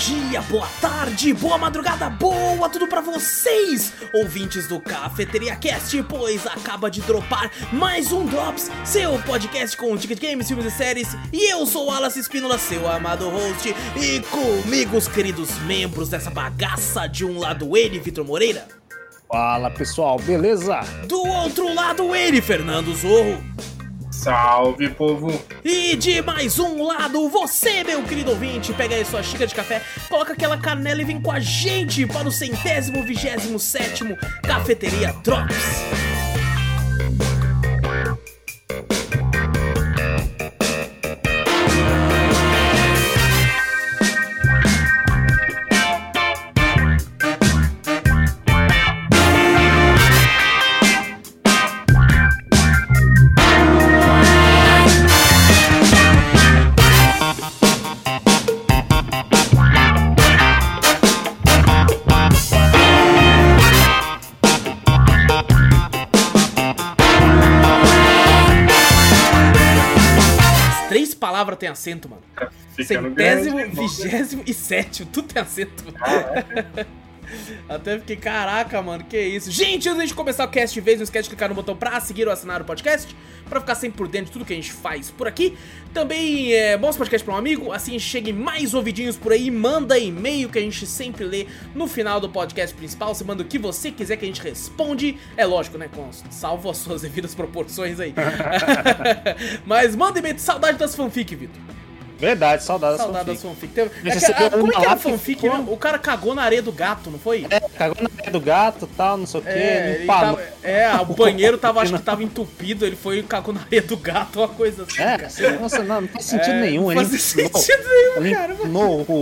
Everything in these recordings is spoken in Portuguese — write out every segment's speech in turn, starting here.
dia, boa tarde, boa madrugada, boa tudo pra vocês, ouvintes do Cafeteria Cast, pois acaba de dropar mais um Drops, seu podcast com de games, filmes e séries, e eu sou o Wallace Espínola, seu amado host, e comigo os queridos membros dessa bagaça, de um lado ele, Vitor Moreira. Fala pessoal, beleza? Do outro lado ele, Fernando Zorro. Salve, povo! E de mais um lado, você, meu querido ouvinte, pega aí sua xícara de café, coloca aquela canela e vem com a gente para o centésimo vigésimo sétimo Cafeteria Drops. Têm acento, mano. Centésimo, vigésimo e sétimo, tudo tem acento. Ah, Até fiquei, caraca, mano, que isso. Gente, antes de começar o cast de vez, não esquece de clicar no botão pra seguir ou assinar o podcast, pra ficar sempre por dentro de tudo que a gente faz por aqui. Também é, mostra o podcast pra um amigo, assim cheguem mais ouvidinhos por aí, manda e-mail que a gente sempre lê no final do podcast principal. Você manda o que você quiser que a gente responde. É lógico, né, com salvo as suas devidas proporções aí. Mas manda e-mail, saudade das fanfic, Vitor. Verdade, saudade, Saudade da das fanfic. fanfic. Teve- Mas é que- ah, como é que era a que fanfic mesmo? O cara cagou na areia do gato, não foi? É, cagou na areia do gato e tal, não sei o que, É, ele limpar. tava- é, o banheiro tava, acho que tava entupido, ele foi e cagou na areia do gato, uma coisa assim. É, cara. nossa, não, não faz sentido É, nenhum. Não Ele faz sentido nenhum, ele cara. enfiou o, o,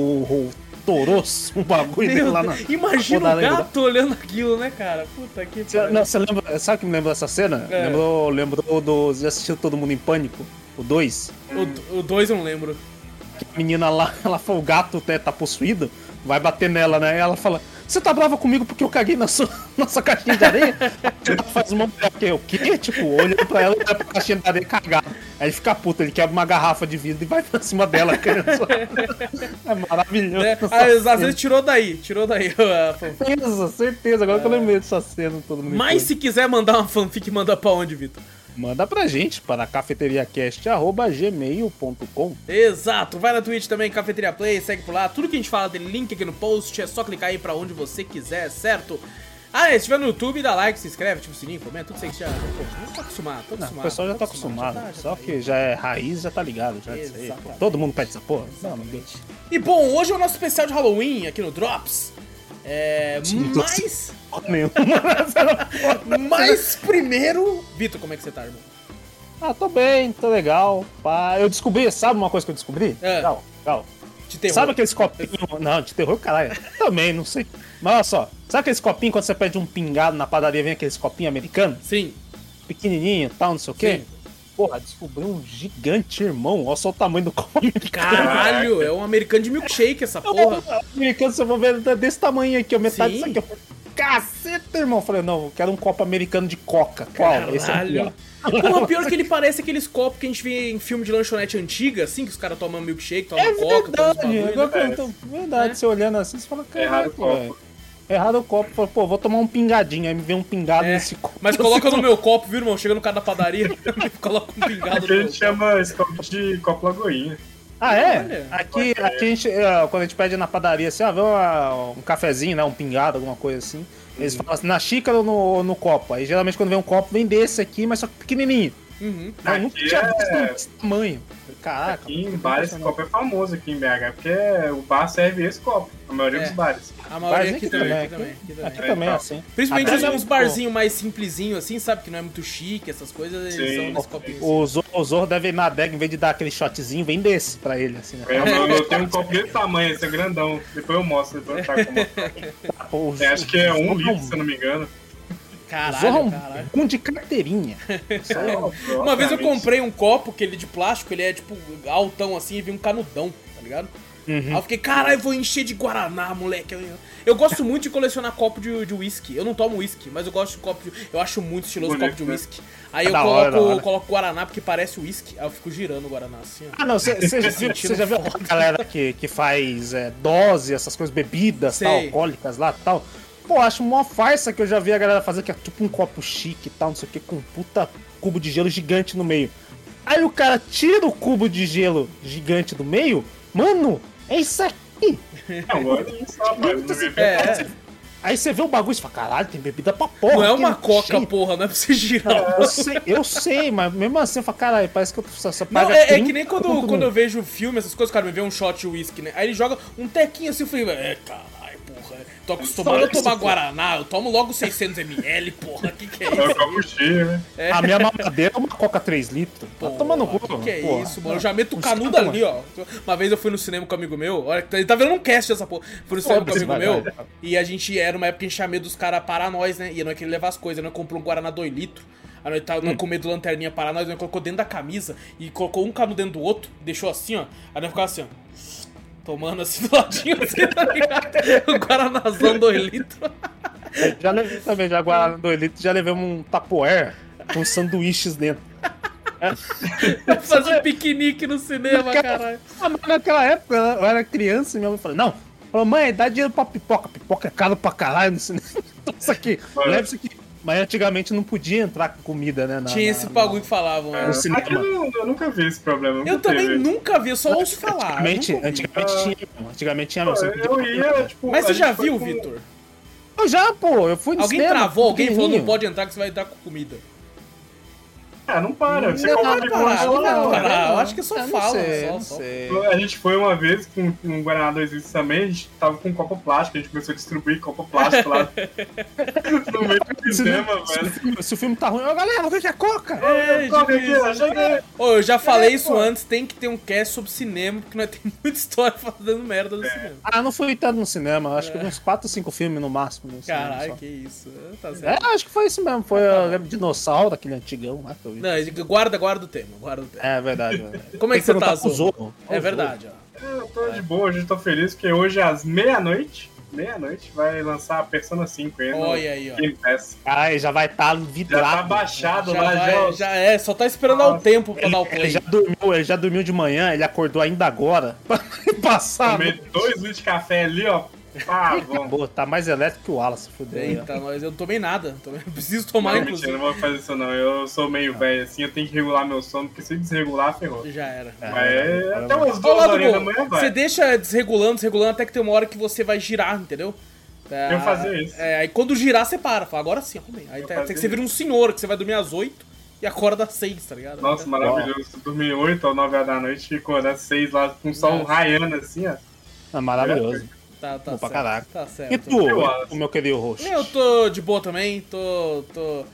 o toroço, um bagulho dele Meu lá na. Deus, Imagina na o areia do gato olhando aquilo, né, cara? Puta que Você, pariu. não, você lembra, sabe o que me lembrou dessa cena? É. Lembrou, lembrou do. Já assistiu Todo Mundo em Pânico? O 2? O 2 eu não lembro. A menina lá, ela fala, o gato né, tá possuído, vai bater nela, né? E ela fala, você tá brava comigo porque eu caguei na sua, na sua caixinha de areia? ela faz uma que o quê? Tipo, olhando pra ela e vai pra caixinha de areia cagar. Aí ele fica puto, ele quebra uma garrafa de vidro e vai pra cima dela, É maravilhoso. Essa Às, às vezes tirou daí, tirou daí. Certeza, certeza. Agora que eu lembrei dessa cena, todo mundo. Mas se quiser mandar uma fanfic, manda pra onde, Vitor? Manda pra gente para cafeteriacast.gmail.com. Exato, vai na Twitch também, Cafeteria Play, segue por lá. Tudo que a gente fala tem link aqui no post, é só clicar aí pra onde você quiser, certo? Ah, é, se estiver no YouTube, dá like, se inscreve, ativa o sininho, comenta, tudo isso aí que já. Pô, não tá acostumado, tô Não, acostumado. o pessoal já tô tá acostumado. já tá, já Só tá que já é raiz, já tá ligado. Já. Exatamente. Todo mundo pede essa porra? Não, não deixa. E bom, hoje é o nosso especial de Halloween aqui no Drops. É. Mas. Porra nenhuma. Mas primeiro. Vitor, como é que você tá, irmão? ah, tô bem, tô legal. Pá. Eu descobri, sabe uma coisa que eu descobri? É. Legal, legal. De terror. Sabe aqueles copinhos. Não, de terror, caralho. Também, não sei. Mas olha só, sabe aqueles copinhos quando você pede um pingado na padaria, vem aqueles copinhos americanos? Sim. Pequenininho tal, não sei o quê? Sim. Porra, descobri um gigante, irmão. Olha só o tamanho do copo. Caralho, é um americano de milkshake essa porra. O americano, você vai ver, é desse tamanho aqui, ó, metade Sim. disso aqui. Caceta, irmão. Eu falei, não, eu quero um copo americano de coca. Qual? Esse aqui, Caralho. ó. Porra, pior que ele parece aqueles copos que a gente vê em filme de lanchonete antiga, assim, que os caras tomam milkshake, tomam É coca, tomam bagulho, agora né? verdade, É. você olhando assim, você fala, Errado caralho, o copo. velho. Errado o copo. Fala, Pô, vou tomar um pingadinho. Aí me vê um pingado É, nesse copo. Mas coloca no meu copo, viu, irmão? Chega no cara da padaria, coloca um pingado no a gente chama esse copo de copo lagoinha. Ah, é? Olha. Aqui, aqui a gente, é, quando a gente pede na padaria assim, ah, vê uma- um cafezinho, né? Um pingado, alguma coisa assim. Eles falam assim, na xícara ou no, no copo. Aí geralmente quando vem um copo, vem desse aqui, mas só que pequenininho. Uhum. Aqui nunca tinha é- visto desse tamanho. Caraca. Aqui em bar esse copo é famoso aqui em BH, porque o bar serve esse copo, a maioria É. dos bares. A maioria Mas aqui aqui também, também, aqui também, aqui também. Aqui também é então. assim. Principalmente Até uns, barzinhos mais simplesinhos, assim, sabe? Que não é muito chique, essas coisas, eles Sim. são nesse copinho. O Zorro, o Zorro deve ir na adega, em vez de dar aquele shotzinho, vem desse pra ele, assim, né? Eu, eu, eu tenho um copo desse tamanho, esse é grandão. Depois eu mostro, depois eu trago pra mostrar. Pô, o É, acho que é um Zorro litro, se eu não me engano. Caralho, um caralho. um de carteirinha. Aí é um- Uma vez eu comprei um copo que ele é de plástico, ele é tipo altão assim e vem um canudão, tá ligado? Aí eu fiquei, caralho, vou encher de Guaraná, moleque. Eu, eu gosto muito de colecionar copo de, de whisky. Eu não tomo whisky, mas eu gosto de copo de. Eu acho muito estiloso Bonito, copo de né? whisky. Aí É eu hora, coloco, hora. coloco Guaraná porque parece whisky. Aí eu fico girando o Guaraná assim, ó. Ah, não, você já viu, cê já viu a galera que, que faz é, dose, essas coisas, bebidas Sei. tal, alcoólicas lá e tal? Pô, acho uma farsa que eu já vi a galera fazer, que é tipo um copo chique e tal, não sei o que, com um puta cubo de gelo gigante no meio. Aí o cara tira o cubo de gelo gigante do meio, mano, é isso aqui. Não, agora é isso, rapaz. Me vê. É, Aí você vê o bagulho e fala, caralho, tem bebida pra porra. não é uma né? coca, Cheio. porra, não é pra você girar. Eu sei, eu sei, mas mesmo assim eu falo, caralho, parece que eu só, só Não, é, é 30 que nem quando, quando eu vejo filme, essas coisas, o cara me vê um shot de whisky, né? Aí ele joga um tequinho assim, eu falei, é, porra. Tô acostumado a tomar Guaraná, eu tomo logo 600ml, porra, que que é É isso? copo cheio, né? A minha mamadeira é uma coca 3 litros. Tá tomando cu, Que que é porra. isso, mano? Eu já meto o canudo ali, ó. Uma vez eu fui no cinema com um amigo meu, olha, ele tá vendo um cast essa porra. Fui no cinema com um amigo vai, meu, vai. e a gente era uma época que a gente tinha medo dos caras parar nós, né? E nós queria levar as coisas, nós comprou um Guaraná 2 litros. Aí nós tava nós com medo do lanterninha parar nós, nós colocou dentro da camisa e colocou um canudo dentro do outro, deixou assim, ó. Aí nós ficava assim, ó. Tomando assim do ladinho, assim, tá ligado? O Guaranazão 2 litros. Já levei também, já Guaraná 2 litros, já levei um tapoer com sanduíches dentro. Fazer um piquenique no cinema, caralho. Ah, mas naquela época eu era criança e minha mãe falou, não, falou, mãe, dá dinheiro pra pipoca. Pipoca é caro pra caralho no cinema. Isso aqui, leva isso aqui. Mas antigamente não podia entrar com comida, né? na- Tinha na- esse na- bagulho que falavam. né? No cinema. Aqui eu, eu nunca vi esse problema. Eu também teve. nunca vi, eu só ouço falar. Antigamente, antigamente tinha, antigamente tinha. Pô, Eu ia, tipo. Mas você já viu, com- Vitor? Eu já, pô, eu fui no Alguém cinema, travou, alguém falou não pode entrar que você vai entrar com comida. Ah, não para. Você Não, não vai não, parar. né? eu acho que só Eu não fala, sei, só- não só. sei. A gente foi uma vez com um Guaraná 2 litros também, a gente tava com um copo plástico, a gente começou a distribuir copo plástico lá no meio do Se, cinema, não- se o velho. filme, se o filme tá ruim, ó, galera, veja a coca! É, Corre tipo aqui, chega. Ô, eu já falei É, isso pô. antes, tem que ter um cast sobre cinema, porque nós temos muita história fazendo merda no cinema. Ah, não fui tanto no cinema, acho que uns 4 ou 5 filmes no máximo. No cinema Caralho, que isso. é, Tá É, acho que foi isso mesmo. Foi eu lembro dinossauro, aquele antigão lá que eu Não, guarda, guarda o tema, guarda o tema. É verdade, verdade. Como é que você tá, pro Zorro? Zorro. É verdade, ó. Eu tô de boa, hoje eu tô feliz porque hoje às meia-noite, meia-noite, vai lançar a Persona 5 aí no Olha aí, ó. Game Pass. Caralho, já vai estar Já vidrado. tá baixado Já, lá, vai- já. já é, só tá esperando o tempo pra Ele, dar o ele play. já dormiu, ele já dormiu de manhã, ele acordou ainda agora passar. Tomei dois litros de café ali, ó. Ah, bom. Acabou, tá mais elétrico que o Wallace, fudeu. aí, ó. Eita, nós, eu não tomei nada. Tomei- preciso tomar, Não, mentira, inclusive. não vou fazer isso não. Eu sou meio velho assim, eu tenho que regular meu sono, porque se desregular, ferrou. Já era. É, Mas é, agora até umas duas horinhas da manhã vai. Você deixa desregulando, desregulando, até que tem uma hora que você vai girar, entendeu? É, Eu fazia isso. É, aí quando girar, você para. Fala, agora sim, arrumei. Aí Eu tá, tem que você vira um senhor, que você vai dormir às 8 e acorda às 6, tá ligado? Nossa, maravilhoso. Dormir 8 ou 9 horas da noite e acordar 6 lá com o sol raiando assim, ó. É maravilhoso. Tá, tá Bom certo. caraca. Tá certo. E tu, o meu querido roxo? Eu tô de boa também, tô. tô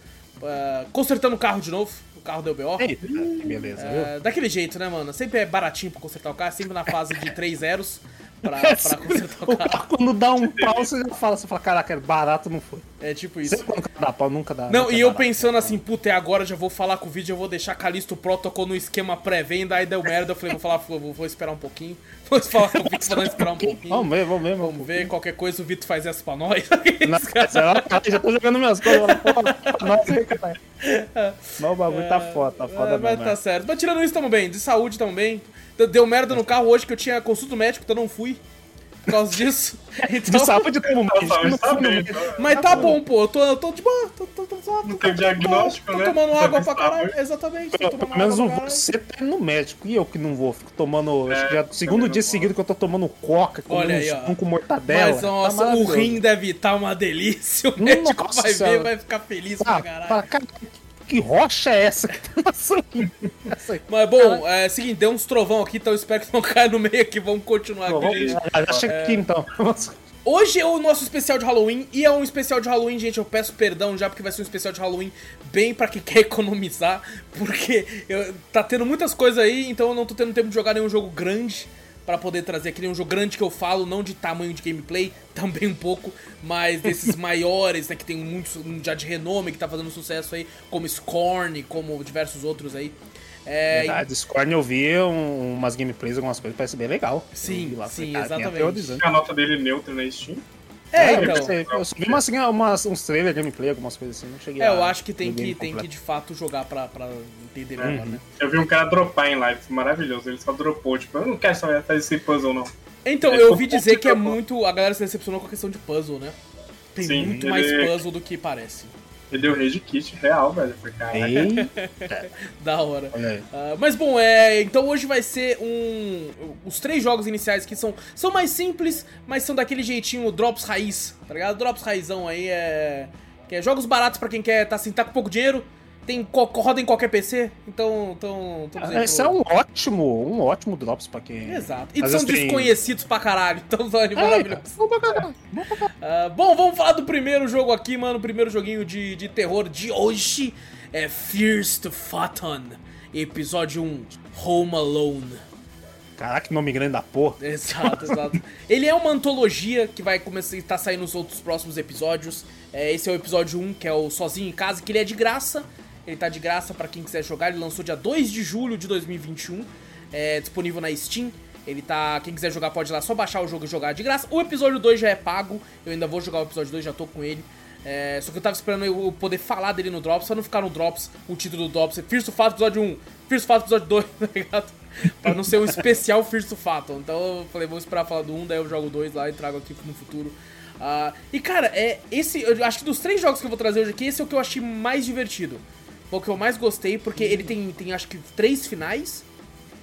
ah, consertando o carro de novo. O carro deu BO. Eita, que beleza, viu? É, daquele jeito, né, mano? Sempre é baratinho pra consertar o carro, sempre na fase de 3 zeros pra, pra consertar o O carro. quando dá um pau, você já fala, você fala, caraca, é barato, não foi. É tipo isso. Sempre quando dá pau, nunca dá. Não, nunca e é eu barato. pensando assim, puta, é agora, já vou falar com o vídeo, eu vou deixar Calisto Protocol no esquema pré-venda, aí deu merda, eu falei, vou falar, vou, vou esperar um pouquinho. Vou falar com o Vitor pra não esperar um pouquinho. Vamos ver, vamos ver, vamos Vamos ver, qualquer coisa o Vitor faz essa pra nós. Cara, cara, já tô jogando minhas coisas. Pô, nossa, aí, cara. Mas o bagulho tá foda, tá foda É, mas mesmo. tá é. certo. Mas tirando isso, tamo bem. De saúde, tamo bem. Deu merda no carro hoje que eu tinha consulta médico, então não fui. Por causa disso. De Então, saúde, como mais. saúde tá bem, mais. então. mas tá bom, pô. Eu tô, eu tô de boa. Tô, tô, tô, tô, Não tem diagnóstico, tô, né? Tô tomando água pra caralho. sabe. Exatamente. Pelo menos você tá indo no médico e eu que não vou. Fico tomando. acho É, que já é o segundo dia seguido que eu tô tomando coca, comendo Olha aí, pão com mortadela. Mas, nossa, tá o rim deve estar uma delícia. O médico Nossa vai ver e vai ficar feliz Ah, pra caralho. Que rocha é essa que tá passando? Essa. Mas bom, é seguinte, deu uns trovão aqui, então eu espero que não caia no meio aqui. Vamos continuar Bom, aqui. vamos, já, já aqui então. Hoje é o nosso especial de Halloween e é um especial de Halloween, gente. Eu peço perdão já porque vai ser um especial de Halloween bem pra quem quer economizar, porque eu- tá tendo muitas coisas aí, então eu não tô tendo tempo de jogar nenhum jogo grande pra poder trazer aqui nenhum jogo grande que eu falo, não de tamanho de gameplay, também um pouco, mas desses maiores, né, que tem muitos já de renome que tá fazendo sucesso aí, como Scorn, como diversos outros aí. É, Verdade, Discord eu vi um- umas gameplays, algumas coisas, parece bem legal. Sim, lá, sim, falei, cara, exatamente. A nota dele neutra na Steam. É, eu então. Eu vi umas, assim, umas, uns trailers, gameplay, algumas coisas assim, não cheguei É, eu acho que tem que, tem que de fato jogar pra, pra entender melhor, Uhum. né? Eu vi um cara dropar em live, maravilhoso. Ele só dropou, tipo, eu não quero saber fazer esse puzzle, não. Então, É, eu ouvi dizer que é muito. A galera se decepcionou com a questão de puzzle, né? Tem Sim, muito ele- mais puzzle do que parece. Ele deu rage kit real, velho. Foi caraca. Da hora. Ah, mas bom, é, então hoje vai ser um. Os três jogos iniciais que são, são mais simples, mas são daquele jeitinho Drops Raiz, tá ligado? Drops Raizão aí é. Que é jogos baratos pra quem quer tá assim, tá com pouco dinheiro, tem, roda em qualquer PC, então. então dizendo Esse é um ótimo, um ótimo drops pra quem. Exato. E Às são vezes tem- desconhecidos pra caralho, então são É, maravilhosos. bom pra caralho. Ah, bom, vamos falar do primeiro jogo aqui, mano. O primeiro joguinho de, de terror de hoje é First Photon, episódio 1, Home Alone. Caraca, que nome grande da porra. Exato, exato. Ele é uma antologia que vai começar tá saindo nos outros próximos episódios. É, esse é o episódio 1, que é o Sozinho em Casa, que ele é de graça. Ele tá de graça pra quem quiser jogar. Ele lançou dia 2 de julho de 2021. É disponível na Steam. Ele tá. Quem quiser jogar pode ir lá só baixar o jogo e jogar de graça. O episódio 2 já é pago. Eu ainda vou jogar o episódio 2, já tô com ele. É, só que eu tava esperando eu poder falar dele no Drops, pra não ficar no Drops, o título do Drops First Fato Episódio 1, First Fato Episódio 2, tá ligado? pra não ser um especial First Fato. Então eu falei, vou esperar falar do 1, daí eu jogo o 2 lá e trago aqui no futuro. Ah, e cara, é esse. Eu acho que dos três jogos que eu vou trazer hoje aqui, esse é o que eu achei mais divertido. Foi o que eu mais gostei, porque ele tem, tem acho que três finais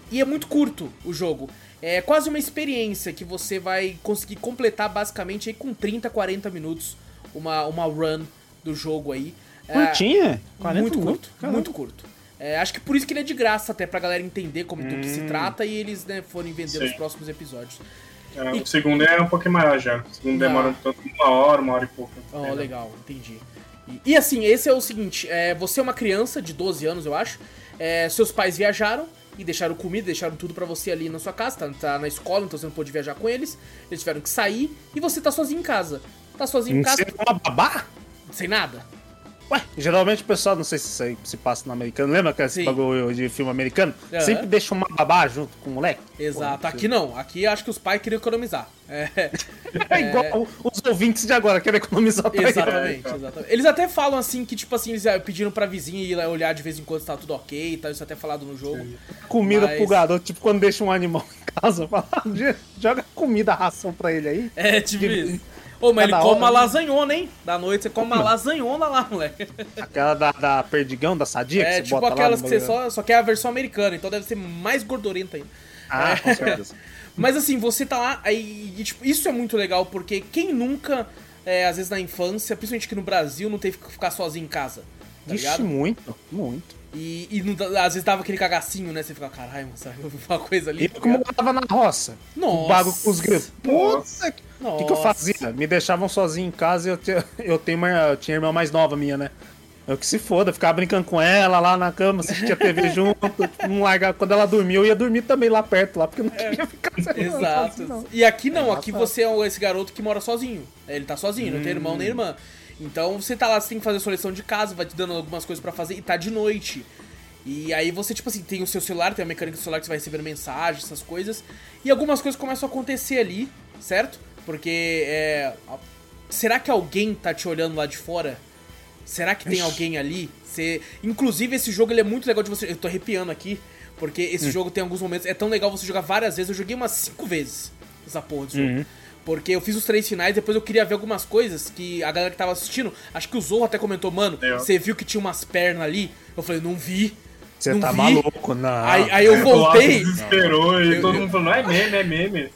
e é muito curto o jogo. É quase uma experiência que você vai conseguir completar basicamente aí com 30, 40 minutos uma, uma run do jogo aí. É, Curtinha? 40 muito minutos? curto, Caramba. muito curto. É, acho que por isso que ele é de graça até pra galera entender como do que Hum. se trata e eles né, forem vender nos Sim. próximos episódios. É, o segundo é um pouquinho maior já. O segundo demora um tanto, uma hora, uma hora e pouco. Oh, É, legal, entendi. E, e assim, esse é o seguinte: é, você é uma criança de 12 anos, eu acho. é, seus pais viajaram e deixaram comida, deixaram tudo pra você ali na sua casa, tá, tá na escola, então você não pôde viajar com eles. Eles tiveram que sair e você tá sozinho em casa. Tá sozinho em casa Você é uma babá? sem nada? Ué, geralmente o pessoal, não sei se se passa no americano, lembra que esse Sim. bagulho de filme americano? Aham. Sempre deixa uma babá junto com o moleque. Exato. Pô, Aqui não. Aqui acho que os pais queriam economizar. É, É igual os ouvintes de agora, querem economizar pra exatamente, exatamente. Eles até falam assim que, tipo assim, eles ah, pediram pra vizinha ir lá olhar de vez em quando se tá tudo ok e tal. Isso é até falado no jogo. Comida Mas- pro garoto, tipo quando deixa um animal em casa, fala, "Ah, joga comida, ração pra ele aí. É, tipo isso. Ô, mas ele Cada come uma né? lasanhona, hein? Da noite você come uma lasanhona lá, moleque. Aquela da, da perdigão, da sadia, É, que você tipo aquelas que você só, só quer a versão americana, então deve ser mais gordurenta ainda. Ah, com certeza. Mas assim, você tá lá, aí, e, tipo, isso é muito legal, porque quem nunca, é, às vezes na infância, principalmente aqui no Brasil, não teve que ficar sozinho em casa, tá ligado? muito, muito. E, e não às vezes dava aquele cagacinho, né? Você fica, caralho, mano, será que eu vi uma coisa ali? E tá como eu tava na roça, Nossa. o bagulho com os grilos. Puta, que- o que, que eu Nossa. fazia? Me deixavam sozinho em casa e eu, tinha- eu, tenho uma, eu tinha irmã mais nova minha, né? Eu que se foda, ficava brincando com ela lá na cama, assistia TV junto, não largava. Quando ela dormia, eu ia dormir também lá perto, lá, porque eu não queria ficar sozinho, É. Exato. sozinho, não. E aqui não, aqui Nossa. você é esse garoto que mora sozinho. Ele tá sozinho, não tem irmão nem irmã. Então você tá lá, você tem que fazer sua lição de casa, vai te dando algumas coisas pra fazer e tá de noite. E aí você, tipo assim, tem o seu celular, tem a mecânica do celular que você vai recebendo mensagens, essas coisas. E algumas coisas começam a acontecer ali, certo? Porque é. a- Será que alguém tá te olhando lá de fora? Será que tem alguém ali? Você... Inclusive, esse jogo ele é muito legal de você. Eu tô arrepiando aqui, porque esse Hum. jogo tem alguns momentos. É tão legal você jogar várias vezes. Eu joguei umas cinco vezes essa porra de jogo. Porque eu fiz os três finais, depois eu queria ver algumas coisas que a galera que tava assistindo. Acho que o Zorro até comentou, mano, Eu. você viu que tinha umas pernas ali? Eu falei, não vi. Você tá vi. maluco, não. Aí, aí eu voltei. Desesperou e todo eu- mundo falou, não é meme, é meme.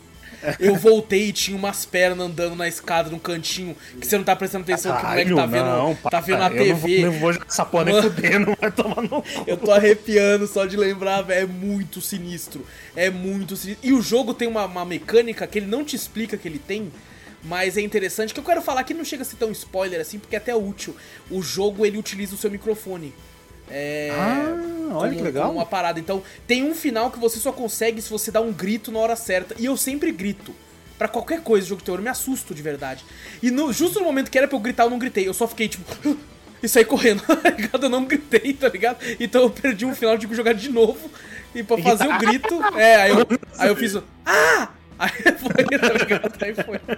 Eu voltei e tinha umas pernas andando na escada, num cantinho, que você não tá prestando atenção, que o moleque tá Caralho, vendo, não, tá vendo na Eu não vou, TV. não vou jogar essa porra nem fudendo, vai tomar no cu. Eu tô arrepiando só de lembrar, velho. É muito sinistro. É muito sinistro. E o jogo tem uma, uma mecânica que ele não te explica que ele tem, mas é interessante. Que eu quero falar que não chega a ser tão spoiler assim, porque é até útil. O jogo ele utiliza o seu microfone. É. Ah, olha que legal. uma parada. Então, tem um final que você só consegue se você dá um grito na hora certa. E eu sempre grito. Pra qualquer coisa, jogo de terror, eu me assusto de verdade. E no- justo no momento que era pra eu gritar, eu não gritei. Eu só fiquei tipo. e saí correndo, tá ligado? Eu não gritei, tá ligado? Então eu perdi um final, tive que jogar de novo. E pra fazer o grito. É, aí eu, aí eu fiz. Ah! Aí foi, tá ligado? Aí foi.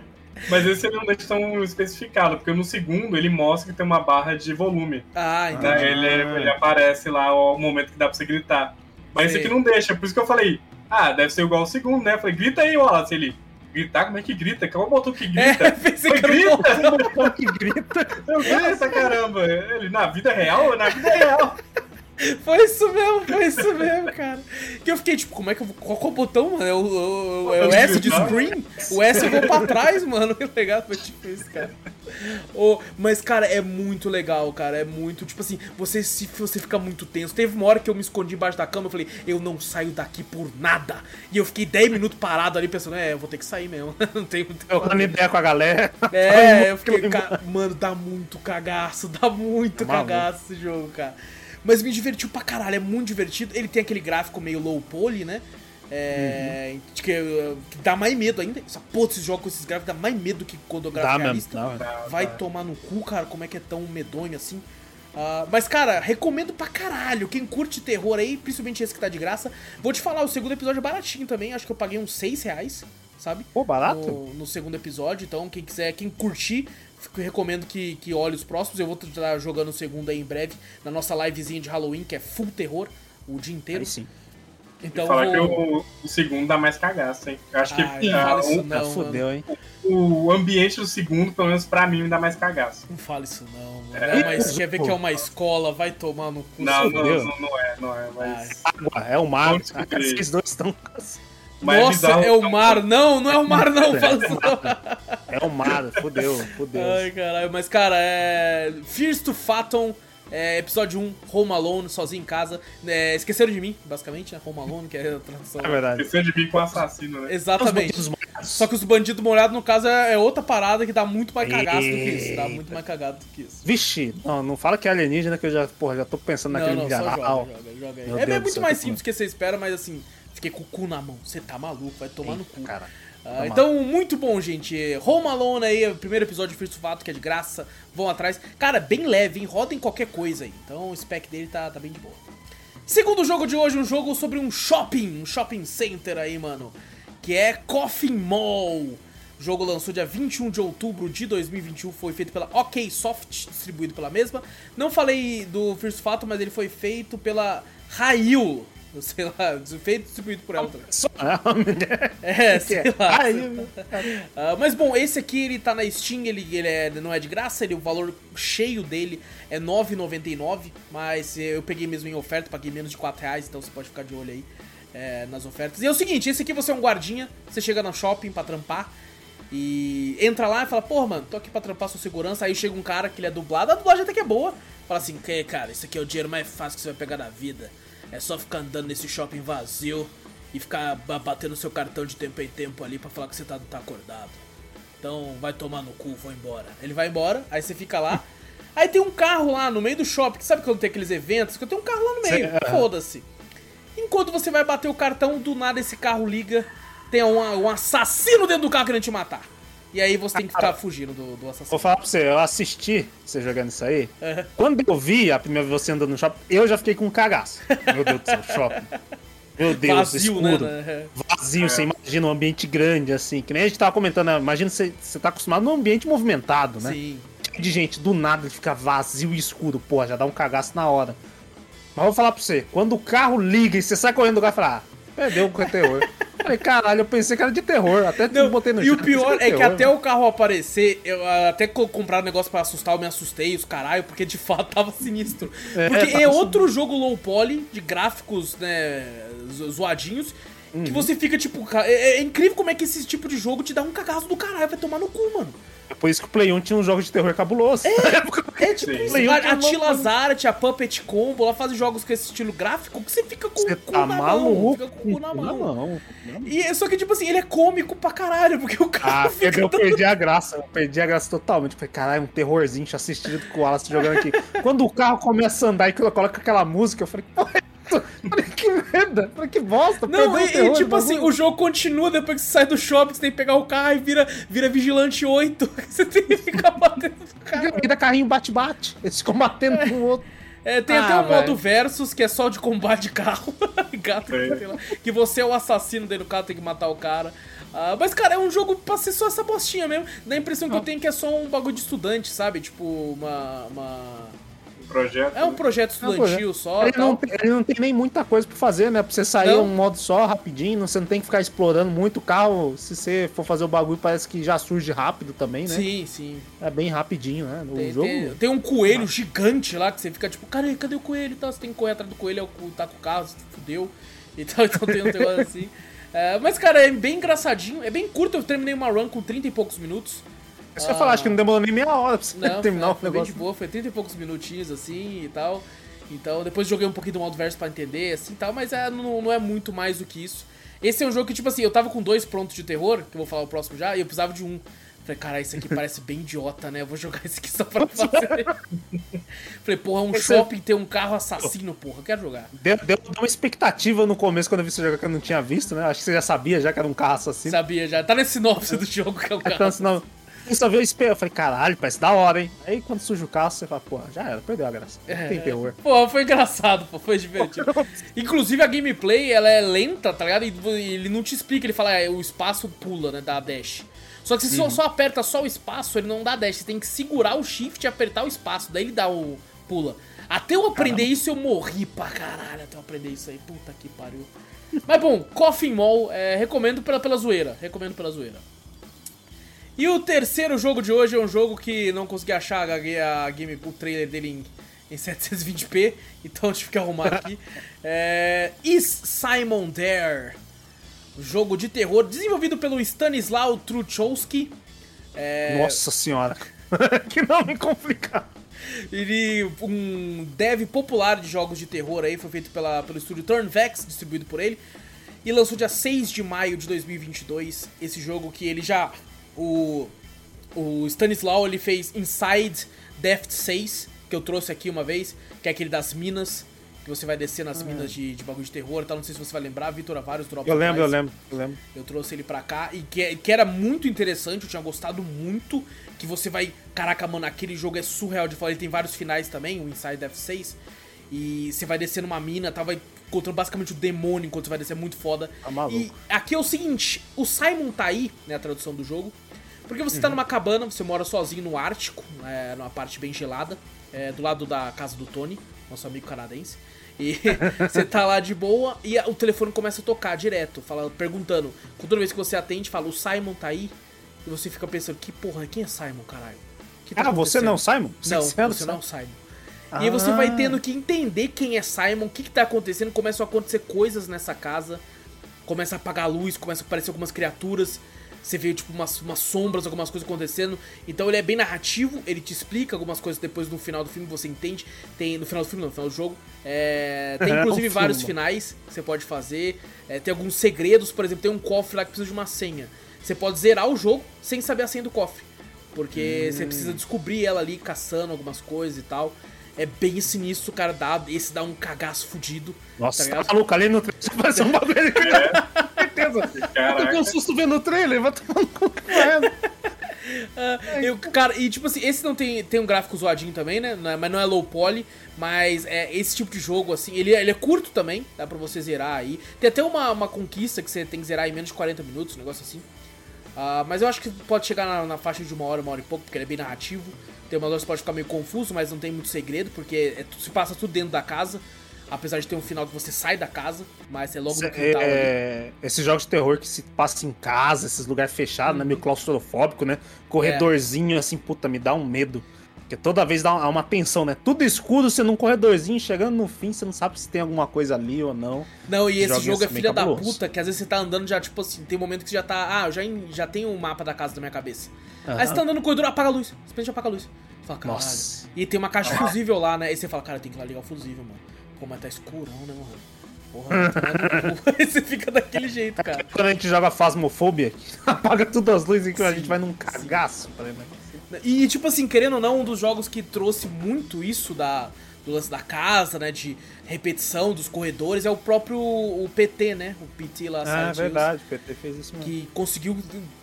Mas esse ele não deixa tão especificado, porque no segundo ele mostra que tem uma barra de volume. Ah, Né? entendi. Ele, ele aparece lá o momento que dá pra você gritar. Mas Sei. esse aqui não deixa, por isso que eu falei, ah, deve ser igual ao segundo, né? Eu falei, grita aí, Wallace. Ele, gritar? Como é que grita? Qual botão que É, grita? pensei Foi, que era um grita! Botão que grita. Eu grita, caramba! Ele, na vida real? Na vida real! Foi isso mesmo, foi isso mesmo, cara. Que eu fiquei tipo, como é que eu vou. Qual, qual botão, mano? É o, o- é o S de screen? O S eu vou pra trás, mano. Que legal, foi tipo isso, cara. Ô, mas, cara, é muito legal, cara. É muito, tipo assim, você, se, você fica muito tenso. Teve uma hora que eu me escondi embaixo da cama, eu falei, eu não saio daqui por nada. E eu fiquei 10 minutos parado ali pensando, é, eu vou ter que sair mesmo. não tem muito. Trocando ideia com a galera. É, eu fiquei. ca- Mano, dá muito cagaço, dá muito Tá maluco. cagaço esse jogo, cara. Mas me divertiu pra caralho, é muito divertido. Ele tem aquele gráfico meio low poly, né? É. Uhum. Que, uh, que dá mais medo ainda. Essa porra, esses jogos com esses gráficos dá mais medo que quando o gráfico Dá é mesmo. realista. Dá, Vai tomar no cu, cara, como é que é tão medonho assim. Ah, mas, cara, recomendo pra caralho. Quem curte terror aí, principalmente esse que tá de graça. Vou te falar, o segundo episódio é baratinho também. Acho que eu paguei uns 6 reais, sabe? Pô, barato? No, no segundo episódio. Então, quem quiser, quem curtir, recomendo que, que olhe os próximos. Eu vou estar jogando o segundo aí em breve, na nossa livezinha de Halloween, que é full terror, o dia inteiro. Aí sim. Então, e falar vou... que o, o segundo dá mais cagaço, hein? Eu acho que ah, fala isso o- não, Ah, fudeu, hein? o, ambiente do segundo, pelo menos pra mim, me dá mais cagaço. Não fala isso não, mano. É. É, mas quer ver que é uma escola, vai tomar no cu. Não, não, não, não é, não é, mas... Água, é o mar. Vocês dois estão. Mas Nossa, bizarro- é o mar. Não, não é o mar, não. Fala isso não. É o mar, fudeu, fudeu. Ai, caralho. Mas, cara, é. Fears to Phantom, é, episódio 1, Home Alone, sozinho em casa. É, esqueceram de mim, basicamente, né? Home Alone, que é a tradução. É verdade. Esqueceu de mim com o assassino, né? Exatamente. Só que os bandidos molhados, no caso, é é outra parada que dá muito mais cagaço do que isso. Dá muito mais cagado do que isso. Vixe, não, não fala que é alienígena que eu já, porra, já tô pensando Não, naquele não, só milharal. joga, joga, joga É, é muito mais simples do que você espera, mas assim, fiquei com o cu na mão. Você tá maluco, vai tomar no cu. Cara, Ah, então, muito bom, gente. Home Alone aí, primeiro episódio de First Fato, que é de graça. Vão atrás. Cara, bem leve, hein? Rodem qualquer coisa aí. Então o spec dele tá, tá bem de boa. Segundo jogo de hoje, um jogo sobre um shopping, um shopping center aí, mano. Que é Coffin Mall. O jogo lançou dia 21 de outubro de 2021, foi feito pela OK Soft, distribuído pela mesma. Não falei do First Fato, mas ele foi feito pela Rail. Sei lá, feito e distribuído por ela também. só é. É, sei é. lá. Ah, mas bom, esse aqui ele tá na Steam, ele, ele é- não é de graça, ele, o valor cheio dele é R$ 9,99, mas eu peguei mesmo em oferta, paguei menos de 4 reais, então você pode ficar de olho aí é, nas ofertas. E é o seguinte, esse aqui você é um guardinha, você chega no shopping pra trampar e entra lá e fala, porra, mano, tô aqui pra trampar sua segurança, aí chega um cara que ele é dublado, a dublagem até que é boa, fala assim, que cara, esse aqui é o dinheiro mais fácil que você vai pegar na vida, é só ficar andando nesse shopping vazio e ficar ba- batendo seu cartão de tempo em tempo ali pra falar que você tá, tá acordado. Então vai tomar no cu, vou embora. Ele vai embora, aí você fica lá. Aí tem um carro lá no meio do shopping, sabe quando tem aqueles eventos? Que tem um carro lá no meio, foda-se. Enquanto você vai bater o cartão, do nada esse carro liga, tem um, um assassino dentro do carro querendo te matar. E aí você tem que ficar fugindo do, do Vou assassino. falar pra você, eu assisti você jogando isso aí. É. Quando eu vi a primeira vez você andando no shopping, eu já fiquei com um cagaço. Meu Deus do céu, shopping. Meu Deus, Vazio, né? escuro. né? Vazio, você imagina um ambiente grande, assim. Que nem a gente tava comentando, né? imagina você, você tá acostumado num ambiente movimentado, né? Sim. De gente, do nada fica vazio e escuro, porra, já dá um cagaço na hora. Mas vou falar pra você, quando o carro liga e você sai correndo do carro, fala, ah, perdeu o terror. Falei, caralho, eu pensei que era de terror, até Não, botei no e o pior é que terror, até mano. o carro aparecer, eu ah, até co- comprar um negócio pra assustar, eu me assustei, os caralho, porque de fato tava sinistro. É, Porque tava é outro jogo low poly, de gráficos, né, zo- zoadinhos, Uhum. que você fica tipo, é, é incrível como é que esse tipo de jogo te dá um cagaço do caralho, vai tomar no cu, mano. É por isso que o Play 1 tinha uns jogos de terror cabuloso. É tipo, Sim. isso, Play um a, tinha a Tila. Zart, a Puppet Combo, lá fazem jogos com esse estilo gráfico que você fica com Você o cu tá na mão, maluco? fica com o cu na mão. Não, não. E, só que, tipo assim, ele é cômico pra caralho, porque o cara Ah, fica eu perdi a graça, eu perdi a graça totalmente. Falei, caralho, um terrorzinho assistido com o Wallace jogando aqui. Quando o carro começa a andar e coloca aquela música, eu falei, é? Falei, que merda. Falei, que bosta. Não, o e, e, terror, tipo bagulho. assim, o jogo continua depois que você sai do shopping, você tem que pegar o carro e vira, vira Vigilante 8. Você tem que ficar batendo no carro. Ainda carrinho bate-bate. Eles ficam batendo um no outro. É, tem Ah, até um velho. modo versus que é só de combate de carro. Gato, sei lá, que você é o assassino dentro do carro, tem que matar o cara. Ah, mas, cara, é um jogo pra ser só essa bostinha mesmo. Dá a impressão que eu tenho que é só um bagulho de estudante, sabe? Tipo, uma. uma... Um projeto. É um projeto É um estudantil só. Ele tal. não, tem- ele não tem nem muita coisa pra fazer, né? Pra você sair Não. um modo só, rapidinho, você não tem que ficar explorando muito o carro. Se você for fazer o bagulho, parece que já surge rápido também, né? Sim, sim. É bem rapidinho, né? O Tem, jogo. tem- tem um coelho gigante lá que você fica tipo, cara, cadê o coelho e tal? Você tem que correr atrás do coelho, é o- tá com o carro, você fudeu. E tal, então tem um negócio assim. É, mas, cara, é bem engraçadinho, é bem curto. Eu terminei uma run com 30 e poucos minutos. Isso eu ia falar, acho que não demorou nem meia hora pra você Não, terminar foi, o foi bem de negócio. boa, foi 30 e poucos minutinhos assim e tal. Então, depois joguei um pouquinho do modo verso pra entender, assim e tal, mas é, não, não é muito mais do que isso. Esse é um jogo que, tipo assim, eu tava com dois prontos de terror, que eu vou falar o próximo já, e eu precisava de um. Falei, cara, esse aqui parece bem idiota, né? Eu vou jogar esse aqui só pra fazer. Falei, porra, um Esse é- shopping tem um carro assassino, porra, eu quero jogar. Deu, deu uma expectativa no começo quando eu vi você jogar que eu não tinha visto, né? Acho que você já sabia já que era um carro assassino. Sabia já, tá na sinopse do jogo que é o carro. Senão, eu só vi o espelho, eu falei, caralho, parece da hora, hein? Aí quando surge o carro, você fala, porra, já era, perdeu a graça. Não tem terror. Pô, foi engraçado, pô, foi divertido. Inclusive a gameplay, ela é lenta, tá ligado? E ele não te explica, ele fala, é, o espaço pula, né, dá dash. Só que se você só, só aperta só o espaço, ele não dá dash. Você tem que segurar o shift e apertar o espaço, daí ele dá o pula. Até eu aprender isso, eu morri pra caralho até eu aprender isso aí. Puta que pariu. Mas bom, Coffin Mall, é, recomendo pela, pela zoeira. Recomendo pela zoeira. E o terceiro jogo de hoje é um jogo que não consegui achar a, game, o trailer dele em, em 720p, então tive que arrumar aqui. É, Is Simon There? Jogo de terror desenvolvido pelo Stanislaw Truchowski. É, Nossa senhora. que nome complicado. Ele, um dev popular de jogos de terror aí, foi feito pela, pelo estúdio Turnvex, distribuído por ele. E lançou dia 6 de maio de 2022 esse jogo que ele já... O, o Stanislaw, ele fez Inside Deft 6, que eu trouxe aqui uma vez, que é aquele das minas, que você vai descer nas minas de, de bagulho de terror e tal. Não sei se você vai lembrar, Vitor, vários drops Eu lembro, eu atrás. lembro, eu lembro. Eu trouxe ele pra cá e que, que era muito interessante, eu tinha gostado muito. Que você vai. Caraca, mano, aquele jogo é surreal de falar. Ele tem vários finais também, o Inside F6. E você vai descer numa mina, tá? Vai encontrando basicamente o demônio enquanto você vai descer, é muito foda. Tá maluco. E aqui é o seguinte: o Simon tá aí, né? A tradução do jogo. Porque você tá numa cabana, você mora sozinho no Ártico, é, numa parte bem gelada, é, do lado da casa do Tony, nosso amigo canadense. E você tá lá de boa e o telefone começa a tocar direto, fala, perguntando. Toda vez que você atende, fala, o Simon tá aí? E você fica pensando, que porra, quem é Simon, caralho? Que tá Ah, você não, Simon? Não, Você era o você não é o Simon? Simon. E aí você vai Ah. tendo que entender quem é Simon, o que, que tá acontecendo, começam a acontecer coisas nessa casa, começa a apagar a luz, começa a aparecer algumas criaturas, você vê tipo umas, umas sombras, algumas coisas acontecendo. Então ele é bem narrativo, ele te explica algumas coisas depois no final do filme, você entende. Tem no final do filme, não, no final do jogo. É, tem É, inclusive vários finais que você pode fazer. É, tem alguns segredos, por exemplo, tem um cofre lá que precisa de uma senha. Você pode zerar o jogo sem saber a senha do cofre. Porque você precisa descobrir ela ali caçando algumas coisas e tal. É bem sinistro, cara. Dá, esse dá um cagaço fudido. Nossa, tá tá maluco, ali no trailer você vai ser um bagulho. Certeza. Eu tô com um susto vendo o trailer, vai tomar no cu. É. Ah, eu, cara, e tipo assim, esse não tem, tem um gráfico zoadinho também, né? Não é- mas não é low poly. Mas é esse tipo de jogo, assim, ele, é- ele é curto também, dá pra você zerar aí. Tem até uma, uma conquista que você tem que zerar em menos de 40 minutos, um negócio assim. Ah, mas eu acho que pode chegar na, na faixa de uma hora, uma hora e pouco, porque ele é bem narrativo. Tem uma hora que pode ficar meio confuso, mas não tem muito segredo, porque é, se passa tudo dentro da casa. Apesar de ter um final que você sai da casa, mas é logo no quintal ali. É, esses jogos de terror que se passa em casa, esses lugares fechados, né? Meio claustrofóbico, né? Corredorzinho, assim, puta, me dá um medo. Porque toda vez dá uma, tensão, né? Tudo escuro, você num corredorzinho, chegando no fim, você não sabe se tem alguma coisa ali ou não. Não, e esse Joguinho jogo é filha da puta, que às vezes você tá andando já, tipo assim, tem momento que você já tá. Ah, eu já, já tenho o mapa da casa na minha cabeça. Aí você tá andando no corredor, apaga a luz. Simplesmente apaga a luz. Você fala, caralho. Nossa. E tem uma caixa fusível lá, né? E você fala, cara, tem que ir lá ligar o fusível, mano. Pô, mas tá escurão, né, mano? Porra, tá cu. Aí você fica daquele jeito, cara. Quando a gente joga Phasmophobia, apaga tudo as luzes e a gente vai num cagaço. tá ligado? E, tipo assim, querendo ou não, um dos jogos que trouxe muito isso da, do lance da casa, né? De repetição dos corredores é o próprio o PT, né? O PT lá, Ah, Hills, verdade, o PT fez isso mesmo. Que conseguiu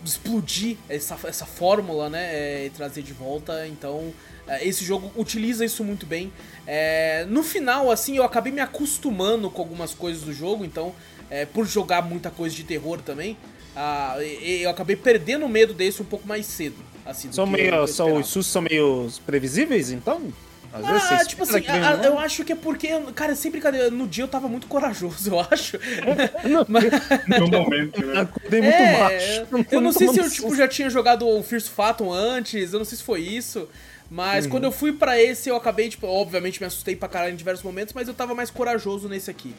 explodir essa, essa fórmula, né? é, e trazer de volta. Então, é, esse jogo utiliza isso muito bem. É, no final, assim, eu acabei me acostumando com algumas coisas do jogo. Então, é, por jogar muita coisa de terror também, ah, eu acabei perdendo o medo desse um pouco mais cedo. Assim, do São que meio, eu são, os sustos são meio previsíveis, então? Às vezes Ah, você tipo assim, a- a- um- eu acho que é porque, cara, sem brincadeira, no dia eu tava muito corajoso, eu acho. No momento, né? Acordei muito É, macho. eu não sei se eu tipo, susto. já tinha jogado o First Phantom antes, eu não sei se foi isso. Mas Uhum. quando eu fui pra esse, eu acabei, tipo, obviamente me assustei pra caralho em diversos momentos, mas eu tava mais corajoso nesse aqui.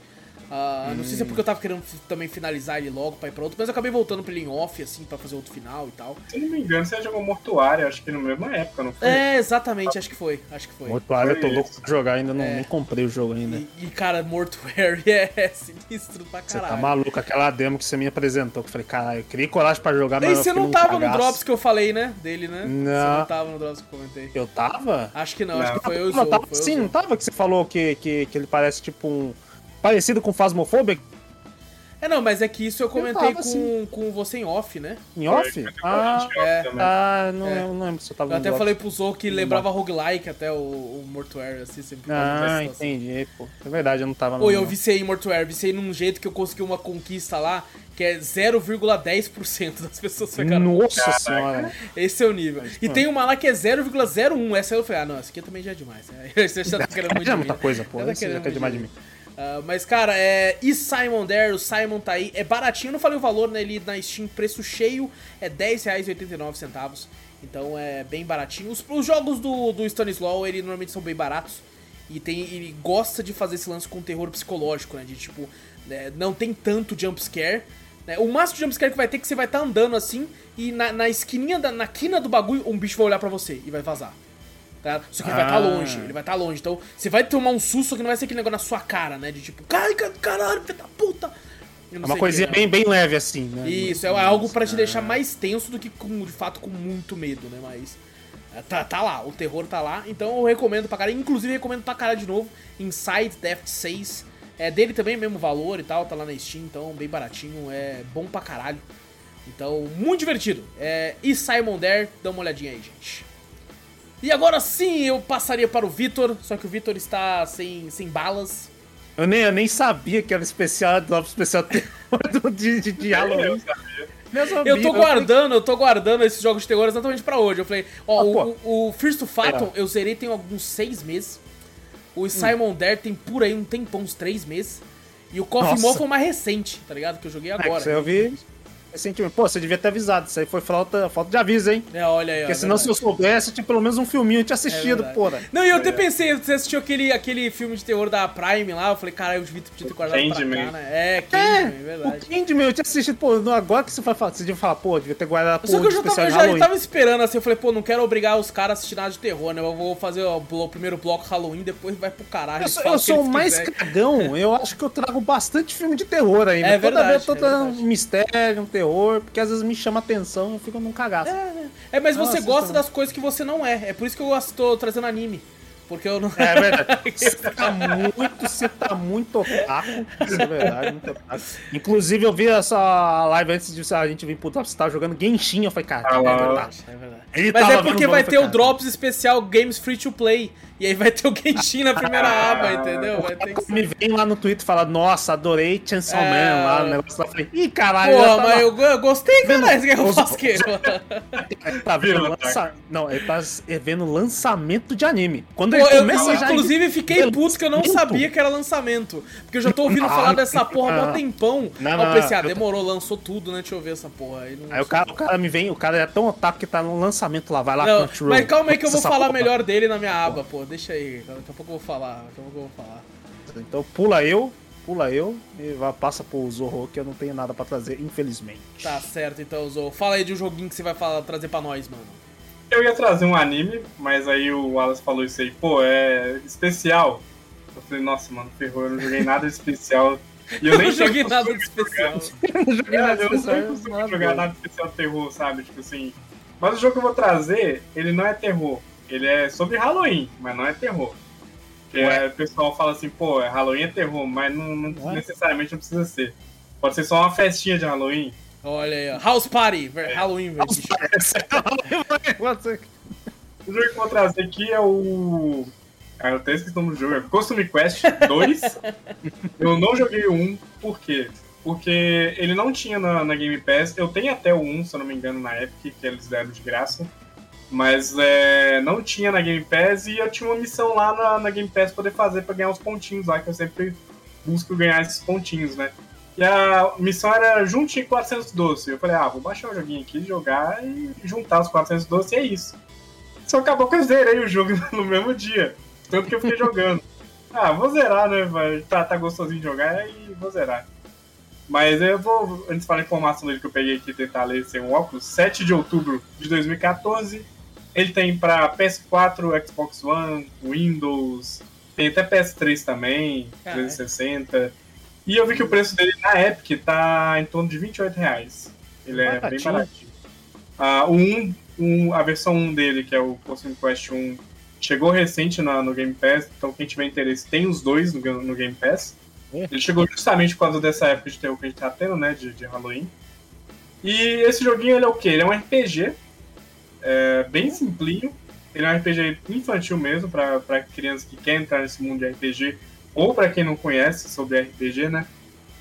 Ah, Não sei se é porque eu tava querendo também finalizar ele logo pra ir pra outro, mas eu acabei voltando pra ele em off, assim, pra fazer outro final e tal. Se não me engano, você jogou Mortuário, acho que na mesma época, não foi? É, exatamente, acho que foi, acho que foi. Mortuário, eu tô louco pra jogar, ainda não É. nem comprei o jogo ainda. E, e, cara, Mortuary é sinistro pra Você caralho. tá maluco, aquela demo que você me apresentou, que eu falei, caralho, eu criei coragem pra jogar, E mas eu você não tava no. Drops que eu falei, né? Dele, né? Você Não. não tava no Drops que eu comentei. Eu tava? Acho que não, Não. acho que foi eu e o não, tava e sim, não tava que você falou que, que, que ele parece tipo um... Parecido com Phasmophobia É, não, mas é que isso eu comentei tava, com, sim. com você em off, né? em off? foi Ah, é. também. ah não, É. eu não lembro se eu tava Eu até Drops. falei pro Zou que lembrava roguelike até o, o Mortuary, assim, sempre Ah, entendi, pô. É verdade, eu não tava Pô, eu viciei em Mortuary, viciei num jeito que eu consegui uma conquista lá, que é 0,10% das pessoas pegaram. Nossa Caraca. senhora. Esse é o nível. E tem uma lá que é 0,01. Essa eu falei, ah, não, essa aqui também já é demais. Você já tá querendo muito É de muita coisa, pô. Já tá Esse querendo já quer muito demais de mim. Ah, mas, cara, é. E Simon There, o Simon tá aí. É baratinho, eu não falei o valor, né? Ele na Steam, preço cheio, é R$10,89. Então é bem baratinho. Os, os jogos do, do Stanislaw, ele normalmente são bem baratos. E tem, ele gosta de fazer esse lance com terror psicológico, né? De tipo, né, não tem tanto jumpscare. Né? O máximo de jumpscare que vai ter é que você vai estar andando assim e na, na esquininha, da, na quina do bagulho, um bicho vai olhar pra você e vai vazar. Tá? Só que ele vai estar Ah. longe, ele vai estar longe. Então você vai tomar um susto que não vai ser aquele negócio na sua cara, né? De tipo, caralho, caralho, filho da puta. É uma coisinha que, né? bem, bem leve assim, né? Isso, é algo pra te deixar mais tenso do que com, de fato com muito medo, né? Mas é, tá, tá lá, o terror tá lá. Então eu recomendo pra caralho. Inclusive recomendo pra caralho de novo Inside Theft 6. É dele também, mesmo valor e tal, tá lá na Steam, então bem baratinho, é bom pra caralho. Então, muito divertido. É, e Simon Dare, dá uma olhadinha aí, gente. E agora sim eu passaria para o Vitor, só que o Vitor está sem, sem balas. Eu nem, eu nem sabia que era especial, drop especial terror de, de, de Halloween. Nem sabia, Eu tô guardando, eu tô guardando esses jogos de terror exatamente pra hoje. Eu falei, ó, Ah, o, o, First to Phantom eu zerei tem alguns seis meses. O Simon Dare tem por aí um tempão, uns três meses. E o Coffee Nossa. Moth foi mais recente, tá ligado? Que eu joguei É, agora. isso aí eu vi recentemente. Pô, você devia ter avisado. Isso aí foi falta, falta de aviso, hein? É, olha aí, ó. Porque é senão, se eu verdade. soubesse, eu tinha pelo menos um filminho eu tinha assistido, verdade. porra. Não, e eu até pensei, você assistiu aquele, aquele filme de terror da Prime lá, eu falei, caralho, o Vitor podia ter guardado pra cá, Candyman. né? É, Candyman, é verdade. O Candyman, eu tinha assistido, pô, agora que você vai falar, você devia falar, pô, devia ter guardado a Só que eu já tava, eu já eu tava esperando assim, eu falei, pô, não quero obrigar os caras a assistir nada de terror, né? Eu vou fazer ó, o, primeiro bloco Halloween, depois vai pro caralho. Eu sou, eu sou o mais quiserem. cagão, eu acho que eu trago bastante filme de terror ainda. É Toda verdade, vez eu tô é verdade. um mistério, um terror, porque às vezes me chama atenção e eu fico num cagaço. É, mas você Nossa, gosta então. das coisas que você não é. É por isso que eu gosto- tô trazendo anime. Porque eu não. É verdade. Você tá muito, você tá muito otaku. Isso é verdade, muito otaku. Inclusive, eu vi essa live antes de a gente vir pro Top, você tava jogando Genshin. Eu falei, cara, Ah, é verdade. É verdade. Ele Mas tava é porque vai ter o. Drops especial Games Free to Play. E aí vai ter o Genshin na primeira Ah. aba, entendeu? Vai ter que Me vem lá no Twitter e fala, nossa, adorei Chainsaw É. Man lá, o negócio lá. Eu falei, ih, caralho, Pô, mas eu, eu gostei, cara. Quer que eu faça o quê? Ele tá vendo lança... Não, ele tá vendo lançamento de anime. Quando Pô, ele eu, começa já... inclusive, fiquei puto que eu não sabia que era lançamento. Porque eu já tô ouvindo Ah, falar dessa porra há mó não. tempão. Não, não, eu pensei, ah, eu- demorou, lançou tudo, né? Deixa eu ver essa porra. Aí, Aí o cara, o cara me vem, o cara é tão otaku que tá no lançamento lá, vai lá Não, Crunchyroll. mas calma aí que eu vou falar porra. melhor dele na minha aba, pô. Deixa aí. Daqui a pouco eu vou falar. Daqui a pouco eu vou falar. Então pula eu, pula eu e vai, passa pro Zorro que eu não tenho nada pra trazer, infelizmente. Tá certo, então, Zou. Fala aí de um joguinho que você vai falar, trazer pra nós, mano. Eu ia trazer um anime, mas aí o Wallace falou isso aí, pô, é especial. Eu falei, nossa, mano, ferrou, eu não joguei nada de especial. E eu Eu nem não joguei nada de especial. jogar- não joguei nada eu não especial, de nada jogar nada de especial terror, sabe? Tipo assim, Mas o jogo que eu vou trazer, ele não é terror. Ele é sobre Halloween, mas não é terror. Porque Ué? o pessoal fala assim, pô, Halloween é terror, mas não, não- necessariamente não precisa ser. Pode ser só uma festinha de Halloween. Olha aí, ó. House Party, ver- Halloween, velho. O jogo que eu vou trazer aqui é o. Ah, eu até esqueci o nome do jogo. É Costume Quest 2. eu não joguei o 1, por quê? Porque ele não tinha na, na Game Pass. Eu tenho até o 1, se eu não me engano, na Epic, que eles deram de graça. Mas é, não tinha na Game Pass e eu tinha uma missão lá na, na Game Pass poder fazer pra ganhar os pontinhos lá, que eu sempre busco ganhar esses pontinhos, né? E a missão era 400 doces. Eu falei, ah, vou baixar o joguinho aqui, jogar e juntar os 400 doces e é isso. Só acabou que eu zerei o jogo no mesmo dia. Tanto que eu fiquei jogando. Ah, vou zerar, né? Vai, tá, tá gostosinho de jogar e vou zerar. Mas eu vou, antes de falar a informação dele que eu peguei aqui tentar ler sem um óculos, 7 de outubro de 2014. Ele tem pra PS4, Xbox One, Windows, tem até PS3 também, Caralho. 360. E eu vi que o preço dele na Epic tá em torno de 28 reais. Ele é bem Baratinho. Ah, o 1, um, a versão 1 dele, que é o Costume Quest 1, chegou recente na- no Game Pass, então quem tiver interesse tem os dois no, no Game Pass. É. Ele chegou justamente por causa dessa época de terror que a gente tá tendo, né, de, de Halloween. E esse joguinho, ele é o quê? Ele é um RPG, é, bem simplinho. Ele é um RPG infantil mesmo, pra crianças que querem entrar nesse mundo de RPG, ou pra quem não conhece sobre RPG, né.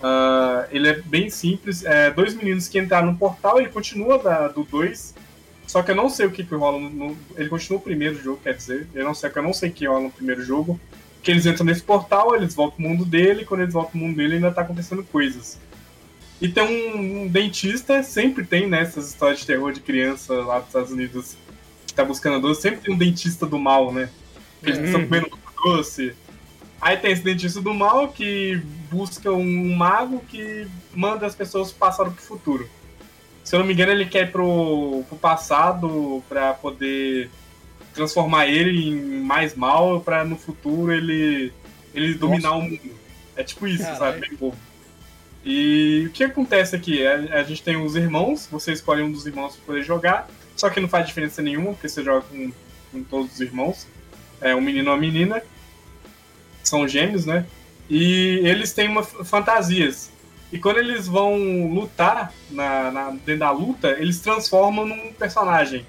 Ah, ele é bem simples. É, dois meninos que entraram no portal, ele continua da, do 2. Só que eu não sei o que, que rola no, no- Ele continua o primeiro jogo, quer dizer. Eu não sei, eu não sei o que rola no primeiro jogo. Que eles entram nesse portal, eles voltam pro mundo dele, e quando eles voltam pro mundo dele ainda tá acontecendo coisas. E tem um, um dentista, sempre tem nessas histórias de terror de criança lá dos Estados Unidos que tá buscando doce, sempre tem um dentista do mal, né? Que eles estão comendo doce. Aí tem esse dentista do mal que busca um mago que manda as pessoas do passado pro futuro. Se eu não me engano, ele quer ir pro, pro passado pra poder transformar ele em mais mal pra no futuro ele, ele dominar o mundo. É tipo isso, Caralho. sabe? Bem bobo. E o que acontece aqui? A, a gente tem os irmãos, você escolhe um dos irmãos pra poder jogar, só que não faz diferença nenhuma, porque você joga com, com todos os irmãos. É um menino e uma menina. São gêmeos, né? E eles têm uma, fantasias. E quando eles vão lutar na, na- dentro da luta, eles transformam num personagem.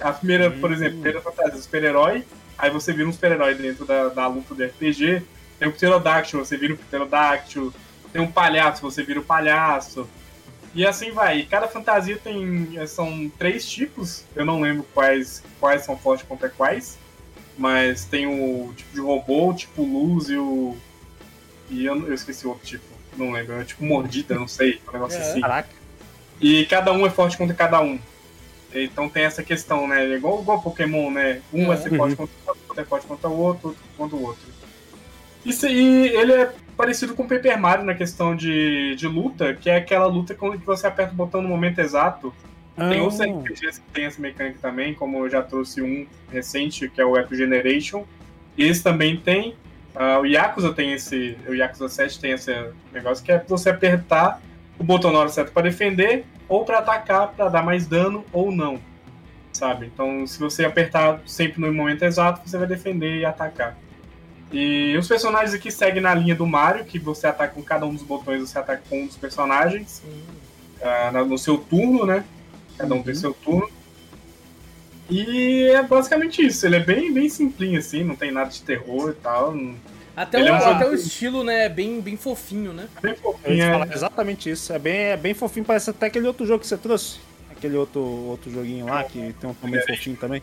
A primeira, por Hum. exemplo, a primeira fantasia é super-herói, aí você vira um super-herói dentro da, da luta do RPG. Tem o pterodáctilo, você vira o pterodáctilo. Tem um palhaço, você vira o palhaço. E assim vai. E cada fantasia tem. São três tipos. Eu não lembro quais, quais são fortes contra quais. Mas tem o tipo de robô, o tipo luz e o. E eu, eu esqueci o outro tipo. Não lembro. É tipo mordida, não sei. Um negócio É. assim. Caraca. E cada um é forte contra cada um. Então tem essa questão, né? É Igual, igual Pokémon, né? Um vai ser forte contra o outro, outro é forte contra o outro, outro contra o outro. Isso aí, ele é parecido com o Paper Mario na questão de, de luta, que é aquela luta que você aperta o botão no momento exato. Tem Ah, outros RPGs que tem essa mecânica também, como eu já trouxe um recente, que é o Epic Generation. Esse também tem. Ah, o Yakuza tem esse. O Yakuza 7 tem esse negócio que é você apertar o botão na hora certa para defender, ou para atacar, para dar mais dano, ou não. Sabe? Então, se você apertar sempre no momento exato, você vai defender e atacar. E os personagens aqui seguem na linha do Mario, que você ataca com cada um dos botões, você ataca com um dos personagens na- no seu turno, né? Cada um tem Uhum. seu turno. E é basicamente isso. Ele é bem, bem simplinho, assim, não tem nada de terror e tal. não- Até, Ele o, é um até o estilo, né, bem, bem fofinho, né? Bem fofinho. é. exatamente isso. É bem, é bem fofinho, parece até aquele outro jogo que você trouxe. Aquele outro, outro joguinho lá que tem um tom bem fofinho também.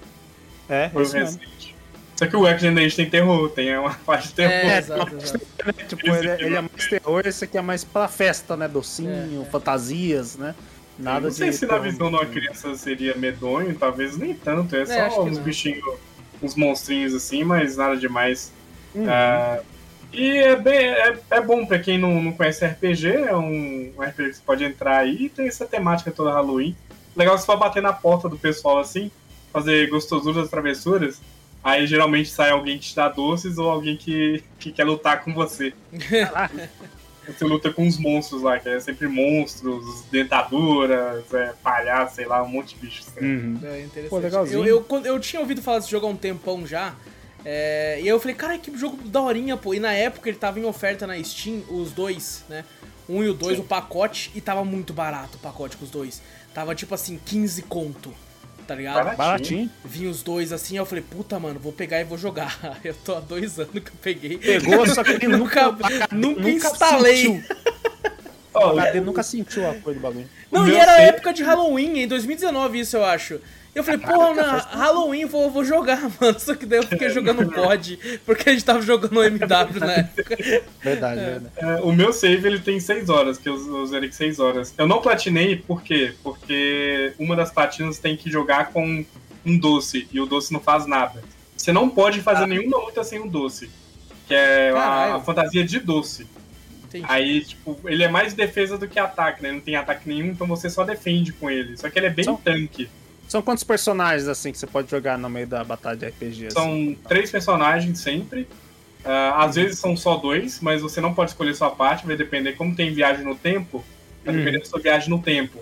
É, Foi o isso mesmo. recente. Só que o Action Age tem terror, tem uma parte de terror. É, exato, exato. Tipo, ele, ele é mais terror, esse aqui é mais pra festa, né? Docinho, É, é. fantasias, né? Nada não sei de se na visão de uma criança seria medonho, talvez nem tanto. É É, só uns bichinhos, uns monstrinhos assim, mas nada demais. Uhum. Ah, e é, bem, é, é bom pra quem não, não conhece RPG, é um, um RPG que você pode entrar aí e tem essa temática toda Halloween. Legal se for bater na porta do pessoal assim, fazer gostosuras, travessuras. Aí geralmente sai alguém que te dá doces ou alguém que, que quer lutar com você. Você luta com os monstros lá, que é sempre monstros, dentaduras, é, palhaço, sei lá, um monte de bichos. Uhum. É interessante. Pô, legalzinho. Eu, eu, eu tinha ouvido falar desse jogo há um tempão já. é, e aí eu falei, cara, que jogo daorinha, pô. E na época ele tava em oferta na Steam, os dois, né? Um e o dois, Sim. o pacote, e tava muito barato o pacote com os dois. Tava tipo assim, 15 conto, tá ligado? Barato. Baratinho. Vinha os dois assim, eu falei, puta, mano, vou pegar e vou jogar. Eu tô há dois anos que eu peguei. Pegou, só que ele Nunca, nunca, nunca instalei. sentiu. Ó, O HD nunca sentiu a coisa do bagulho. Não, e era save- época de Halloween, em 2019 isso, eu acho. Eu falei, porra, na Halloween vou, vou jogar, mano. Só que daí eu fiquei jogando COD, porque a gente tava jogando MW na época. Verdade, verdade. É, o meu save ele tem 6 horas, que eu, eu zerei 6 horas. Eu não platinei, por quê? Porque uma das platinas tem que jogar com um doce, e o doce não faz nada. Você não pode fazer nenhuma luta sem o doce. Que é a, fantasia de doce. Entendi. Aí, tipo, ele é mais defesa do que ataque, né? Não tem ataque nenhum, então você só defende com ele. Só que ele é bem Só- tanque. São quantos personagens assim que você pode jogar no meio da batalha de RPG? assim? São três personagens sempre. Ah, às vezes são só dois, mas você não pode escolher sua parte, vai depender. Como tem viagem no tempo, vai Hum. depender da sua viagem no tempo.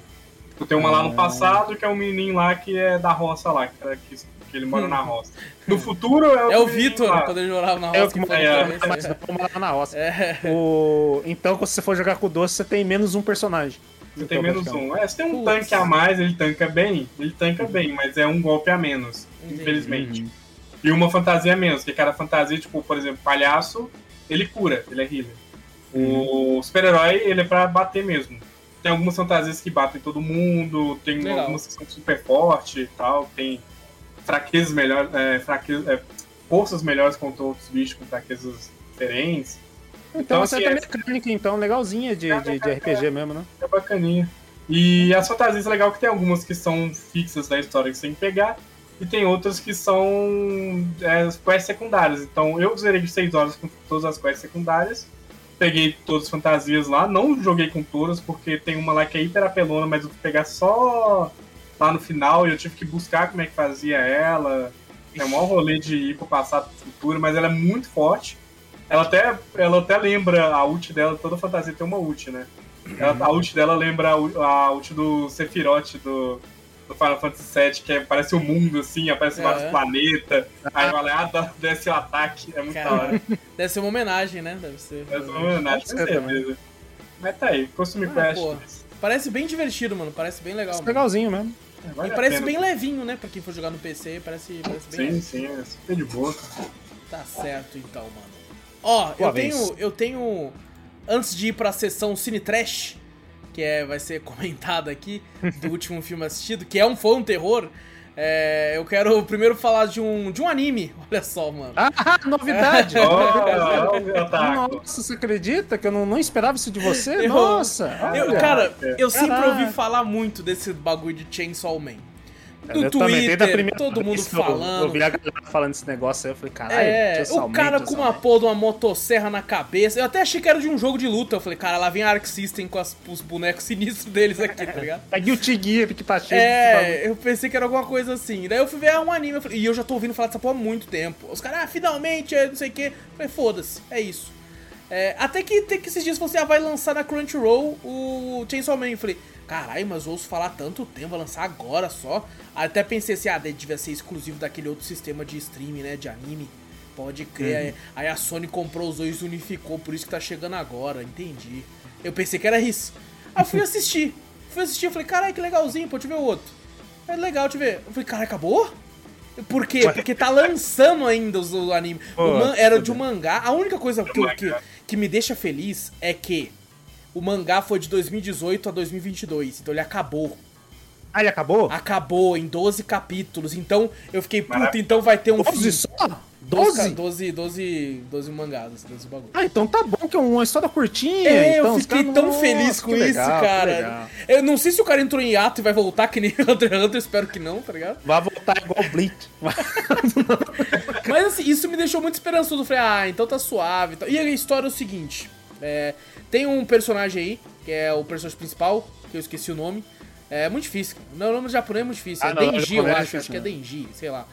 Tipo, tem uma lá no Ah. passado, que é um menininho lá que é da roça lá, que, que, ele mora Hum. na roça. No futuro é o, É o Vitor, quando ele morava na É o roça. que que é, é, Mas na roça. É. O... Então, quando você for jogar com o doce, você tem menos um personagem. Você tem Então, menos um. É, você tem um Putz. tanque a mais, ele tanca bem, ele tanca bem, mas é um golpe a menos, Entendi. infelizmente. Uhum. E uma fantasia a menos, que cada fantasia, tipo, por exemplo, palhaço, ele cura, ele é healer. O super-herói, ele é pra bater mesmo. Tem algumas fantasias que batem todo mundo, tem Legal. algumas que são super fortes e tal, tem fraquezas melhores, é, fraquezas, é, forças melhores contra outros bichos com fraquezas diferentes. Então, Então, essa assim, é é- mecânica, então, legalzinha de, de, de RPG mesmo, né? É bacaninha. E as fantasias é legal que tem algumas que são fixas da história que você tem que pegar, e tem outras que são é, quests secundárias. Então eu zerei de 6 horas com todas as quests secundárias. Peguei todas as fantasias lá, não joguei com todas, porque tem uma lá que é hiper apelona, mas eu fui pegar só lá no final e eu tive que buscar como é que fazia ela. É um maior rolê de ir pro passado pro futuro, mas ela é muito forte. Ela até, ela até lembra a ult dela, toda fantasia tem uma ult, né? Ela- a ult dela lembra a, ult- do Sephiroth do, do Final Fantasy VII, que é, parece o mundo, assim, aparece É. vários planetas, aí vai lá, dá- desce o ataque, é muito da hora. Deve ser uma homenagem, né? Deve ser. É uma homenagem, com ser também. certeza. Mas tá aí, Costume Ah, Quest. pô. Parece bem divertido, mano. Parece bem legal. mano. Legalzinho mesmo. vale E parece pena. bem levinho, né? Pra quem for jogar no PC, parece, parece bem Sim, leve. sim, é super de boa. Tá certo então, mano. Ó, eu vez. tenho, eu tenho. Antes de ir pra sessão Cine Trash, que é, vai ser comentada aqui, do último filme assistido, que é um, foi um terror. é, eu quero primeiro falar de um, de um anime. Olha só, mano. Ah, novidade! Ó, o Otaku. Nossa, você acredita que eu não, não esperava isso de você? Eu- Nossa! Eu- cara, eu sempre ouvi falar muito desse bagulho de Chainsaw Man. No eu desde a Twitter, todo mundo vez que eu- falando. Eu vi a galera falando esse negócio aí, eu falei, caralho, É, o cara com uma porra de uma motosserra na cabeça. Eu até achei que era de um jogo de luta. Eu falei, cara, lá vem a Arc System com as- os bonecos sinistros deles aqui, tá ligado? É Guilty Gear que tá cheio. É, eu pensei que era alguma coisa assim. Daí eu fui ver ah, um anime eu falei, e eu já tô ouvindo falar dessa porra há muito tempo. Os caras, ah, finalmente, é, não sei o quê. Eu falei, foda-se, é isso. É, até que, até que esses dias você ah, vai lançar na Crunchyroll o Chainsaw Man. Eu falei, caralho, mas ouço falar tanto tempo, vai lançar agora só. Até pensei assim, ah, devia ser exclusivo daquele outro sistema de streaming, né, de anime. Pode crer. Aí- Aí a Sony comprou os dois e unificou, por isso que tá chegando agora, entendi. Eu pensei que era isso. Aí eu fui assistir. Fui assistir, falei, caralho, que legalzinho, pô, deixa eu ver o outro. É legal, deixa eu ver. Eu falei, caralho, acabou? Por quê? Porque tá lançando ainda os- o anime. O Pô, man- era de um mangá. A única coisa que, eu- que, que me deixa feliz é que o mangá foi de 2018 a 2022. Então ele acabou. Ah, ele acabou? Acabou em 12 capítulos. Então eu fiquei, puta, então vai ter um 12 fim. só? 12? 12? 12, 12, 12 mangás, assim, 12 bagulho. Ah, então tá bom, que é uma história curtinha. É, então, eu fiquei tão Nossa, feliz com isso, legal, que cara. Eu não sei se o cara entrou em ato e vai voltar que nem Hunter x Hunter, espero que não, tá ligado? Vai voltar igual o Bleach. Mas assim, isso me deixou muito esperançoso. Eu falei, ah, então tá suave. e tal. E a história é o seguinte: é, tem um personagem aí, que é o personagem principal, que eu esqueci o nome. É muito difícil. Não, o nome japonês é muito difícil. Ah, é não, Denji, eu é acho. Acho que é Denji, sei lá.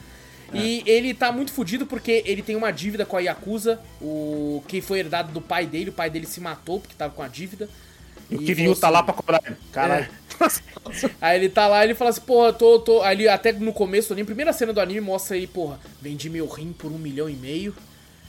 E ele tá muito fudido porque ele tem uma dívida com a Yakuza, o que foi herdado do pai dele. O pai dele se matou porque tava com a dívida. O E Kiryu tá falou lá pra cobrar ele. Caralho. Aí ele tá lá, ele fala assim, porra, tô, tô. Aí ele, até no começo, nem primeira cena do anime, mostra aí, porra, vendi meu rim por um milhão e meio.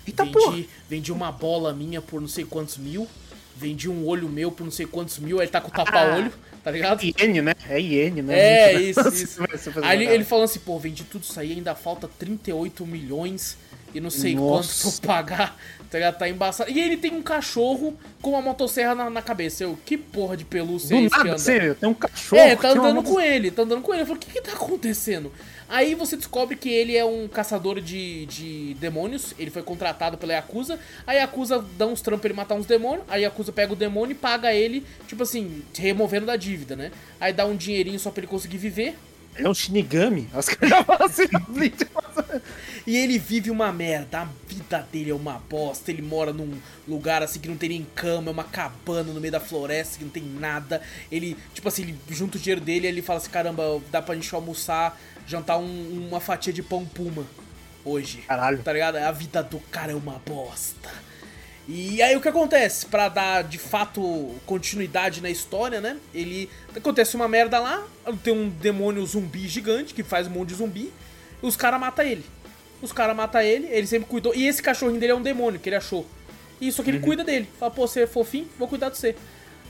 Eita porra. vendi, vendi uma bola minha por não sei quantos mil. Vendi um olho meu por não sei quantos mil. Aí ele tá com o tapa-olho, tá ligado? Iene, né? É Iene, né? É, isso, isso. Aí ele, ele falando assim, pô, vendi tudo isso aí, ainda falta 38 milhões e não sei Nossa. quanto pra eu pagar, tá ligado? Tá embaçado. E ele tem um cachorro com uma motosserra na, na cabeça. Eu, que porra de pelúcia é Do que nada, sério, tem um cachorro. É, tá andando com ele, tá andando com ele. Eu falei, o que que tá acontecendo? Aí você descobre que ele é um caçador de, de demônios, ele foi contratado pela Yakuza, a Yakuza dá uns trampos pra ele matar uns demônios, a Yakuza pega o demônio e paga ele, tipo assim, removendo da dívida, né? Aí dá um dinheirinho só pra ele conseguir viver, É um Shinigami. Já falam assim. e ele vive uma merda, a vida dele é uma bosta, ele mora num lugar assim que não tem nem cama, é uma cabana no meio da floresta que não tem nada. Ele, tipo assim, ele junta o dinheiro dele e ele fala assim, caramba, dá pra gente almoçar, jantar um- uma fatia de pão puma hoje. Caralho. Tá ligado? A vida do cara é uma bosta. E aí o que acontece? Pra dar de fato continuidade na história, né? Ele. Acontece uma merda lá, tem um demônio zumbi gigante que faz um monte de zumbi, e os caras matam ele. Os caras matam ele, ele sempre cuidou. E esse cachorrinho dele é um demônio que ele achou. E só que ele cuida dele. Fala, pô, você é fofinho, vou cuidar de você.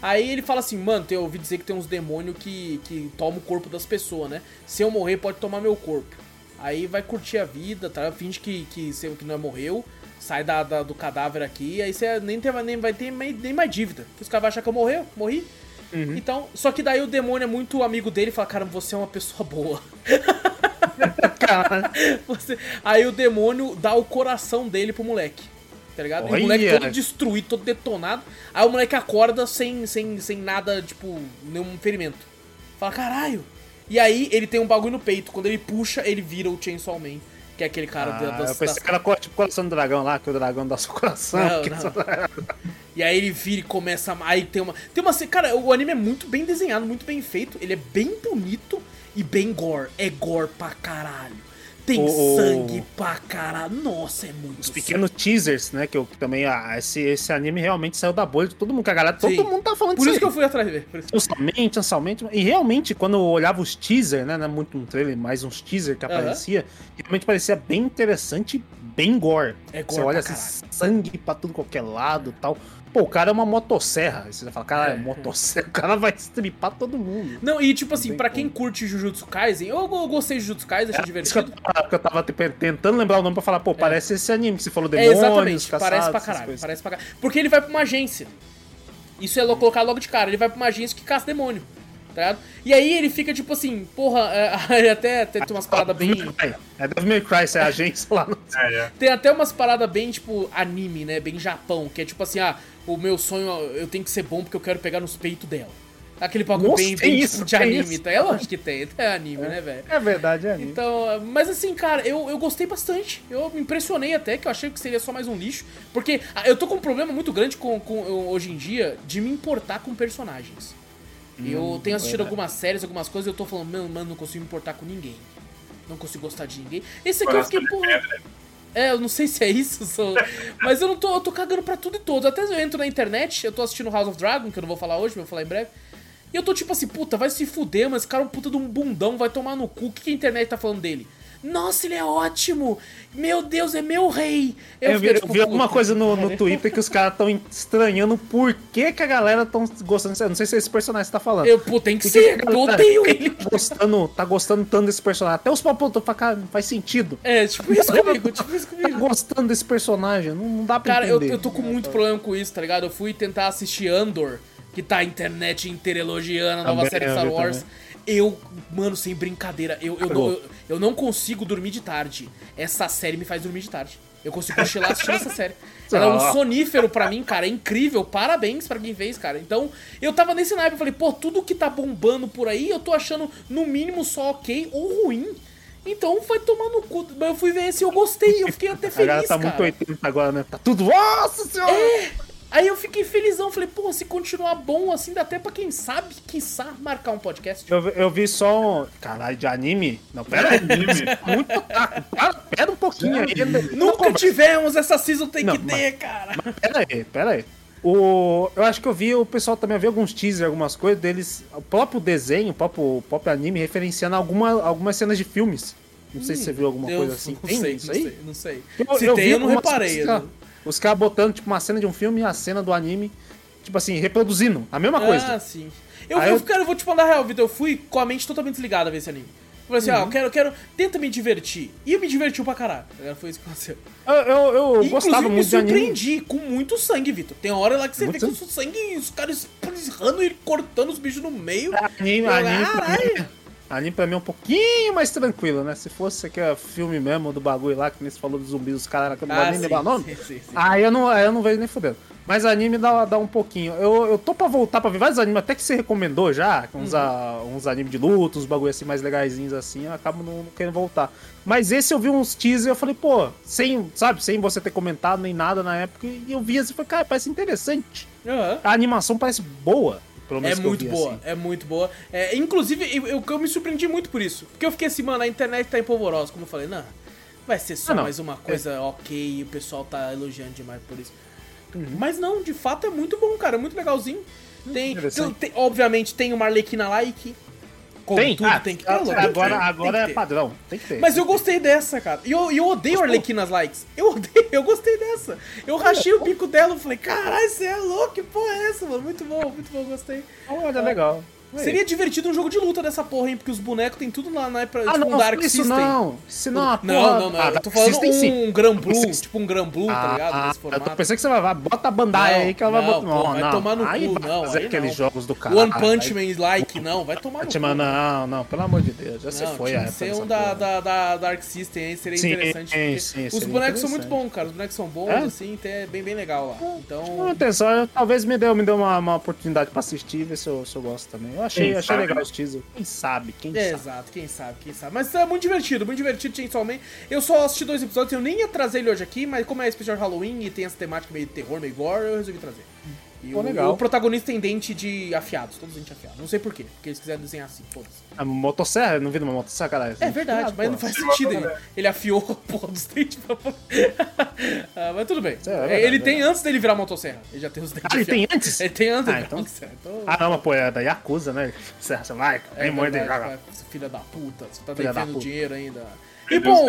Aí ele fala assim, mano, eu ouvi dizer que tem uns demônios que, que tomam o corpo das pessoas, né? Se eu morrer, pode tomar meu corpo. Aí vai curtir a vida, tá? Finge que, que, que não morreu, sai da, da- do cadáver aqui, aí você nem, tem, nem vai ter mais- nem mais dívida. Porque os caras vão achar que eu morreu, morri. Então, só que daí o demônio é muito amigo dele e fala, cara, você é uma pessoa boa. Caralho. Você- Aí o demônio dá o coração dele pro moleque. Tá ligado? E o Olha. moleque todo destruído, todo detonado. Aí o moleque acorda sem, sem, sem nada, tipo, nenhum ferimento. Fala, caralho. E aí ele tem um bagulho no peito. Quando ele puxa, ele vira o Chainsaw Man. Que é aquele cara da- Ah, das, eu pensei das- que era tipo coração do dragão lá, que o dragão dá seu coração. Não, que não. só- E aí ele vira e começa a. Aí tem uma. Tem uma. Cara, o anime é muito bem desenhado, muito bem feito. Ele é bem bonito e bem gore. É gore pra caralho. Tem O- sangue pra caralho. Nossa, é muito Os pequenos teasers, né? Que eu também. Ah, esse, esse anime realmente saiu da bolha de todo mundo. Que a galera, todo mundo tá falando Por isso que eu fui atrás ver. Mensalmente, mensalmente. E realmente, quando eu olhava os teasers, né? Não é muito um trailer, mais uns teasers que aparecia, realmente parecia bem interessante e bem gore. É gore Você olha assim, sangue pra tudo qualquer lado e tal. Pô, o cara é uma motosserra. Aí Você vai falar, cara, é É. motosserra. O cara vai estripar todo mundo. Não, e tipo assim, bom. quem curte Jujutsu Kaisen, eu, eu gostei de Jujutsu Kaisen, achei É isso eu, divertido. tava- que eu tava te- tentando lembrar o nome pra falar, pô, parece esse anime que você falou É, demônios, exatamente, caçados, parece pra caralho, parece pra caralho. Porque ele vai pra uma agência. Isso é lo- colocar logo de cara, ele vai pra uma agência que caça demônio, tá ligado? E aí ele fica tipo assim, porra, é, até, até tem umas paradas bem... É Devil May Cry, é a agência lá no... É, é. Tem até umas paradas bem, tipo, anime, né? Bem Japão, que é tipo assim, ah, o meu sonho, eu tenho que ser bom porque eu quero pegar nos peitos dela. Aquele bagulho Nossa, bem, bem isso, de anime, tá? Eu acho que tem, é anime, né, velho? É verdade, é anime. Então, mas assim, cara, eu, eu gostei bastante. Eu me impressionei até, que eu achei que seria só mais um lixo. Porque ah, eu tô com um problema muito grande com, com- hoje em dia de me importar com personagens. Eu tenho assistido algumas séries, algumas coisas, e eu tô falando, mano, mano, não consigo me importar com ninguém. Não consigo gostar de ninguém. Esse aqui eu fiquei, pedra. É, eu não sei se é isso, sou- mas eu não tô, eu tô cagando pra tudo e todos. Até eu entro na internet, eu tô assistindo House of Dragon, que eu não vou falar hoje, mas vou falar em breve. E eu tô tipo assim, puta, vai se fuder, mas esse cara é um puta de um bundão, vai tomar no cu. O que, que a internet tá falando dele? Nossa, ele é ótimo! Meu Deus, é meu rei! Eu, vi, fiquei, eu tipo, vi alguma coisa no, no cara. Twitter que os caras estão estranhando por que, que a galera tão gostando. Eu não sei se é esse personagem que você tá falando. Eu, pô, tem que ser, que eu odeio ele. tá gostando, tá gostando tanto desse personagem. Até os papos cara, não faz sentido. É, tipo isso comigo, tipo isso Tá comigo. gostando desse personagem, não, não dá pra Cara, eu, entender. eu tô com muito problema com isso, tá ligado? Eu fui tentar assistir Andor, que tá a internet inteira elogiando a nova Também, série eu Star Wars. também. Eu, mano, sem brincadeira, eu, eu, não, eu, eu não consigo dormir de tarde. Essa série me faz dormir de tarde. Eu consigo cochilar assistindo essa série. Ela é um Ah. sonífero pra mim, cara. É incrível. Parabéns pra quem fez, cara. Então, eu tava nesse naipe. Eu falei, pô, tudo que tá bombando por aí, eu tô achando no mínimo só ok ou ruim. Então, foi tomar no cu. Mas eu fui ver esse eu gostei. Eu fiquei até feliz, tá cara. muito 80 agora, né? Tá tudo. Nossa senhora! Aí eu fiquei felizão, falei, pô, se continuar bom assim, dá até pra quem sabe, quiçá, marcar um podcast. Eu, vi- eu vi só um. Caralho, de anime? Não, pera aí. Muito otaku. Para, pera um pouquinho aí. Nunca tivemos, essa season tem Não, que ter, cara. Pera aí, pera aí. O, eu acho que eu vi, o pessoal também eu vi alguns teasers, algumas coisas deles, o próprio desenho, o próprio, o próprio anime referenciando alguma, algumas cenas de filmes. Não sei se você viu alguma Eu coisa assim. não Tem sei, isso não aí? sei, não sei. Eu- Se eu tem, vi eu não reparei. coisas, Os caras botando, tipo, uma cena de um filme e a cena do anime, tipo assim, reproduzindo. A mesma Ah, coisa. sim. Eu, eu, eu- cara, eu vou te mandar real, Vitor. Eu fui com a mente totalmente desligada a ver esse anime. Eu falei assim, Uhum. ah, eu quero, eu quero. Tenta me divertir. E me divertiu pra caralho. Agora Foi isso que aconteceu. Eu, eu, eu Inclusive, gostava me muito anime. surpreendi com muito sangue, Vitor. Tem hora lá que você Muito vê que o sangue e os caras espirrando e cortando os bichos no meio. Anime, anime, caralho. Anime pra mim é um pouquinho mais tranquilo, né? Se fosse aquele filme mesmo do bagulho lá, que nem você falou dos zumbis, os caras que eu não Ah, nem o nome. sim, sim, sim. Aí eu não, aí eu não vejo nem fudendo. Mas anime dá, dá um pouquinho. Eu, eu tô pra voltar pra ver vários animes, até que você recomendou já, uns, Uhum. a- uns animes de luta, uns bagulho assim mais legaisinhos assim, eu acabo não, não querendo voltar. Mas esse eu vi uns teasers e eu falei, pô, sem, sabe, sem você ter comentado nem nada na época, e eu vi assim e falei, cara, parece interessante. Aham. A animação parece boa. É muito vi, boa, assim. é muito boa. É, inclusive, eu, eu, eu me surpreendi muito por isso. Porque eu fiquei assim, mano, a internet tá empolvorosa, como eu falei, não, vai ser só Ah, mais uma coisa ok e o pessoal tá elogiando demais por isso. Uhum. Mas não, de fato é muito bom, cara, é muito legalzinho. Tem, tem- tem- obviamente tem uma Arlequina like. Como Tem, tudo ah, tem que ter. agora, agora é ter. padrão, tem que ter. Mas eu gostei dessa, cara. E eu, eu odeio Arlequinas likes. Eu odeio, eu gostei dessa. Eu rachei o bico dela e falei, caralho, você é louco, que porra é essa, mano? Muito bom, muito bom, gostei. Olha, legal. Seria divertido um jogo de luta dessa porra, hein? Porque os bonecos tem tudo lá na pra, Ah, tipo não, um Dark isso System. não. Isso não, a Não, porra- não, não. Ah, eu tô falando System, sim. um Gran Blue, System. tipo um Gran Blue, tá ligado? Ah, Nesse eu formato. tô pensando que você vai, vai bota a bandai Não, aí que ela vai não, botar. pô, Não, vai não. tomar no aí cu, vai não, fazer aí aqueles não. jogos do cara. One Punch Man like, não, vai tomar no cu. Mano, não, não, pelo amor de Deus, já se Não, foi a ser um da, da, da Dark System aí, seria Sim, interessante. sim, porque sim, os bonecos são muito bons, cara. Os bonecos são bons, É? assim, tem- é bem, bem legal lá. Não, Então. atenção, eu- talvez me deu uma, uma oportunidade pra assistir e ver se eu, se eu gosto também. Achei, Quem achei sabe? legal os teaser. Quem sabe, quem É, sabe. exato, quem sabe, quem sabe. Mas é muito divertido, muito divertido, Chainsaw Man. Eu só assisti dois episódios, eu nem ia trazer ele hoje aqui, mas como é especial Halloween e tem essa temática meio de terror, meio gore, eu resolvi trazer. E Pô, o, legal. o protagonista tem dente de afiados, todos dentes afiados. Não sei porquê, porque eles quiseram desenhar assim, todos. A motosserra, não vi numa motosserra, caralho. É verdade, mas não faz sentido. Ele, ele afiou a porra dos dentes pra... ah, Mas tudo bem. É, é verdade, ele é tem antes dele virar motosserra. Ele já tem os dentes Ah, ele tem antes? Ele tem antes Ah, então- motosserra. Então... Ah, não, mas pô, é da Yakuza, né? Serra, você vai, É aí morde. verdade, cara, filha da puta, você tá Filha devendo dinheiro ainda. E bom,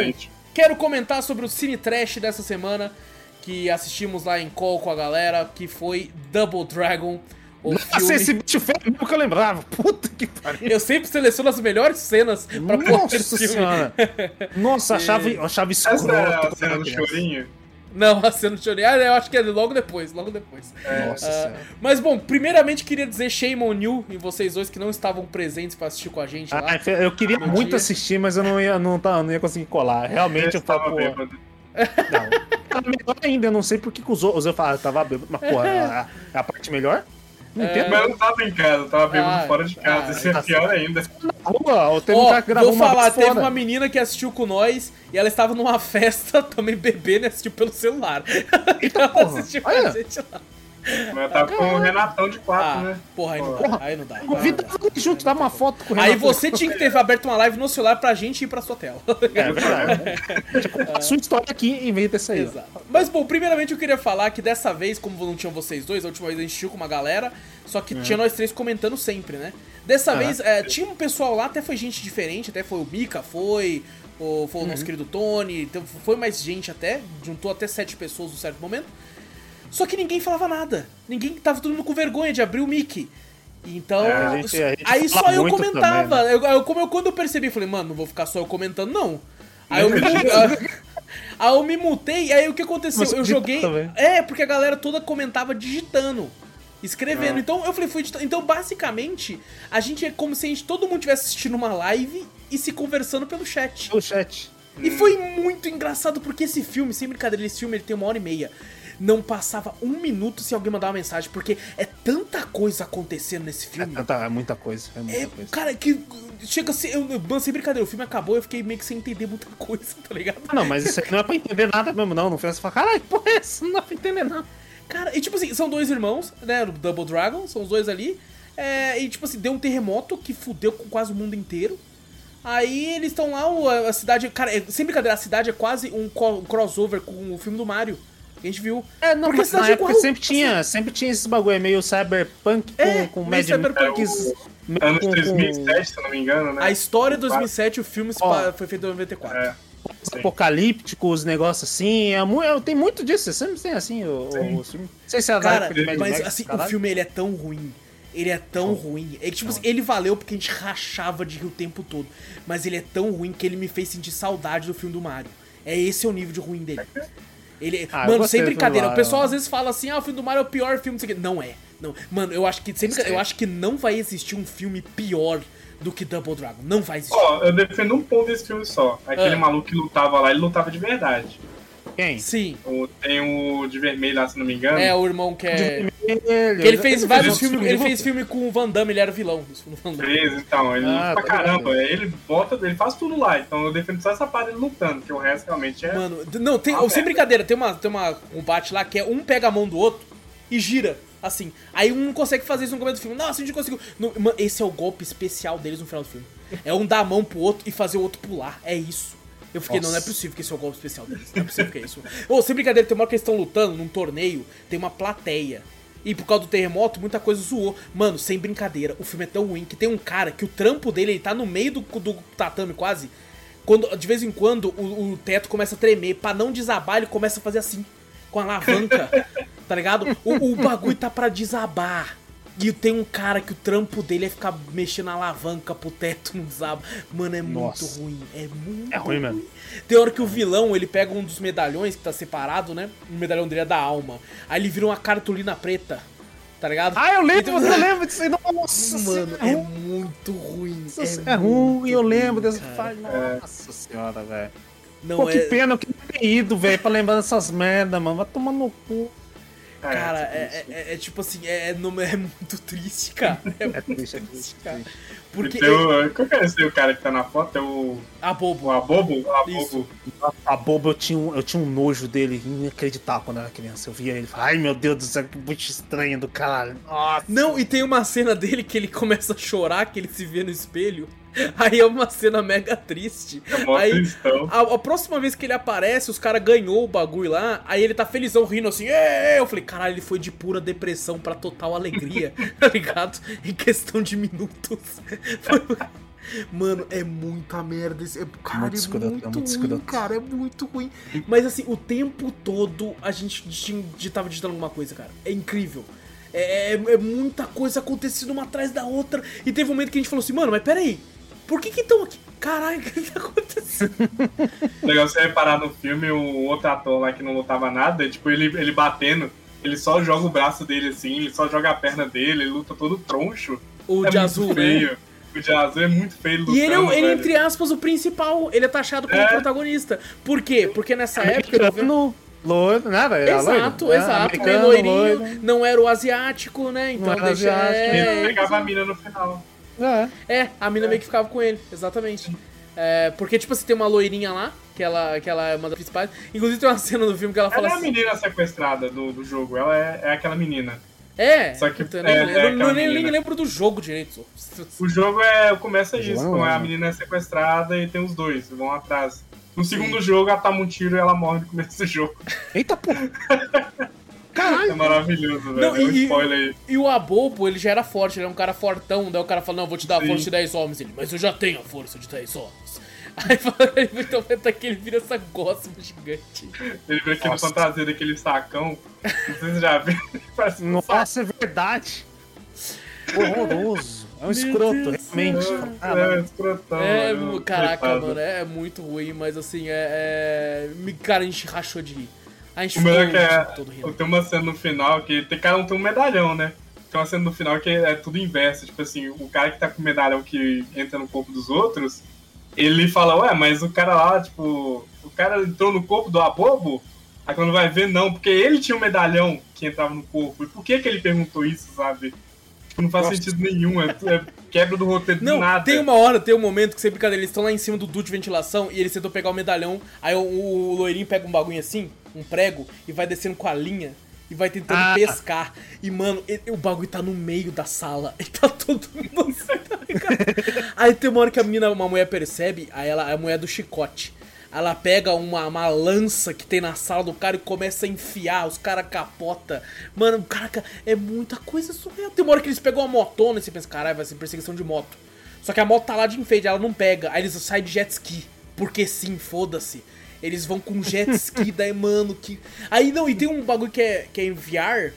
quero comentar sobre o Cine Trash dessa semana, que assistimos lá em call com a galera, que foi Double Dragon, o Nossa, filme... esse bicho feio mesmo que eu lembrava. Puta que pariu. Eu sempre seleciono as melhores cenas pra pôr Nossa senhora. Nossa, achava, achava Essa é a escroto. cena quando do era criança. chorinho? Não, a cena do Johnny, ah, eu acho que é logo depois, logo depois. Nossa Ah, senhora. mas bom, primeiramente queria dizer shame on you e vocês dois que não estavam presentes pra assistir com a gente lá. Ah, eu queria muito dia. assistir, mas eu não ia, não, tá, não ia conseguir colar. Realmente eu estava falo, pô. bêbado. Não. Tá melhor ainda, eu não sei por que que os outros. Eu falo, tava bêbado, mas porra, é a, é a parte melhor? Não entendo. Mas eu não tava em casa, eu tava bêbado Ah, fora de casa. ah, Isso é tá pior ainda. Na rua, o Temo Ó, tá gravando vou falar, teve fora. uma menina que assistiu com nós e ela estava numa festa também bebendo e assistiu pelo celular. Eita ela porra, assistiu com a gente lá. Mas tava com o Renatão de quatro, Ah, né? porra, aí não dá, Porra, aí não dá. Convida aí não dá. junto, dá uma foto com o Aí Renato. você tinha que ter aberto uma live no celular pra gente ir pra sua tela. É verdade. A sua história aqui em vez dessa aí. Exato. Mas bom, primeiramente eu queria falar que dessa vez, como não tinham vocês dois, a última vez a gente assistiu com uma galera, só que tinha nós três comentando sempre, né? Dessa Aham. vez, é, tinha um pessoal lá, até foi gente diferente, até foi o Mika, foi, o, foi o nosso querido Tony, então foi mais gente até, juntou até sete pessoas num certo momento. Só que ninguém falava nada. Ninguém tava todo mundo com vergonha de abrir o mic. Então, É, a gente- a gente aí só eu comentava. também, eu, eu- como eu, quando eu percebi, falei, mano, não vou ficar só eu comentando, não. Aí eu me, aí eu me mutei, aí o que aconteceu? Mas eu joguei. também. É, porque a galera toda comentava digitando. Escrevendo. Ah. Então eu falei, fui editando. Então, basicamente, a gente é como se a gente, todo mundo tivesse assistindo uma live e se conversando pelo chat. O chat. E foi muito engraçado porque esse filme, sem brincadeira, esse filme ele tem uma hora e meia. Não passava um minuto se alguém mandar uma mensagem, porque é tanta coisa acontecendo nesse É, filme. tanta- é muita coisa, é muita É, coisa. cara, que chega a ser. Eu, mano, sem brincadeira, o filme acabou e eu fiquei meio que sem entender muita coisa, tá ligado? Ah, não, mas isso aqui não é pra entender nada mesmo, não. No final você fala, caralho, porra é essa? Não dá pra entender nada. Cara, e tipo assim, são dois irmãos, né? O Double Dragon, são os dois ali. É, e tipo assim, deu um terremoto que fudeu com quase o mundo inteiro. Aí eles estão lá, a cidade. Cara, é, sem brincadeira, a cidade é quase um crossover com o filme do Mario. Que a gente viu. É, não, Porque cidade na é época igual, sempre tinha, sempre tinha esses bagulho, é meio cyberpunk com, É, com meio Mad cyberpunk. Meio Anos com- com- 2007, se eu não me engano, né? A história de 2007, o filme pa- foi feito em 94. É. Sim. apocalípticos, negócios assim. É, é, tem muito disso, sempre tem assim o, o, filme. Não sei se é Cara, mas Max, assim, o caralho. filme ele é tão ruim. Ele é tão ruim. É que, tipo assim, ele valeu porque a gente rachava de rir o tempo todo. Mas ele é tão ruim que ele me fez sentir saudade do filme do Mario. É esse é o nível de ruim dele. Ele, Ah, mano, sem brincadeira. O pessoal às vezes fala assim: ah, o filme do Mario é o pior filme, não sei o quê. Não é. Não. Mano, eu acho que sem brincadeira, eu acho que não vai existir um filme pior do que Double Dragon. Não vai existir. Ó, eu defendo um ponto desse filme só. Aquele Ah. maluco que lutava lá, ele lutava de verdade. Quem? Sim. O- tem o de vermelho lá, se não me engano. É, o irmão que é. Ele, Que ele fez vários filmes. Ele fez filme com o Van Damme, ele era vilão. Fez, então, ele Ah, pra tá caramba. ligado. Ele bota, ele faz tudo lá. Então eu defendo só essa parte dele lutando, porque o resto realmente é. Mano, não, tem, Ah, sem merda. brincadeira, tem uma, tem uma combate lá que é um pega a mão do outro e gira, assim. Aí um não consegue fazer isso no começo do filme. Nossa, a gente conseguiu. No- mano, esse é o golpe especial deles no final do filme. É um dar a mão pro outro e fazer o outro pular. É isso. Eu fiquei, não, não é Nossa. possível que esse é o golpe especial deles. Não é possível que é isso. Ô, sem brincadeira, tem uma hora que eles estão lutando num torneio, tem uma plateia. E por causa do terremoto, muita coisa zoou. Mano, sem brincadeira, o filme é tão ruim que tem um cara que o trampo dele, ele tá no meio do, do tatame quase. Quando, de vez em quando o, o teto começa a tremer, pra não desabar, ele começa a fazer assim, com a alavanca, tá ligado? O, o bagulho tá pra desabar. E tem um cara que o trampo dele é ficar mexendo a alavanca pro teto não desaba. Mano, é muito Nossa. ruim. É muito É ruim mesmo. Tem hora que o vilão, ele pega um dos medalhões que tá separado, né? O medalhão dele é da alma. Aí ele vira uma cartolina preta, tá ligado? Ah, eu lembro, Então- eu lembro disso aí. Nossa, Mano, senhora, é muito ruim. Nossa, É, é ruim, eu muito lembro ruim, dessa fase. Nossa senhora, velho. Não Pô, que é... pena, eu queria ter ido, velho, pra lembrar dessas merda, mano. Vai tomar no cu. Cara, tipo é, isso. é- é tipo assim, é, é, não- é muito triste, cara. É, É muito triste, é triste, triste. cara. triste. Porque Tem o, qual que é esse o cara que tá na foto? É o, a bobo. o Abobo? A boba, eu tinha, um, eu tinha um nojo dele inacreditável quando eu era criança. Eu via ele e falava, ai meu Deus do céu, que bicho estranho do caralho. Nossa. Não, e tem uma cena dele que ele começa a chorar, que ele se vê no espelho. Aí é uma cena mega triste. É Aí, a, a próxima vez que ele aparece, os caras ganhou o bagulho lá, aí ele tá felizão rindo assim, eu falei, caralho, ele foi de pura depressão pra total alegria, tá ligado? Em questão de minutos. Mano, é muita merda. Esse, é, cara, Muito é escroto, é muito, muito ruim, cara, é muito ruim. Mas assim, o tempo todo a gente tava digitando alguma coisa, cara. É incrível. É, é- é muita coisa acontecendo uma atrás da outra. E teve um momento que a gente falou assim, mano, mas peraí, por que que estão aqui? Caralho, o que tá acontecendo? Legal você reparar no filme, o outro ator lá que não lutava nada, tipo, ele, ele batendo, ele só joga o braço dele assim, ele só joga a perna dele, ele luta todo troncho. O é de muito azul, né? O de azul é muito feio lutando, E ele é, ele, entre aspas, o principal. Ele é taxado como É. protagonista. Por quê? Porque nessa época. Americano, loiro, né, velho? Era Exato, loiro? É, exato. Americano, loirinho, loiro. não era o asiático, né? Então Não era deixa. asiático. Ele É, pegava a mina no final. É. é, a mina meio que ficava com ele, exatamente. É, porque, tipo, você tem uma loirinha lá, que ela, que ela é uma das principais. Inclusive tem uma cena no filme que ela fala Ela é a assim. menina sequestrada do, do jogo, ela é, é aquela menina. É, Só que- eu nem, é, eu é não- aquela nem, nem menina. lembro do jogo direito. O jogo é. começa isso, não com é. a menina é sequestrada e tem os dois, vão atrás. No segundo jogo, ela toma um tiro e ela morre no começo do jogo. Eita porra. É Caralho. maravilhoso, velho. Não, é um e- spoiler aí. E o Abobo, ele já era forte, ele é um cara fortão. Daí o cara fala: Não, vou te dar a Sim. força de 10 homens. Ele, mas eu já tenho a força de 10 homens. Aí fala, então até que ele vira essa gosma gigante. Ele vem aqui no Nossa. fantasia daquele sacão. Não sei se vocês já saco. Nossa, é verdade. Horroroso. É um escroto, Deus realmente. do É, é escrotão. É, mano. caraca, Coitado. mano, é muito ruim, mas assim, é. é... me- Cara, a gente rachou de rir. A gente O melhor é ficou que é, tem uma cena no final que tem cada um tem um medalhão, né? Tem uma cena no final que é tudo inverso. Tipo assim, o cara que tá com o medalhão que entra no corpo dos outros, ele fala, ué, mas o cara lá, tipo, o cara entrou no corpo do abobo? Aí quando vai ver, não, porque ele tinha um medalhão que entrava no corpo. E por que que ele perguntou isso, sabe? Tipo, não faz Nossa. sentido nenhum, é, é quebra do roteiro Não, do nada. tem uma hora, tem um momento que sem brincadeira, eles estão lá em cima do duto de ventilação e eles tentam pegar o medalhão, aí o, o loirinho pega um bagulho assim, um prego, e vai descendo com a linha. E vai tentando Ah. pescar. E, mano, e- e o bagulho tá no meio da sala. E tá todo mundo assim, tá? Aí tem uma hora que a menina, uma mulher percebe, aí ela, a mulher do chicote. Ela pega uma, uma lança que tem na sala do cara e começa a enfiar, os caras capota. Mano, caraca, é muita coisa surreal. Tem uma hora que eles pegam uma motona e você pensa, caralho, vai ser perseguição de moto. Só que a moto tá lá de enfeite, ela não pega. Aí eles saem de jet ski. Porque sim, foda-se. Eles vão com jet ski, daí, mano, que. Aí não, e tem um bagulho que é, que é em VR.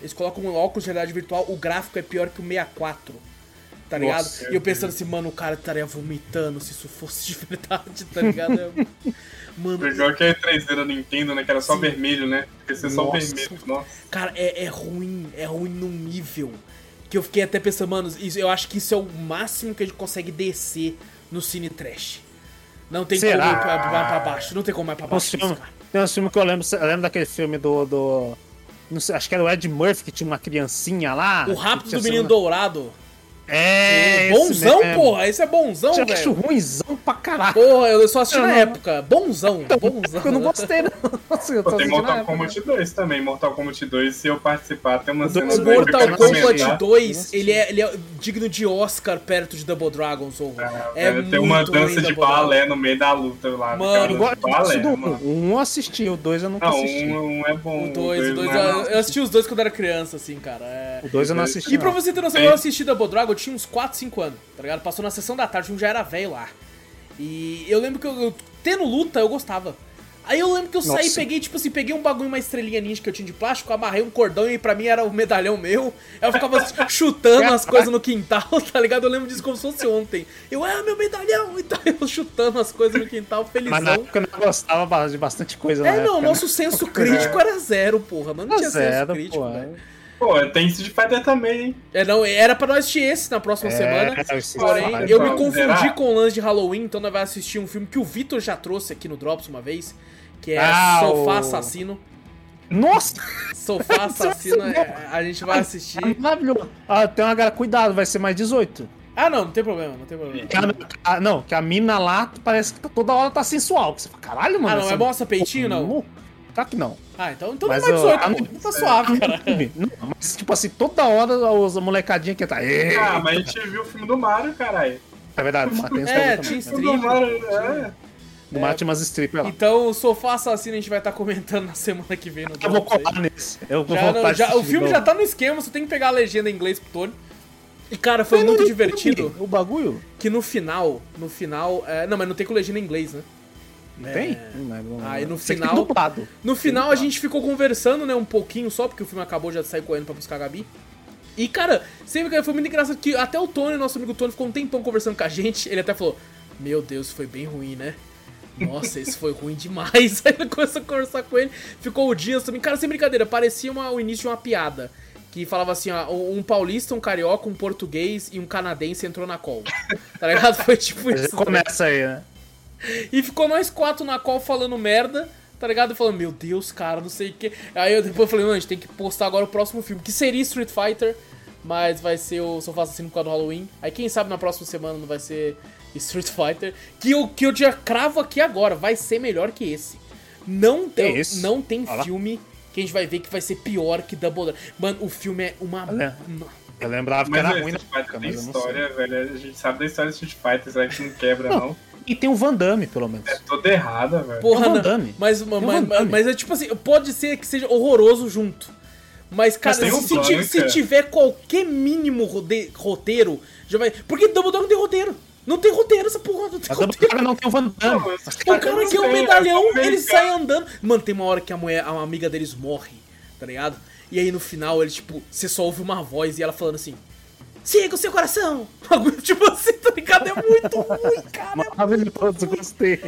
Eles colocam um óculos de realidade virtual, o gráfico é pior que o 64. Tá ligado? Nossa, e eu pensando assim, mano, o cara estaria vomitando se isso fosse de verdade, tá ligado? É- Mano, jogo que é 3D da Nintendo, né? Que era só Sim. vermelho, né? Ia ser só vermelho. Nossa. Cara, é, é ruim, é ruim num nível que eu fiquei até pensando, mano, isso, eu acho que isso é o máximo que a gente consegue descer no Cine Trash. Não tem Será? como ir pra, pra, pra baixo, não tem como ir pra Tem baixo um filme, tem um filme que eu lembro, eu lembro daquele filme do. do sei, acho que era o Ed Murphy que tinha uma criancinha lá. O Rápido do Menino Dourado. É, esse bonzão, mesmo. porra, esse é bonzão, Eu acho velho. ruimzão pra caralho. Porra, eu só assisti Eu na não- época. Bonzão, bonzão. Eu não gostei, não. Nossa, eu Pô, tô tem Mortal época. Kombat 2 também. Mortal Kombat 2, se eu participar, tem uma cena dois- O daí que eu Mortal Kombat comentar. 2, ele é, ele é digno de Oscar perto de Double Dragon, Zorro. É, É, tem uma dança de Double Dragon. balé no meio da luta lá. Mano, cara, Eu de gosto balé, do mano. um. Um eu assisti, o dois eu nunca Não, assisti. um, um é bom. O 2, o 2, não é eu assisti os dois quando era criança, assim, cara. É... O dois eu não assisti. E pra não. você ter noção, eu assisti Double Dragon, eu tinha uns 4, 5 anos, tá ligado? Passou na sessão da tarde, filme já era velho lá. E eu lembro que eu, eu- tendo luta, eu gostava. Aí eu lembro que eu saí, Nossa. peguei, tipo assim, peguei um bagulho, uma estrelinha ninja que eu tinha de plástico, amarrei um cordão e pra mim era o medalhão meu. Eu ficava chutando as coisas no quintal, tá ligado? Eu lembro disso como se fosse ontem. Eu, é meu medalhão! E tá eu chutando as coisas no quintal, Mas na felizão. época eu não gostava de bastante coisa. na É, não, época, o né? nosso senso crítico era zero, porra. Não, não tinha senso Zero, crítico, pô. velho. Pô, tem Street Fighter também, hein? É, não, era pra nós assistir esse na próxima É, semana. Porém, eu me Então, confundi será? com o lance de Halloween, então nós vamos assistir um filme que o Vitor já trouxe aqui no Drops uma vez, que é Ah, Sofá o- Assassino. Nossa! Sofá Assassino, é, a gente vai assistir. Maravilhoso. Ah, tem uma galera, cuidado, vai ser mais 18. Ah, não, não tem problema, não tem problema. Que a- a- não, que a mina lá parece que tá- toda hora tá sensual. Que você fala, caralho, mano. Ah, não, é mostra peitinho, não? Claro que não. Ah, então, então Mas não é mais eu- 18, ah, pô. não- Tá suave, cara. Não, mas tipo assim, toda hora os molecadinha que tá. Ah, mas a gente viu o filme do Mario, caralho. É verdade, mas tem É, tinha filme do strip. Mario, é. Tinha umas strippers lá. Então, o Sofá Assassino a gente vai estar comentando na semana que vem no Eu vou colar nesse. Eu vou Já voltar não- já- o filme já tá no esquema, você tem que pegar a legenda em inglês pro Tony. E, cara, foi Mas muito divertido. O bagulho? Que no final, no final. é, não, mas não tem com legenda em inglês, né? Não tem? Não, não. Aí no final- dublado. No final a gente ficou conversando, né, um pouquinho só, porque o filme acabou, já saí correndo pra buscar a Gabi. E, cara, sempre que foi muito engraçado que até o Tony, nosso amigo Tony, ficou um tempão conversando com a gente. Ele até falou: Meu Deus, foi bem ruim, né? Nossa, esse foi ruim demais. Aí ele começou a conversar com ele, ficou o dia também. Cara, sem brincadeira, parecia uma- o início de uma piada. Que falava assim, ó, um paulista, um carioca, um português e um canadense entrou na call. Tá ligado? Foi tipo isso. tá começa aí, né? E ficou nós quatro na call falando merda, tá ligado? Falando, meu Deus, cara, não sei o que. Aí eu depois falei, mano, a gente tem que postar agora o próximo filme, que seria Street Fighter, mas vai ser o Sofá Assassino por causa do Halloween. Aí quem sabe na próxima semana não vai ser Street Fighter, que eu, que eu já cravo aqui agora, vai ser melhor que esse. Não tem, esse? não tem filme que a gente vai ver que vai ser pior que Double Dragon. Mano, o filme é uma... Uma- Eu lembrava que Mas era o ruim na Fighter época, mas eu não sei. história, velho. A gente sabe da história do Street Fighter, será que não quebra, não? E tem o Van Damme, pelo menos. É toda errada, velho. Porra, É o Van. Damme. Mas, mas, Van mas, Damme. mas é tipo assim, pode ser que seja horroroso junto. Mas, cara, um se, ti- se cara. tiver qualquer mínimo rode- roteiro, já vai. Porque Double Dragon não tem roteiro. Não tem roteiro essa porra, não tem Mas o roteiro. cara não tem o Van Damme. Não, O cara que é sei, medalhão, é ele sai andando. Mano, tem uma hora que a mulher, a amiga deles morre, tá ligado? E aí no final ele, tipo, você só ouve uma voz e ela falando assim: Siga o seu coração! Bagulho, tipo assim, tá ligado? É muito ruim, cara. Maravilhoso, gostei.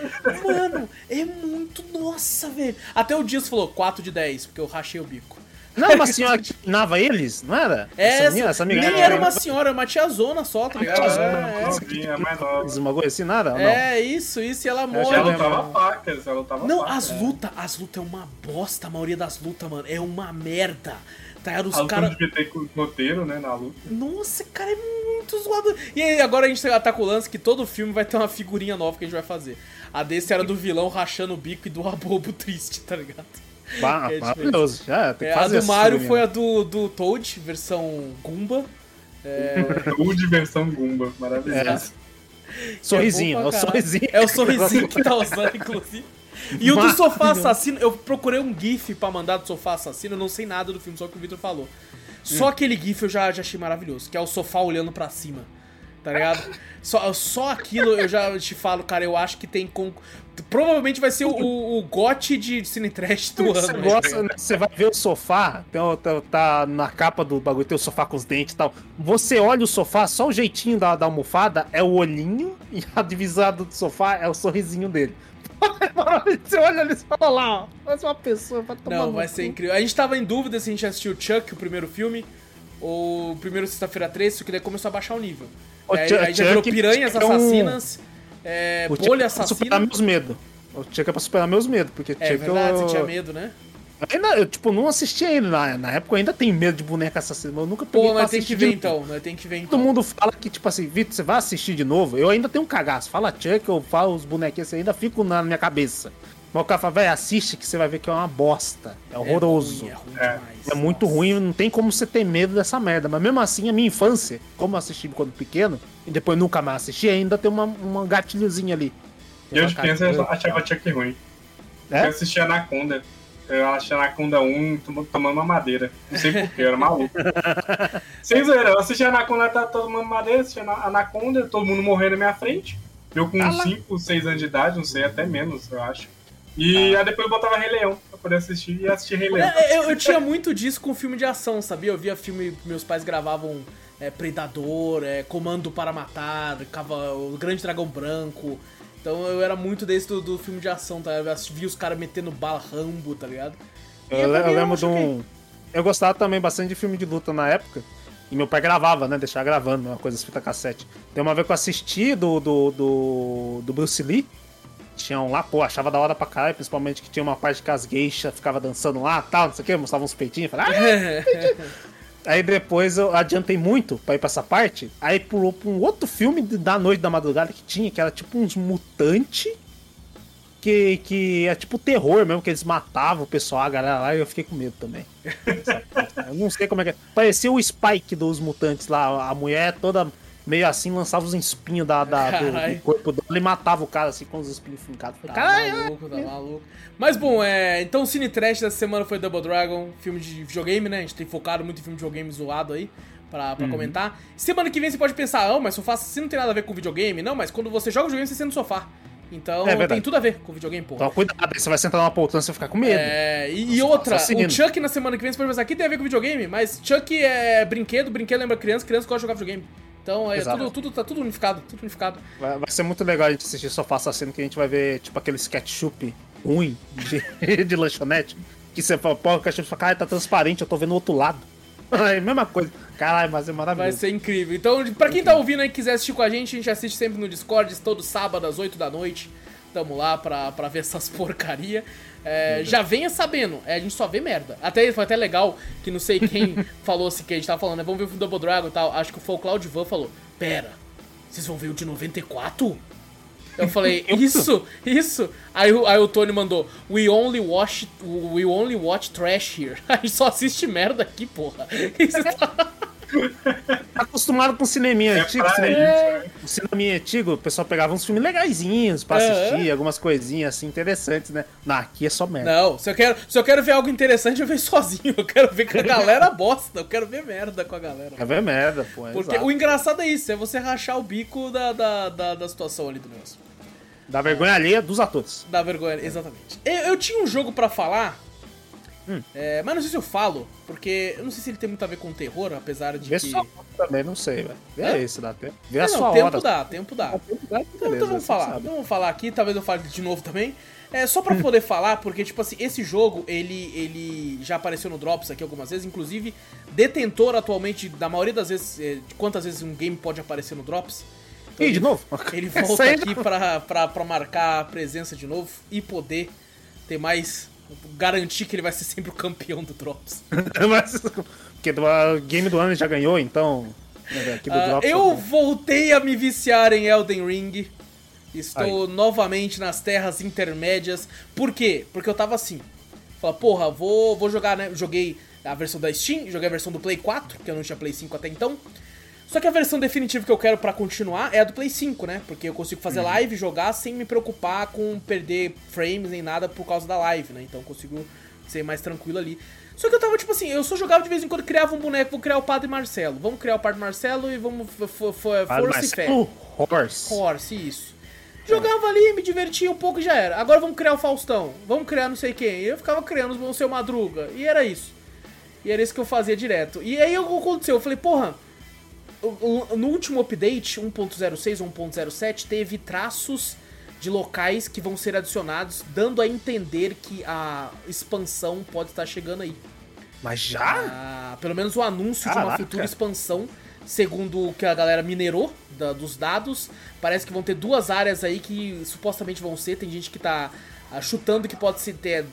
Mano, é muito. Nossa, velho. Até o Dias falou 4 de 10, porque eu rachei o bico. Não era uma senhora que pinava eles, não era? É, menina- essa amiga nem era- era uma senhora, era uma tiazona só, tá ligado? É, Novinha, mais nova. Esmagou assim, nada? é, é isso, isso, e ela Ela morre. que lutava facas, ela lutava Não, facas. as lutas, as lutas é uma bosta, a maioria das lutas, mano, é uma merda. Tá ligado? A Os caras. devia ter roteiro, né, na luta. Nossa, cara, é muito zoado. E aí, agora a gente tá com o lance que todo filme vai ter uma figurinha nova que a gente vai fazer. A desse era do vilão rachando o bico e do abobo triste, tá ligado? Bah, É maravilhoso. Já, tem É, que a fazer do esse Mario foi né? a do, do Toad, versão Goomba. É, O de versão Goomba, maravilhoso. Sorrisinho, é é bom o pra caralho. sorrisinho. É o sorrisinho que tá usando, inclusive. E o do sofá assassino, eu procurei um GIF pra mandar do sofá assassino, eu não sei nada do filme, só que o Victor falou. Só aquele GIF eu já, já achei maravilhoso, que é o sofá olhando pra cima. Tá ligado? Só, só aquilo eu já te falo, cara, eu acho que tem. Con... Provavelmente vai ser o, o, o gote de Cine Trash do Você ano. né? gosta, né? Você vai ver o sofá, o- tá, tá na capa do bagulho, tem o sofá com os dentes e tal. Você olha o sofá, só o jeitinho da, da almofada é o olhinho e a divisada do sofá é o sorrisinho dele. Você olha ali e fala lá, ó, faz uma pessoa pra tomar Não, vai cu. ser incrível. A gente tava em dúvida se a gente assistiu Chuck, o primeiro filme, ou o primeiro Sexta-feira 13, só que daí começou a baixar o nível. O Chuck- aí já virou Chuck piranhas é um- assassinas, é, O bolha é pra superar assassina. meus medos. O Chuck é pra superar meus medos, porque É Chuck verdade, eu... você tinha medo, né? Ainda, eu, tipo, não assisti ainda. Na, na época eu ainda tenho medo de boneca assassina, mas eu nunca peguei Pô, pra nós tem assistir que ver então, tem que ver Todo então. mundo fala que, tipo assim, Vitor, você vai assistir de novo? Eu ainda tenho um cagaço. Fala Chuck, eu falo os bonequinhos, assim, ainda fico na minha cabeça. Mas o cara fala, velho, assiste que você vai ver que é uma bosta. É horroroso. É ruim, é ruim É. demais. É muito Nossa. ruim, não tem como você ter medo dessa merda. Mas mesmo assim, a minha infância, como eu assisti quando pequeno, e depois nunca mais assisti, ainda tem uma, uma gatilhozinha ali. Tem Eu uma de criança eu achava Chuck ruim. É? Eu assisti Anaconda. Eu achei Anaconda 1 tom- tomando uma madeira. Não sei porquê, eu era maluco. Sem zoeira, eu assisti Anaconda, tá tomando madeira, assisti Ana- Anaconda, todo mundo morrendo na minha frente. Eu com Ah uns lá. 5, 6 anos de idade, não sei, até menos, eu acho. E aí depois eu botava Rei Leão pra poder assistir e assistir Rei Leão. É, eu, eu tinha muito disso com filme de ação, sabia? Eu via filme, meus pais gravavam é, Predador, é, Comando para Matar, Cava- o Grande Dragão Branco. Então eu era muito desse do, do filme de ação, tá? Eu via os caras metendo bala Rambo, tá ligado? Eu, eu também lembro de um. Eu gostava também bastante de filme de luta na época. E meu pai gravava, né? Deixava gravando, uma coisa fita cassete. Tem uma vez que eu assisti do, do, do, do Bruce Lee. Tinha um lá, pô, achava da hora pra caralho, principalmente que tinha uma parte que as geishas ficavam dançando lá tal, não sei o que, mostravam uns peitinhos. Falei, ah! Aí depois eu adiantei muito pra ir pra essa parte. Aí pulou pra um outro filme da noite da madrugada que tinha, que era tipo uns mutantes. Que, que é tipo terror mesmo, que eles matavam o pessoal, a galera lá, e eu fiquei com medo também. eu não sei como é que é. Parecia o Spike dos mutantes lá, a mulher toda meio assim, lançava os espinhos da, da- do, do corpo dela e matava o cara assim com os espinhos fincados. Tá Caralho, maluco, tá maluco. Mas bom, é, então o Cine Trash dessa semana foi Double Dragon, filme de videogame, né? A gente tem focado muito em filme de videogame zoado aí. Pra, Uhum. pra comentar. Semana que vem você pode pensar, ah, mas sofá assassino não tem nada a ver com videogame. Não, mas quando você joga videogame, você senta no sofá. Então É tem tudo a ver com videogame, porra. Então cuidado, aí você vai sentar numa poltrona e você vai ficar com medo. É, e, e outra, o Chuck na semana que vem você pode pensar, aqui tem a ver com videogame, mas Chuck é brinquedo, brinquedo lembra criança, criança gosta de jogar videogame. Então é Exato. tudo, tudo, tá tudo unificado, tudo unificado. Vai, vai ser muito legal a gente assistir Sofá Assassino, que a gente vai ver, tipo, aqueles ketchup ruim de, de lanchonete. Que você fala, pô, o ketchup fala, cara, tá transparente, eu tô vendo o outro lado. É a mesma coisa. Caralho, mas é Vai maravilhoso. ser incrível. Então, pra quem tá ouvindo aí e quiser assistir com a gente, a gente assiste sempre no Discord, todo sábado às 8 da noite. Tamo lá pra, pra ver essas porcaria. É, já venha sabendo, é, a gente só vê merda. Até foi até legal que não sei quem falou assim que a gente tava falando, né? Vamos ver o filme Double Dragon e tal. Acho que foi o Claudio Van falou: Pera, vocês vão ver o de 94? Eu falei, isso, isso. Aí, o- aí o Tony mandou, we only watch, we only watch trash here. A gente só assiste merda aqui, porra. Isso tá... Tá acostumado com cineminha É antigo, cineminha, né? o cineminha antigo, o pessoal pegava uns filmes legaisinhos pra É. assistir, algumas coisinhas assim interessantes, né? Não, aqui é só merda. Não, se eu, quero, se eu quero ver algo interessante, eu vejo sozinho. Eu quero ver com a galera bosta. Eu quero ver merda com a galera. É ver merda, pô. é Porque exato. o engraçado é isso, é você rachar o bico da, da, da, da situação ali do negócio. Dá vergonha alheia dos atores. Da vergonha, exatamente. Eu, eu tinha um jogo pra falar, Hum. é, mas não sei se eu falo, porque eu não sei se ele tem muito a ver com terror, apesar de Vê que... sua também, não sei, velho. Vê Hã? esse, dá tempo. Vê a não, sua tempo hora. dá, tempo dá. Tempo dá, Então, beleza, então vamos falar, então vamos falar aqui, talvez eu fale de novo também. É, só pra poder falar, porque, tipo assim, esse jogo, ele, ele já apareceu no Drops aqui algumas vezes, inclusive, detentor atualmente, da maioria das vezes, é, de quantas vezes um game pode aparecer no Drops. Então, Ih, de novo? Ele volta aqui pra, pra, pra marcar a presença de novo e poder ter mais. Garantir que ele vai ser sempre o campeão do Drops. Mas, porque do game do ano já ganhou, então. Drops, eu voltei a me viciar em Elden Ring. Estou novamente nas terras intermédias. Por quê? Porque eu tava assim. Fala, porra, vou, vou jogar, né? Joguei a versão da Steam, joguei a versão do Play 4, que eu não tinha Play 5 até então. Só que a versão definitiva que eu quero pra continuar é a do Play 5, né? Porque eu consigo fazer live, jogar sem me preocupar com perder frames nem nada por causa da live, né? Então eu consigo ser mais tranquilo ali. Só que eu tava tipo assim, eu só jogava de vez em quando, criava um boneco, vou criar o Padre Marcelo. Vamos criar o Padre Marcelo e vamos. Força e fé. Horse. Horse, isso. Jogava ali, me divertia um pouco e já era. Agora vamos criar o Faustão, vamos criar não sei quem. E eu ficava criando o seu Madruga. E era isso. E era isso que eu fazia direto. E aí o que aconteceu? Eu falei, porra, no último update, 1.06 ou 1.07, teve traços de locais que vão ser adicionados, dando a entender que a expansão pode estar chegando aí. Mas já? Ah, pelo menos o anúncio Caraca. de uma futura expansão, segundo o que a galera minerou da, dos dados, parece que vão ter duas áreas aí que supostamente vão ser. Tem gente que tá ah, chutando que pode ser ter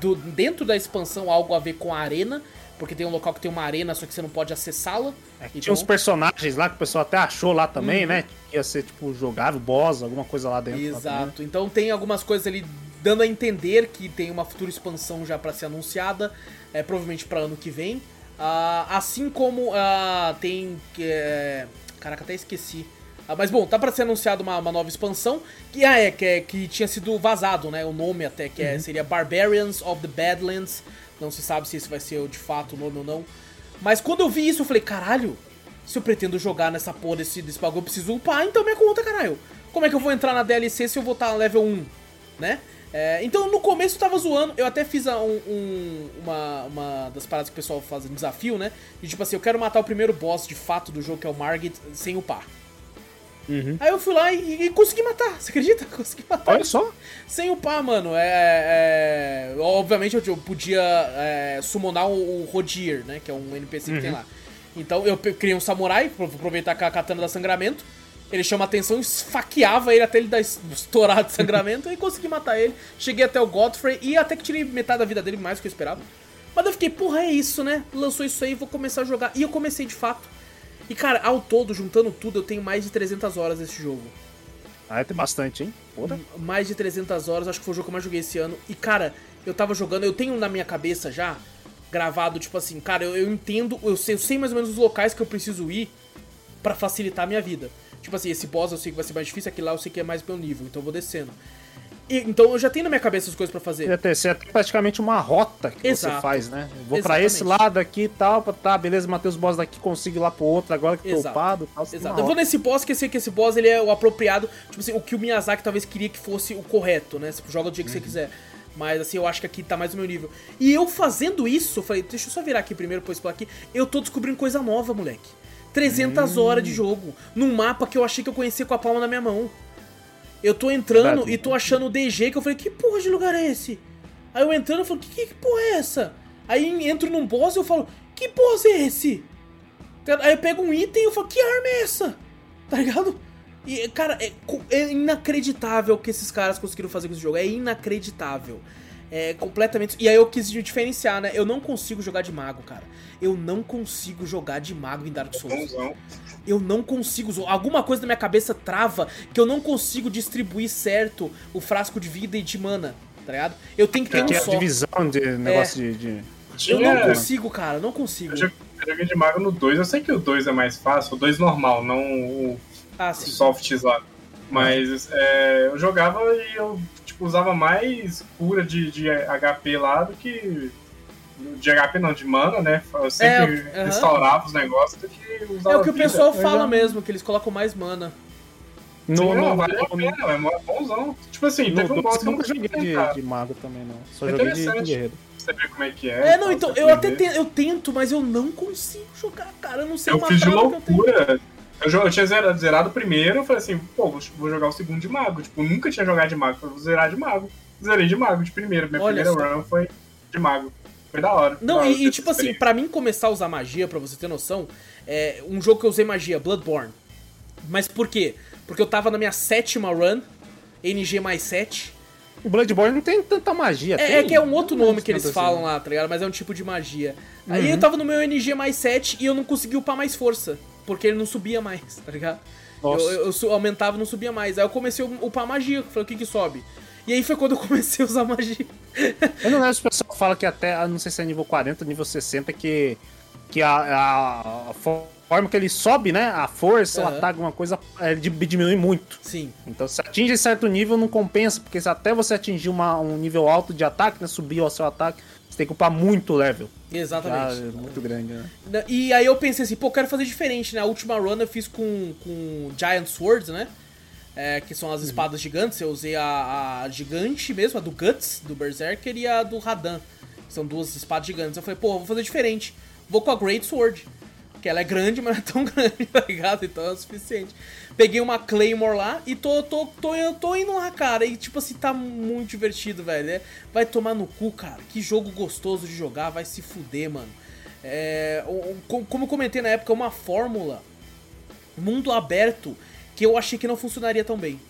do, dentro da expansão algo a ver com a arena porque tem um local que tem uma arena, só que você não pode acessá-la. É, então... Tinha uns personagens lá que o pessoal até achou lá também, uhum. né? Que ia ser, tipo, jogável, boss, alguma coisa lá dentro. Exato. Lá então tem algumas coisas ali dando a entender que tem uma futura expansão já para ser anunciada, é, provavelmente para ano que vem. Uh, assim como uh, tem. É... Caraca, até esqueci. Uh, mas bom, tá para ser anunciada uma, uma, nova expansão que ah, é, que, é, que tinha sido vazado, né? O nome até, que é, uhum. seria Barbarians of the Badlands. Não se sabe se esse vai ser de fato o nome ou não. Mas quando eu vi isso, eu falei, caralho, se eu pretendo jogar nessa porra desse, desse bagulho, eu preciso upar então minha conta, caralho. Como é que eu vou entrar na DLC se eu vou estar level 1, né? É, então no começo eu tava zoando, eu até fiz um, um, uma, uma das paradas que o pessoal faz um desafio, né? E tipo assim, eu quero matar o primeiro boss de fato do jogo, que é o Margit, sem upar. Uhum. Aí eu fui lá e, e, consegui matar, você acredita? Consegui matar. Olha só. Sem upar, mano. É, é obviamente eu, podia é, summonar o, o Rodier, né? Que é um NPC uhum. que tem uhum. lá. Então eu criei um samurai, aproveitar com a katana da sangramento. Ele chama atenção, esfaqueava ele até ele dar estourado de sangramento e consegui matar ele. Cheguei até o Godfrey e até que tirei metade da vida dele, mais do que eu esperava. Mas eu fiquei, porra, é isso, né? Lançou isso aí, vou começar a jogar. E eu comecei de fato. E, cara, ao todo, juntando tudo, eu tenho mais de 300 horas nesse jogo. Ah, tem bastante, hein? Porra. Mais de 300 horas, acho que foi o jogo que eu mais joguei esse ano. E, cara, eu tava jogando, eu tenho na minha cabeça já, gravado, tipo assim, cara, eu, eu entendo, eu sei, eu sei mais ou menos os locais que eu preciso ir para facilitar a minha vida. Tipo assim, esse boss eu sei que vai ser mais difícil, aquele lá eu sei que é mais meu nível, então eu vou descendo. E, então eu já tenho na minha cabeça as coisas para fazer. Você é praticamente uma rota que Exato. você faz, né? Vou para esse lado aqui e tal, tá, beleza, matei os boss daqui, consigo ir lá pro outro, agora que tô upado tal. Exato. Eu vou nesse boss que eu sei que esse boss ele é o apropriado, tipo assim, o que o Miyazaki talvez queria que fosse o correto, né? Você joga do jeito que uhum. você quiser. Mas assim, eu acho que aqui tá mais no meu nível. E eu fazendo isso, eu falei, deixa eu só virar aqui primeiro, depois por aqui. Eu tô descobrindo coisa nova, moleque. 300 hum. horas de jogo. Num mapa que eu achei que eu conhecia com a palma na minha mão. Eu tô entrando e tô achando o DG que eu falei, que porra de lugar é esse? Aí eu entrando, eu falo, que, que porra é essa? Aí entro num boss e eu falo, que boss é esse? Aí eu pego um item e eu falo, que arma é essa? Tá ligado? E, cara, é, é inacreditável o que esses caras conseguiram fazer com esse jogo. É inacreditável. É completamente. E aí eu quis diferenciar, né? Eu não consigo jogar de mago, cara. Eu não consigo jogar de mago em Dark Souls. Eu não consigo. Alguma coisa na minha cabeça trava que eu não consigo distribuir certo o frasco de vida e de mana, tá ligado? Eu tenho que ter é, um é só. divisão de negócio é. de, de, Eu não consigo, cara, não consigo. Eu joguei de mago no 2. Eu sei que o 2 é mais fácil, o 2 normal, não o, ah, o softs lá. Mas é, eu jogava e eu tipo, usava mais cura de, de HP lá do que. De HP não, de mana, né? Eu sempre é, restaurava os negócios do que usava. É o que vida. o pessoal fala já... mesmo, que eles colocam mais mana. No, Sim, não, vale a pena, é bonzão. Tipo assim, no, teve um boss que eu nunca joguei de, de mago também, não. Só é joguei de guerreiro. Saber como é que é. É, não, então, eu até te, eu tento, mas eu não consigo jogar, cara. Eu não sei Eu fiz de loucura. Eu, eu tinha zerado, zerado o primeiro, eu falei assim, pô, vou jogar o segundo de mago. Tipo, nunca tinha jogado de mago, vou zerar de mago. Zerei de mago de primeiro. Minha Olha primeira só. run foi de mago. Foi da hora. Não, da hora e, e tipo assim, pra mim começar a usar magia, pra você ter noção, é um jogo que eu usei magia, Bloodborne. Mas por quê? Porque eu tava na minha sétima run, NG mais 7. O Bloodborne não tem tanta magia. É, é que é um outro nome que eles falam lá, tá ligado? Mas é um tipo de magia. Uhum. Aí eu tava no meu NG mais 7 e eu não consegui upar mais força porque ele não subia mais, tá ligado? Eu, eu, eu, aumentava e não subia mais. Aí eu comecei a upar magia, falei, o que que sobe? E aí foi quando eu comecei a usar magia. Eu não lembro se o pessoal fala que até, não sei se é nível 40, nível 60, que, que a, a, a forma que ele sobe, né? A força, Aham. o ataque, uma coisa, é, di- diminui muito. Sim. Então, se atinge certo nível, não compensa, porque se até você atingir uma- um nível alto de ataque, né? Subir o seu ataque, você tem que upar muito level. Exatamente. é muito grande, né? E aí eu pensei assim, pô, eu quero fazer diferente, né? A última run eu fiz com, com Giant Swords, né? É, que são as espadas gigantes. Eu usei a, a gigante mesmo, a do Guts, do Berserker, e a do Radan. São duas espadas gigantes. Eu falei, pô, eu vou fazer diferente. Vou com a Great Sword. Que ela é grande, mas não é tão grande, tá ligado? Então é o suficiente. Peguei uma Claymore lá e tô, tô, tô, tô indo lá, cara. E tipo assim, tá muito divertido, velho. É, vai tomar no cu, cara. Que jogo gostoso de jogar, vai se fuder, mano. É, como eu comentei na época, é uma fórmula mundo aberto que eu achei que não funcionaria tão bem.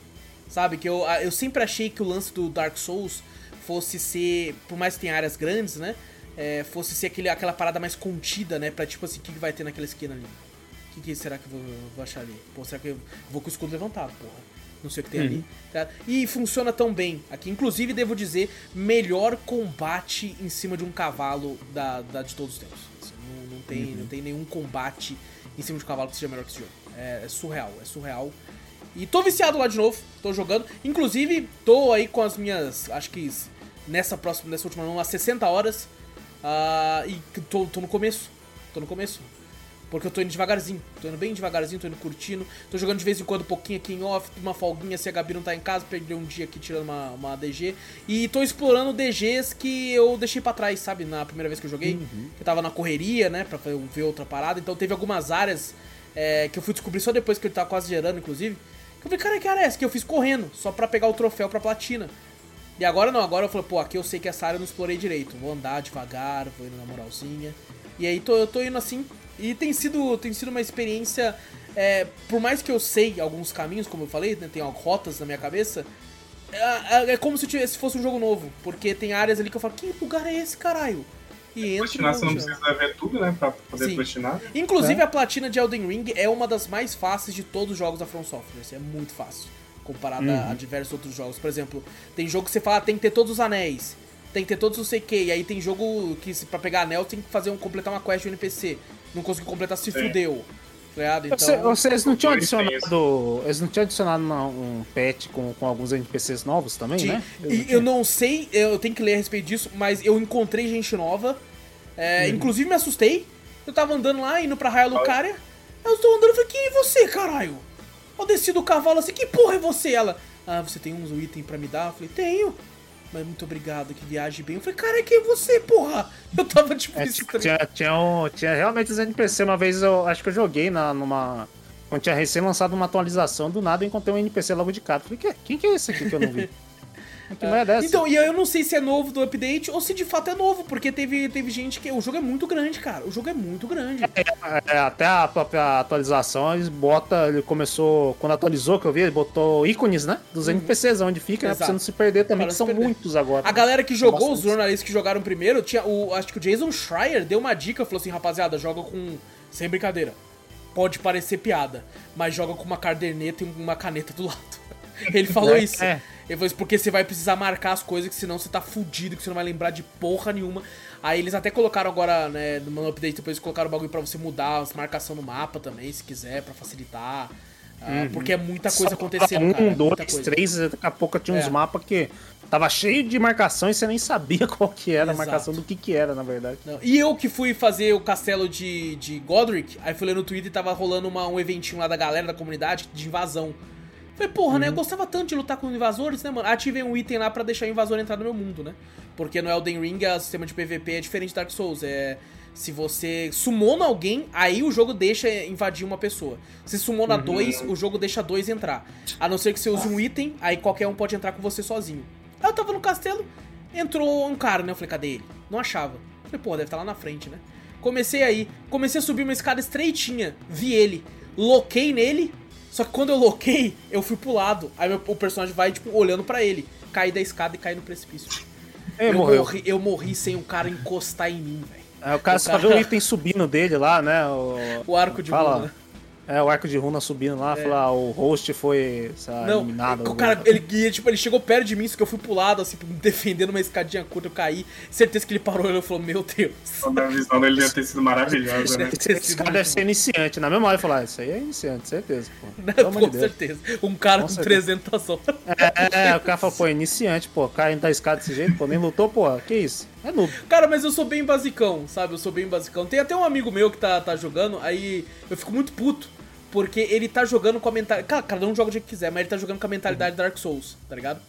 Sabe? Que eu, eu sempre achei que o lance do Dark Souls fosse ser, por mais que tenha áreas grandes, né? É, fosse ser aquele, aquela parada mais contida, né? Pra tipo assim, o que, que vai ter naquela esquina ali? O que, que será que eu vou, vou achar ali? Pô, será que eu vou com o escudo levantado, porra? Não sei o que tem ali. tá? E funciona tão bem aqui. Inclusive, devo dizer, melhor combate em cima de um cavalo da, da- de todos os tempos. Assim, não, não tem, não tem nenhum combate em cima de um cavalo que seja melhor que esse jogo. É, é surreal, é surreal. E tô viciado lá de novo, tô jogando. Inclusive, tô aí com as minhas. Acho que nessa próxima, nessa última, umas 60 horas. Ah, e tô, tô no começo. Tô no começo. Porque eu tô indo devagarzinho. Tô indo bem devagarzinho, tô indo curtindo. Tô jogando de vez em quando um pouquinho aqui em off, uma folguinha se a Gabi não tá em casa, perdi um dia aqui tirando uma, uma DG. E tô explorando DGs que eu deixei pra trás, sabe? Na primeira vez que eu joguei. Eu tava na correria, né? Pra ver outra parada. Então teve algumas áreas é, que eu fui descobrir só depois que ele tava quase gerando, inclusive. Que eu falei, cara, que área é essa? Que eu fiz correndo, só pra pegar o troféu pra platina. E agora não, agora eu falei, pô, aqui eu sei que essa área eu não explorei direito. Vou andar devagar, vou indo na moralzinha. E aí tô, eu tô indo assim. E tem sido, tem sido uma experiência. é, por mais que eu sei alguns caminhos, como eu falei, né, tem rotas na minha cabeça. É, é- é como se, tivesse- se fosse um jogo novo. Porque tem áreas ali que eu falo, que lugar é esse, caralho? E entro. Platinar você não precisa ver tudo, né? Pra poder Sim. platinar. Inclusive É. a platina de Elden Ring é uma das mais fáceis de todos os jogos da From Software. Isso é muito fácil. Comparado a- a diversos outros jogos. Por exemplo, tem jogo que você fala, tem que ter todos os anéis. Tem que ter todos os CQ. E aí tem jogo que se- pra pegar anel tem que fazer um, completar uma quest de NPC. Não conseguiu completar, se Sim. fudeu. Tá ligado? Você- Então. Vocês não tinham adicionado. Eles não tinham adicionado um patch com, com alguns NPCs novos também, de- né? e eu não sei, eu tenho que ler a respeito disso, mas eu encontrei gente nova. É, Uhum. Inclusive me assustei. Eu tava andando lá, indo pra Raia Lucaria. Eu estou andando e falei, quem é você, caralho? Eu desci do cavalo assim, que porra é você? Ela, ah, você tem uns itens pra me dar? Eu falei, tenho. Mas muito obrigado, que viaje bem. Eu falei, cara, quem é você, porra? Eu tava tipo É, tipo, tinha, tinha, um- tinha realmente os NPC. Uma vez eu acho que eu joguei na, numa. Quando tinha recém lançado uma atualização, do nada eu encontrei um NPC logo de cara. Falei, "Que- quem que é esse aqui que eu não vi? Que merda é essa? Então, e eu não sei se é novo do update ou se de fato é novo, porque teve, teve gente que. O jogo é muito grande, cara. O jogo é muito grande. É, até a própria atualização, eles bota, ele começou, quando atualizou que eu vi, ele botou ícones, né? Dos NPCs, onde fica, né? Pra Uhum. Você não se perder também, que são perder. muitos agora. A galera que jogou, os jornalistas que jogaram primeiro, tinha o. Acho que o Jason Schreier deu uma dica, falou assim, rapaziada, joga com. Sem brincadeira. Pode parecer piada, mas joga com uma caderneta e uma caneta do lado. Ele falou É, isso. é. Ele falou isso porque você vai precisar marcar as coisas, que senão você tá fudido, que você não vai lembrar de porra nenhuma. Aí eles até colocaram agora, né, no update depois eles colocaram o bagulho pra você mudar as marcação no mapa também, se quiser, pra facilitar. Ah, Porque é muita coisa Só acontecendo, Um, cara, é dois, coisa. três, daqui a pouco tinha uns É. mapas que tava cheio de marcação e você nem sabia qual que era Exato. a marcação do que que era, na verdade. Não, E eu que fui fazer o castelo de, de Godric, aí fui ler no Twitter e tava rolando uma- um eventinho lá da galera da comunidade de invasão. Falei, porra, né? Eu gostava tanto de lutar com invasores, né, mano? Ativei um item lá pra deixar o invasor entrar no meu mundo, né? Porque no Elden Ring o sistema de PVP é diferente de Dark Souls. É. Se você sumona alguém, aí o jogo deixa invadir uma pessoa. Se sumona dois, o jogo deixa dois entrar. A não ser que você use um item, aí qualquer um pode entrar com você sozinho. Aí eu tava no castelo, entrou um cara, né? Eu falei, cadê ele? Não achava. Falei, pô, deve estar lá na frente, né? Comecei aí, comecei a subir uma escada estreitinha, vi ele, loquei nele, só que quando eu loquei, eu fui pro lado. Aí meu- o personagem vai, tipo, olhando pra ele. Caí da escada e caí no precipício. Ele eu, morreu. morri, eu morri sem o cara encostar em mim, velho. Aí o cara O só cara- viu o item subindo dele lá, né? O, O arco de Fala. bola? É, o arco de runa subindo lá, falar, ah, o host foi sei lá, Não, eliminado. o cara, ele, ele, tipo, ele chegou perto de mim, só que eu fui pro lado, assim, me defendendo uma escadinha curta, eu caí. Certeza que ele parou e falou, meu Deus. A visão dele deve ter sido maravilhosa, né? Ter Esse sido cara deve ser iniciante. Na eu falar, isso aí é iniciante, certeza, pô. amor Com de certeza. Um cara Com com, certeza. 300 horas. É, é, o cara fala, pô, iniciante, pô, caindo da escada desse jeito, pô, nem lutou, pô, que isso? É noob. Cara, mas eu sou bem basicão, sabe? Eu sou bem basicão. Tem até um amigo meu que tá, tá jogando, aí eu fico muito puto. Porque ele tá jogando com a mentalidade. Cara, cada um joga do jeito que quiser, mas ele tá jogando com a mentalidade Dark Souls, tá ligado?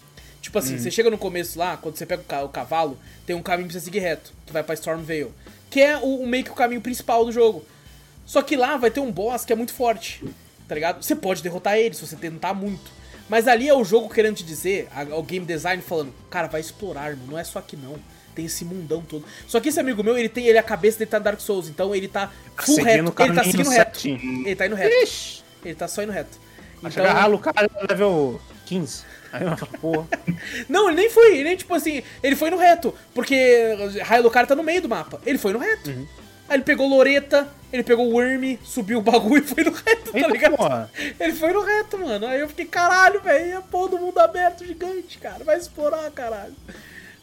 Tipo assim, você chega no começo lá, quando você pega o, ca- o cavalo, tem um caminho pra você seguir reto, que vai pra Stormvale. Que é o, o meio que o caminho principal do jogo. Só que lá vai ter um boss que é muito forte, tá ligado? Você pode derrotar ele se você tentar muito. Mas ali é o jogo querendo te dizer, o game design falando, cara, vai explorar, irmão, não é só aqui não. Tem esse mundão todo. Só que esse amigo meu, ele tem, ele a cabeça dele tá no Dark Souls, então ele tá full seguindo reto. Ele tá seguindo reto. Ele tá indo reto. Ixi, Ele tá só indo reto. Então, chegar ralo o cara level 15. Aí eu porra. não, ele nem foi, ele nem tipo assim, ele foi no reto, porque Hylucar tá no meio do mapa. Ele foi no reto. Uhum. Aí ele pegou Loreta, ele pegou o Worm, subiu o bagulho e foi no reto, tá Eita, ligado? porra. Ele foi no reto, mano. Aí eu fiquei, caralho, velho, é porra do mundo aberto gigante, cara. Vai explorar, caralho.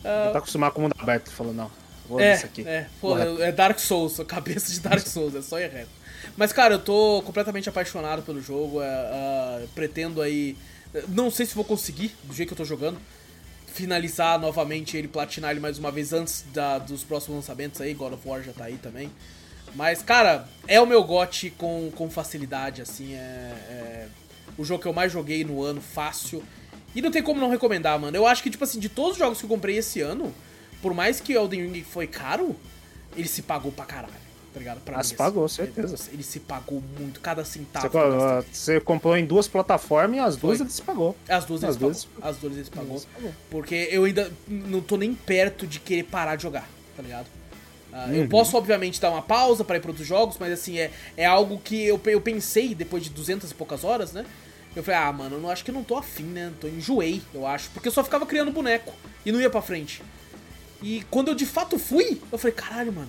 Ele tá acostumado com o mundo aberto. Falou, não, vou É, nisso aqui. é, pô, é Dark Souls, a cabeça de Dark Souls, é só ir reto. Mas, cara, eu tô completamente apaixonado pelo jogo, ah, pretendo aí. Não sei se vou conseguir, do jeito que eu tô jogando, finalizar novamente ele, platinar ele mais uma vez antes da- dos próximos lançamentos aí, God of War já tá aí também. Mas, cara, é o meu gote com, com facilidade, assim, é, é o jogo que eu mais joguei no ano, fácil. E não tem como não recomendar, mano. Eu acho que, tipo assim, de todos os jogos que eu comprei esse ano, por mais que Elden Ring foi caro, ele se pagou pra caralho, tá ligado? Pra Ah, mim, se assim. pagou, certeza. Ele, ele se pagou muito, cada centavo. Você, eu você comprou em duas plataformas e as duas ele se pagou. As duas As eles duas- pagou. As duas pagou. Eles pagou. Porque eu ainda não tô nem perto de querer parar de jogar, tá ligado? Eu Uhum. posso, obviamente, dar uma pausa pra ir pra outros jogos, mas assim, é, é algo que eu, eu pensei depois de 200 e poucas horas, né? Eu falei, ah, mano, eu não acho que não tô afim, né? Tô enjoei, eu acho. Porque eu só ficava criando boneco e não ia pra frente. E quando eu de fato fui, eu falei, caralho, mano,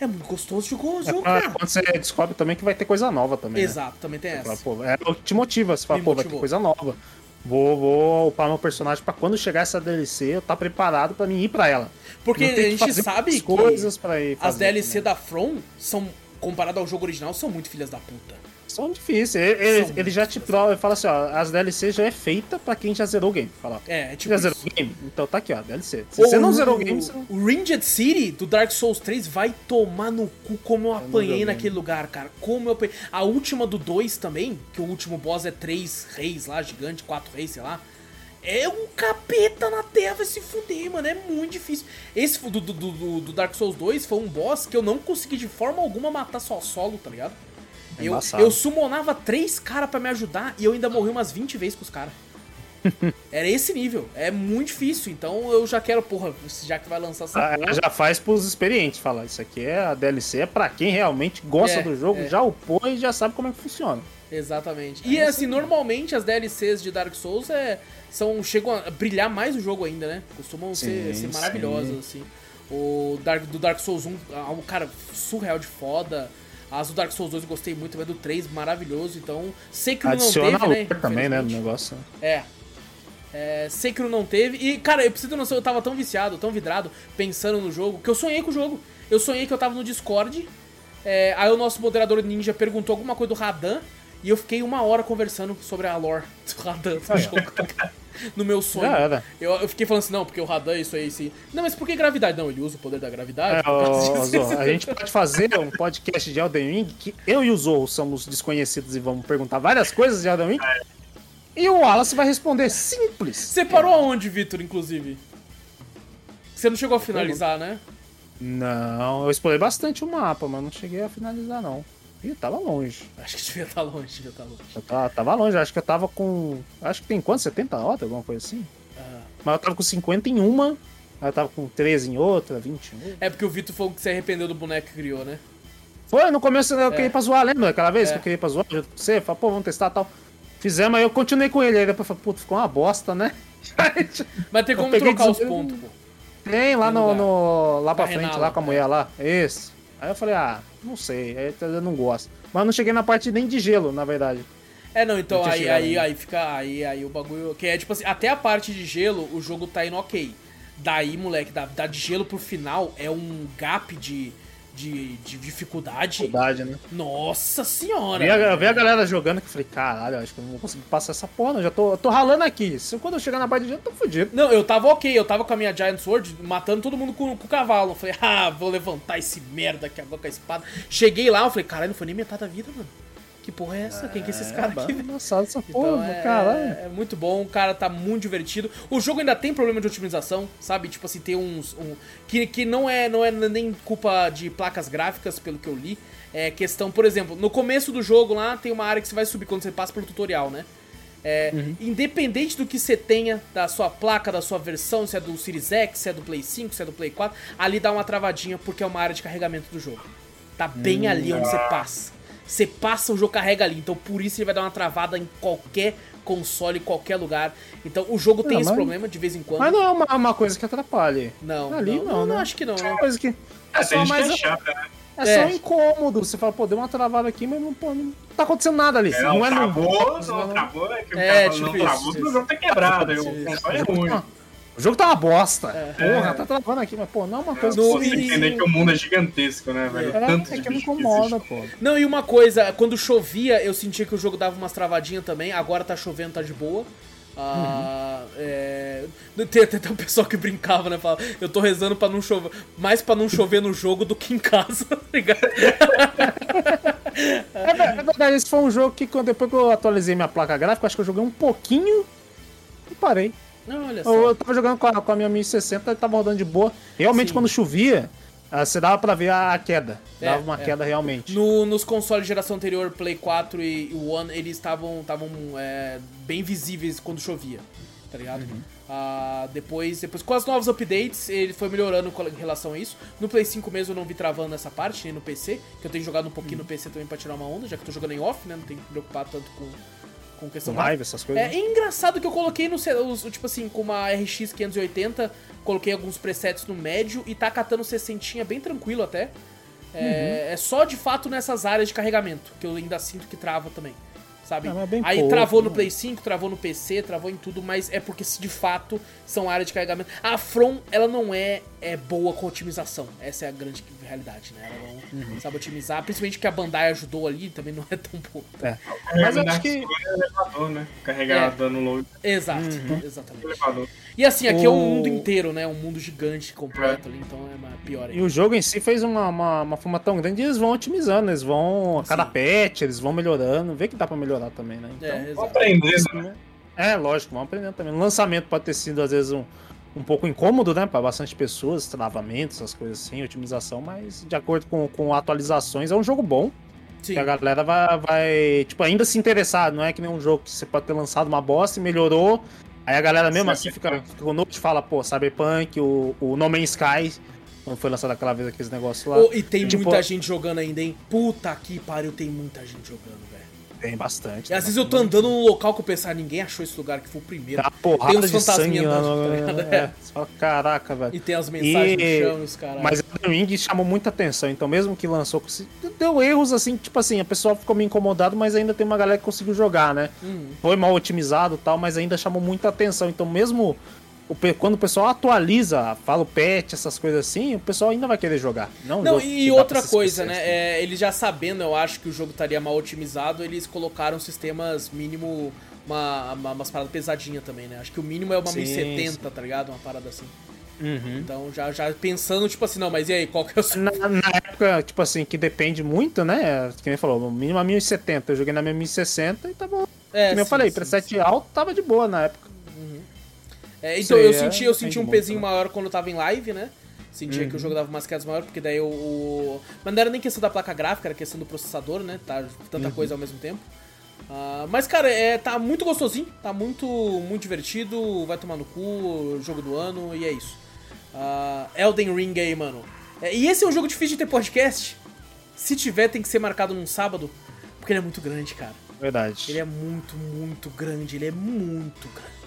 é muito gostoso de jogo, É jogo, pra- cara. quando você descobre também que vai ter coisa nova também. né? Exato, também tem Fala, essa. pô, é o que te motiva. Você fala, Me pô, vai ter motivou. coisa nova. Vou, vou upar meu personagem pra quando chegar essa DLC eu tá preparado pra mim ir pra ela. Porque a que gente sabe que coisas pra ir as DLC também. da From são, comparado ao jogo original, são muito filhas da puta. São difíceis. Ele, ele- São ele já te prova, ele fala assim, ó, as DLC já é feita pra quem já zerou o game. Fala, É, é tipo já isso. zerou o game? Então tá aqui, ó, DLC. Se você não O- zerou o game, você não... O Ringed City do Dark Souls 3 vai tomar no cu como eu apanhei joguei. naquele lugar, cara. Como eu apanhei. A última do 2 também, que o último boss é três reis lá, gigante, quatro reis, sei lá. É um capeta na terra, vai se fuder, mano. É muito difícil. Esse do, do, do- do Dark Souls 2 foi um boss que eu não consegui de forma alguma matar só solo, tá ligado? É Eu, eu summonava três caras pra me ajudar e eu ainda morri umas 20 vezes com os caras. Era esse nível. É muito difícil. Então eu já quero, porra, já que vai lançar essa Ah, porra. Já faz pros experientes, fala, isso aqui é a DLC, é pra quem realmente gosta É, do jogo, é. já upou e já sabe como é que funciona. Exatamente. E assim, normalmente as DLCs de Dark Souls é, são, chegam a brilhar mais o jogo ainda, né? Costumam ser, Sim, ser sim. maravilhosas, assim. O Dark, do Dark Souls 1, é um cara surreal de foda. As do Dark Souls 2 eu gostei muito, mas do 3 maravilhoso. Então, Sekiro não Adiciona teve, a né? também, né, no negócio. É. É, Sekiro não teve. E, cara, eu preciso ter noção, eu tava tão viciado, tão vidrado, pensando no jogo, que eu sonhei com o jogo. Eu sonhei que eu tava no Discord. é, aí o nosso moderador ninja perguntou alguma coisa do Radan. E eu fiquei uma hora conversando sobre a lore do Radan do jogo. no meu sonho. Eu, eu fiquei falando assim, não, porque o Radan, isso aí, sim. Não, mas por que gravidade? Não, ele usa o poder da gravidade. É. Zô, a gente pode fazer um podcast de Elden Ring que eu e o Zou somos desconhecidos e vamos perguntar várias coisas de Elden Ring. E o Wallace vai responder simples. Você parou aonde, Vitor, inclusive? Você não chegou a finalizar, né? Não, eu explorei bastante o mapa, mas não cheguei a finalizar, não. Ih, tava longe. Acho que devia estar longe, devia estar longe. Eu tava, tava longe, acho que eu tava com. Acho que tem quanto? 70 horas, alguma coisa assim? Ah. Mas eu tava com 50 em uma, aí eu tava com 13 em outra, 20 em outra. É porque o Vitor falou que se arrependeu do boneco que criou, né? Foi, no começo eu queria ir pra zoar, lembra? Aquela vez É. que eu queria ir pra zoar junto com você? Falei, pô, vamos testar e tal. Fizemos, aí eu continuei com ele. Aí depois falei, puta, ficou uma bosta, né? Mas tem como trocar os pontos, pô. Tem lá Tem no, no- lá pra frente, Renala, lá com a é. mulher lá. Esse. Aí eu falei, ah, não sei, aí eu não gosto. mas não cheguei na parte nem de gelo, na verdade. É, não, então aí, aí, aí fica. Aí, aí o bagulho. Que é tipo assim, até a parte de gelo, o jogo tá indo ok. Daí, moleque, da, da de gelo pro final é um gap de, de, de dificuldade. Dificuldade, né? Nossa senhora! Vi a, eu vi a galera jogando que eu falei, caralho, acho que eu não vou conseguir passar essa porra, não. Já tô, eu tô ralando aqui. Se quando eu chegar na parte de gelo, eu tô fudido. Não, eu tava ok, eu tava com a minha Giant Sword matando todo mundo com, com o cavalo. Eu falei, ah, vou levantar esse merda aqui agora com a espada. Cheguei lá, eu falei, caralho, não foi nem metade da vida, mano. Que porra é essa? Quem que é esses caras aqui? Engraçado essa Então porra, é, caralho. é muito bom, o cara tá muito divertido. O jogo ainda tem problema de otimização, sabe? Tipo assim, tem uns. Um, que, que não, é, não é nem culpa de placas gráficas, pelo que eu li. É questão, por exemplo, no começo do jogo lá tem uma área que você vai subir quando você passa pelo tutorial, né? É, Independente do que você tenha, da sua placa, da sua versão, se é do Series X, se é do Play 5, se é do Play 4, ali dá uma travadinha porque é uma área de carregamento do jogo. Tá bem ali onde você passa. Você passa, o jogo carrega ali. Então por isso ele vai dar uma travada em qualquer console, em qualquer lugar. Então o jogo tem Não, esse mas- problema de vez em quando. Mas não é uma, uma coisa que atrapalhe. Não, Ali não, não, não, né? acho que não, É né? uma coisa que. É É, só mais. que é chata, né? É É. só incômodo. Você fala, pô, deu uma travada aqui, mas não, pô, não tá acontecendo nada ali. É, não, não, é no. travou, não travou, é que o É, cara tipo não isso, travou, isso. o jogo tá quebrado, aí o Isso. console é ruim. O jogo tá uma bosta. É. Porra, tá travando aqui, mas, pô, não é uma coisa No- Você entender que o mundo é gigantesco, né, velho? É, Tanto é que me que incomoda, pô. Não, e uma coisa, quando chovia, eu sentia que o jogo dava umas travadinhas também. Agora tá chovendo, tá de boa. Ah, é, tem até um pessoal que brincava, né? Fala, eu tô rezando pra não chover. Mais pra não chover no jogo do que em casa, tá ligado? É, é verdade, esse foi um jogo que quando, depois que eu atualizei minha placa gráfica, acho que eu joguei um pouquinho e parei. Não, olha Eu, só. eu tava jogando com a, com a minha 1060 e tava rodando de boa. Realmente, Sim. quando chovia, ah, você dava pra ver a, queda. É, Dava uma é. queda realmente. No- nos consoles de geração anterior, Play 4 e o One, eles estavam é, bem visíveis quando chovia, tá ligado? Uhum. Ah, depois, depois, com as novos updates, ele foi melhorando em relação a isso. No Play 5 mesmo eu não vi travando essa parte, nem no PC, que eu tenho jogado um pouquinho Uhum. no PC também pra tirar uma onda, já que eu tô jogando em off, né? Não tenho que me preocupar tanto com, com questão Com raiva, essas coisas. é, é engraçado que eu coloquei no tipo assim, com uma RX 580, coloquei alguns presets no médio e tá catando 60 bem tranquilo até. É, Uhum. é só de fato nessas áreas de carregamento, que eu ainda sinto que trava também. Sabe? Ah, Aí pouco, travou no né? Play 5, travou no PC, travou em tudo, mas é porque se de fato são áreas de carregamento. A From, ela não é, é boa com otimização. Essa é a grande realidade, né? Ela não Uhum. sabe otimizar. Principalmente que a Bandai ajudou ali, também não é tão boa. É. É, Mas acho que. é elevador, né? Carregar É. dano load Exato, Uhum. exatamente. elevador. E assim, aqui é um O- mundo inteiro, né? Um mundo gigante completo ali, então é uma- pior E ainda. o jogo em si fez uma, uma, uma fama tão grande e eles vão otimizando, eles vão. A cada Sim. patch, eles vão melhorando. Vê que dá pra melhorar também, né? Então, É, Vamos exato. aprender, né? É, lógico, vamos aprendendo também. O lançamento pode ter sido, às vezes, um, um pouco incômodo, né? Pra bastante pessoas, travamentos, essas coisas assim, otimização, mas de acordo com, com atualizações, é um jogo bom. Sim. Que a galera vai, vai, tipo, ainda se interessar. Não é que nem um jogo que você pode ter lançado uma bosta e melhorou. Aí a galera mesmo assim fica, fica com noite e fala, pô, Cyberpunk, o, o No Man's Sky, quando foi lançado aquela vez aqueles negócios lá. Oh, e tem Tipo, muita gente jogando ainda, hein? Puta que pariu, tem muita gente jogando. Tem bastante. E às vezes eu tô andando num local que eu pensar, ninguém achou esse lugar que foi o primeiro. Tá porrada Tem uns de sangue, fantasminha andando, mano, tá ligado? é. Você fala, Caraca, velho. E tem as mensagens E- no chão os caras. Mas Elden Ring chamou muita atenção, então mesmo que lançou, deu erros assim, tipo assim, a pessoa ficou meio incomodada, mas ainda tem uma galera que conseguiu jogar, né? Hum. Foi mal otimizado e tal, mas ainda chamou muita atenção. Então mesmo o quando o pessoal atualiza, fala o patch, essas coisas assim, o pessoal ainda vai querer jogar. Não, Não, e outra coisa, né? É, eles já sabendo, eu acho que o jogo estaria mal otimizado, eles colocaram sistemas mínimo. Uma, uma, umas paradas pesadinhas também, né? Acho que o mínimo é uma Sim, 1070, tá ligado? Uma parada assim. Uhum. Então já, já pensando, tipo assim, não, mas e aí, qual que é o seu. Na, na época, tipo assim, que depende muito, né? Que nem falou, mínimo a 1070, eu joguei na minha 1060 e tava. É, que nem eu sim, falei, sim, preset sim. alto tava de boa na época. É, então Sei, eu é, senti, eu senti depende um pezinho né? maior quando eu tava em live, né? Sentia Uhum. que o jogo dava umas quedas maiores, porque daí o. Mas não era nem questão da placa gráfica, era questão do processador, né? Tá tanta Uhum. coisa ao mesmo tempo. Ah, mas, cara, é, tá muito gostosinho, tá muito, muito divertido, vai tomar no cu, jogo do ano, e é isso. Ah, Elden Ring aí, mano. É, e esse é um jogo difícil de ter podcast. Se tiver, tem que ser marcado num sábado, porque ele é muito grande, cara. Verdade. Ele é muito, muito grande. Ele é muito grande.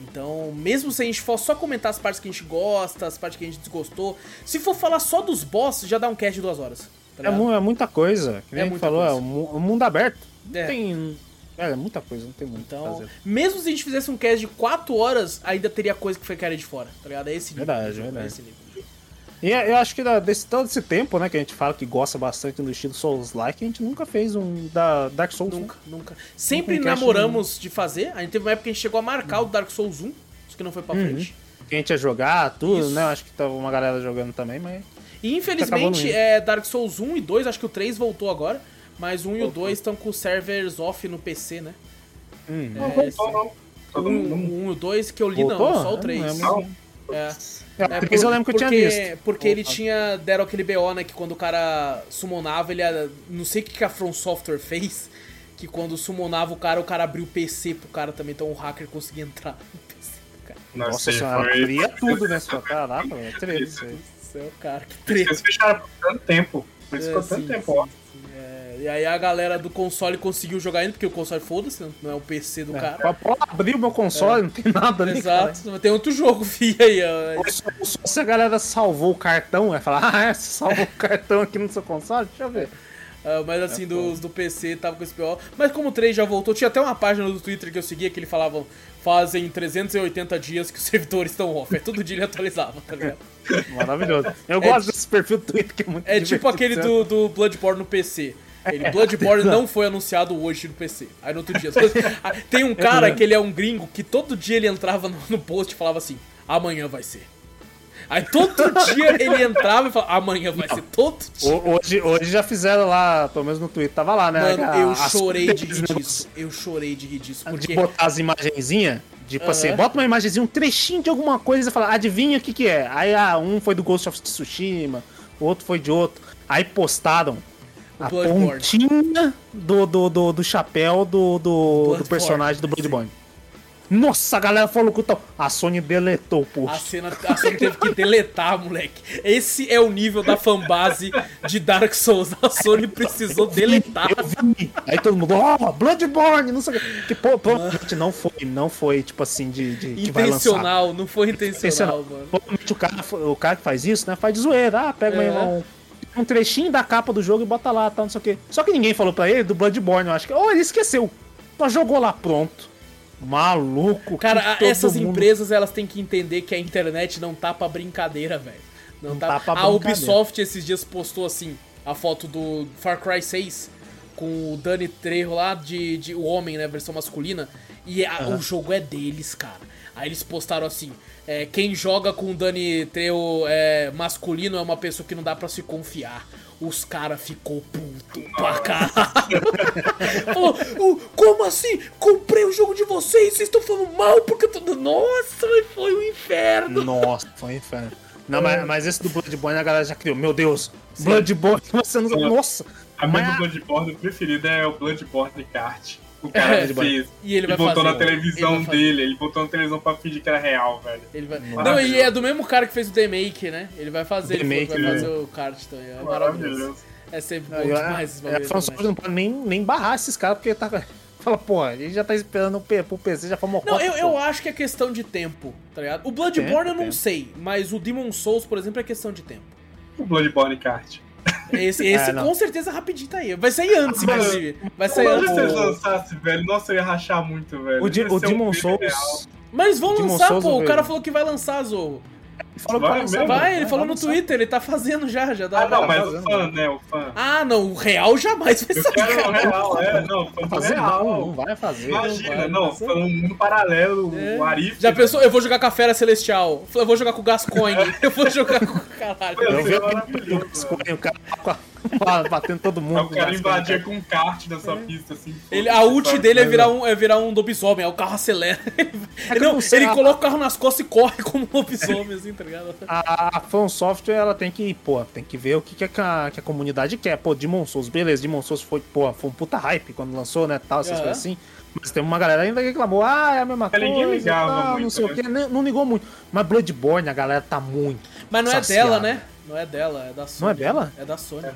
Então, mesmo se a gente for só comentar as partes que a gente gosta, as partes que a gente desgostou, se for falar só dos bosses, já dá um cast de duas horas. Tá É, é muita coisa. Que É nem gente muita falou, coisa. é o mu- o mundo aberto. É. Tem. É, é muita coisa, não tem muito Então, fazer. mesmo se a gente fizesse um cast de 4 horas, ainda teria coisa que ficaria de fora, tá ligado? É esse nível. Verdade, jogo, verdade. É esse nível. E é- eu acho que da- desse todo esse tempo, né, que a gente fala que gosta bastante do estilo Souls-like, a gente nunca fez um da Dark Souls. Nunca, nunca. Sempre Nunca namoramos de fazer. A gente teve uma época que a gente chegou a marcar o Dark Souls 1, só que não foi pra Uhum. frente. Que a gente ia jogar, tudo, Isso. né? Eu Acho que tava uma galera jogando também, mas. E infelizmente, não é, Dark Souls 1 e 2, acho que o 3 voltou agora, mas o 1 e o 2 estão com servers off no PC, né? Hum. Não É, voltou, não. O Todo 1 mundo. e o 2 que eu li Voltou? não, só o Eu 3. não. Não. É. É, É, o 3 eu lembro que eu tinha porque, visto. Porque ele tinha. Deram aquele BO, né? Que quando o cara summonava, ele. Não sei o que que a From Software fez. Que quando summonava o cara, o cara abriu o PC pro cara também. Então o hacker conseguia entrar no PC do cara. Nossa sei, senhora, foi- abria tudo, né? Só, caraca, velho. é treta isso aí. Do céu, cara, que treta. Eles fecharam por tanto tempo. Por isso É, ficou sim, tanto tempo sim, ó. É. E aí a galera do console conseguiu jogar ainda, porque o console foda-se, não é o PC do cara. É, pode abrir o meu console, não tem nada ali. cara. Exato, mas tem outro jogo, fia aí. ó. Só, só se a galera salvou o cartão, vai falar, ah, é, você salvou o cartão aqui no seu console? Deixa eu ver. Ah, mas assim, dos do PC tava com esse pior. Mas como o 3 já voltou, tinha até uma página do Twitter que eu seguia que ele falavam fazem 380 dias que os servidores estão off. É todo dia ele atualizava, tá ligado? Maravilhoso. Eu É gosto desse perfil do Twitter que é muito É tipo divertido. aquele do, do Bloodborne no PC. Ele, Bloodborne não foi anunciado hoje no PC. Aí no outro dia. Ah, Tem um cara que ele é um gringo que todo dia ele entrava no, post e falava assim: amanhã vai ser. Aí todo dia ele entrava e falava: amanhã vai ser. Todo dia. Ho- Hoje, hoje já fizeram lá, pelo menos no Twitter, tava lá, né? Mano, a- eu chorei de coisas, rir né, disso. Eu chorei de rir disso. De Porque. botar as imagenzinhas, tipo assim, Aham. bota uma imagenzinha, um trechinho de alguma coisa e fala, adivinha o que que é? Aí ah, um foi do Ghost of Tsushima, o outro foi de outro. Aí postaram a Bloodborne. pontinha do, do, do, do chapéu do, do, do personagem do Bloodborne. Nossa, a galera falou que tal. A Sony deletou o A cena, a cena teve que deletar, moleque. Esse é o nível da fanbase de Dark Souls. A Sony precisou deletar. Eu vi. Aí todo mundo, ó, Bloodborne, não sei o que. Que pô, provavelmente não foi, não foi, tipo assim, de, de. Intencional, não foi intencional, Intencional. mano. Provavelmente o cara, o cara que faz isso, né? Faz de zoeira. Ah, pega É. um, um trechinho da capa do jogo e bota lá, tá, não sei o quê. Só que ninguém falou pra ele do Bloodborne, eu acho que. Ou ele esqueceu. Só jogou lá, pronto. Maluco. Cara, essas mundo- empresas elas têm que entender que a internet não tá pra brincadeira, velho. Não, Não tá. tá pra a. Ubisoft esses dias postou assim a foto do Far Cry 6 com o Dani Trejo lá de, de o homem, né, versão masculina, e a- o jogo é deles, cara. Aí eles postaram assim: é, quem joga com o Dani Trejo é, masculino é uma pessoa que não dá pra se confiar. Os cara ficou puto pra caralho. Falou, "O- como assim? Comprei o jogo de vocês, vocês estão falando mal porque eu tô. Nossa, mas foi um inferno. Nossa, foi um inferno. Não, É. mas, mas esse do Bloodborne a galera já criou. Meu Deus, Bloodborne, você não. Nossa! A minha Mas- Bloodborne preferida é o Bloodborne Kart. O cara É, fez. E ele vai botou fazer. na televisão Ele dele, ele botou na televisão pra fingir que era real, velho. Ele vai... Não, e é do mesmo cara que fez o The Make, né? Ele vai fazer, ele que vai Make, fazer o kart também. É maravilhoso. É sempre bom demais esse a, a Software não pode nem, nem barrar esses caras, porque tá. Fala, pô, ele já tá esperando pro PC, já foi Não, mocota, eu, eu acho que é questão de tempo, tá ligado? O Bloodborne eu não tempo. sei, mas o Demon Souls, por exemplo, é questão de tempo. O Bloodborne Kart. Esse, esse É, com certeza rapidinho tá aí. Vai sair antes, Mano, inclusive. Vai sair antes. se eles lançassem, velho. Nossa, eu ia rachar muito, velho. O, Di- o um Demon real. Souls. Mas vão Demon lançar, Souls pô. O cara falou que vai lançar, Zorro. Falou que Vai mesmo? Vai, ele vai falou no. Twitter, ele tá fazendo já, já dá. Ah, não, mas o fã, né? O fã. Ah, não, o real jamais vai Eu sair. quero o real, é. Não, fã do Fazer real. não, não vai fazer. Imagina, vai, não, fazer. foi um mundo paralelo, É. o Arif. Já pensou? Eu vou jogar com a Fera Celestial. Eu vou jogar com o Gascoigne. Eu vou jogar com. Caralho. Eu é aquele maravilhoso, escolhe, o cara a- batendo todo mundo. Aí o cara né? invadia com um kart nessa pista, assim. Ele, a ult dele é virar um, é virar um lobisomem, aí o carro acelera. que não, eu ele coloca o carro nas costas e corre como um lobisomem, assim, tá ligado? A, a From Software, ela tem que, pô, tem que ver o que, que, a, que a comunidade quer. Pô, Demon Souls, beleza, Demon Souls foi, pô, foi um puta hype quando lançou, né, tal, essas Aham. coisas assim. Mas tem uma galera ainda que reclamou, ah, é a mesma coisa, ninguém ligava tal, não muito, sei o né? quê, nem- não ligou muito. Mas Bloodborne, a galera tá muito Mas não é saciada. dela, né? Não é dela, é da Sony. Não é dela? É da Sony.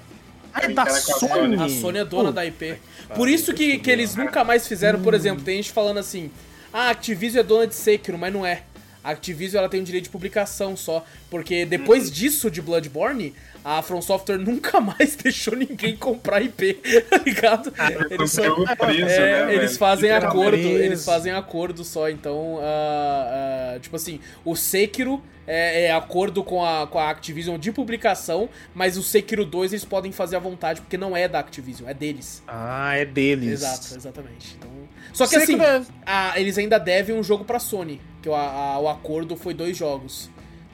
Ah, é da Sony! A Sony é dona Pô, da IP. Por isso que, que eles nunca mais fizeram, por exemplo, tem gente falando assim, ah, a Activision é dona de Sekiro, mas não é. A Activision ela tem um direito de publicação só, porque depois disso de Bloodborne, a From Software nunca mais deixou ninguém comprar IP, tá ligado? Eles, só- Conteúdo preso, é, né, eles fazem acordo, Preso. eles fazem acordo só, então, ah, ah, tipo assim, o Sekiro é, é acordo com a, com a Activision de publicação, mas o Sekiro 2 eles podem fazer à vontade, porque não é da Activision, é deles. Ah, é deles. Exato, exatamente. Então, só que assim, é- a- eles ainda devem um jogo pra Sony, que o, a- o acordo foi dois jogos.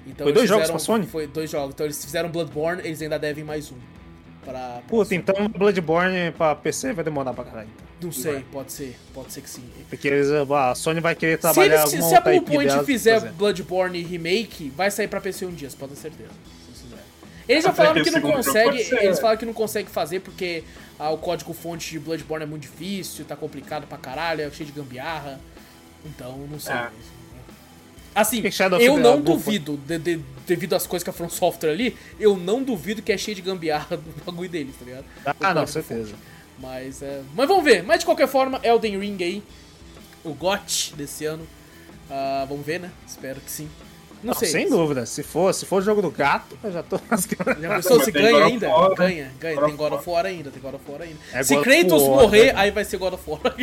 Então Foi eles dois jogos fizeram- pra Sony? Foi dois jogos. Então eles fizeram Bloodborne, eles ainda devem mais um. Pra, pra Puta, Sony. então Bloodborne pra PC vai demorar pra caralho. Não sei, pode ser, pode ser que sim. Porque eles, a Sony vai querer Se, trabalhar eles, alguma se a Bluepoint fizer fazer. Bloodborne Remake, vai sair pra PC um dia, você pode ter certeza. se eles. Eles já falaram que não consegue, eles né? falaram que não consegue fazer porque ah, o código fonte de Bloodborne é muito difícil, tá complicado pra caralho, é cheio de gambiarra. Então, não sei. É. mesmo. Assim, eu não duvido, de- de- devido às coisas que a From Software ali, eu não duvido que é cheio de gambiarra do bagulho deles, tá ligado? Ah, O não, certeza. fonte. Mas, é... Mas vamos ver. Mas de qualquer forma, Elden Ring aí, o GOT desse ano. Ah, vamos ver, né? Espero que sim. Não, Não, sei. sem dúvida. Se for, se for jogo do gato, eu já tô rasgando. Já pensou se ganha ainda? Né? Ganha, ganha. Tem God of War ainda, tem God of War ainda. É se Kratos War, morrer, né? aí vai ser God of War.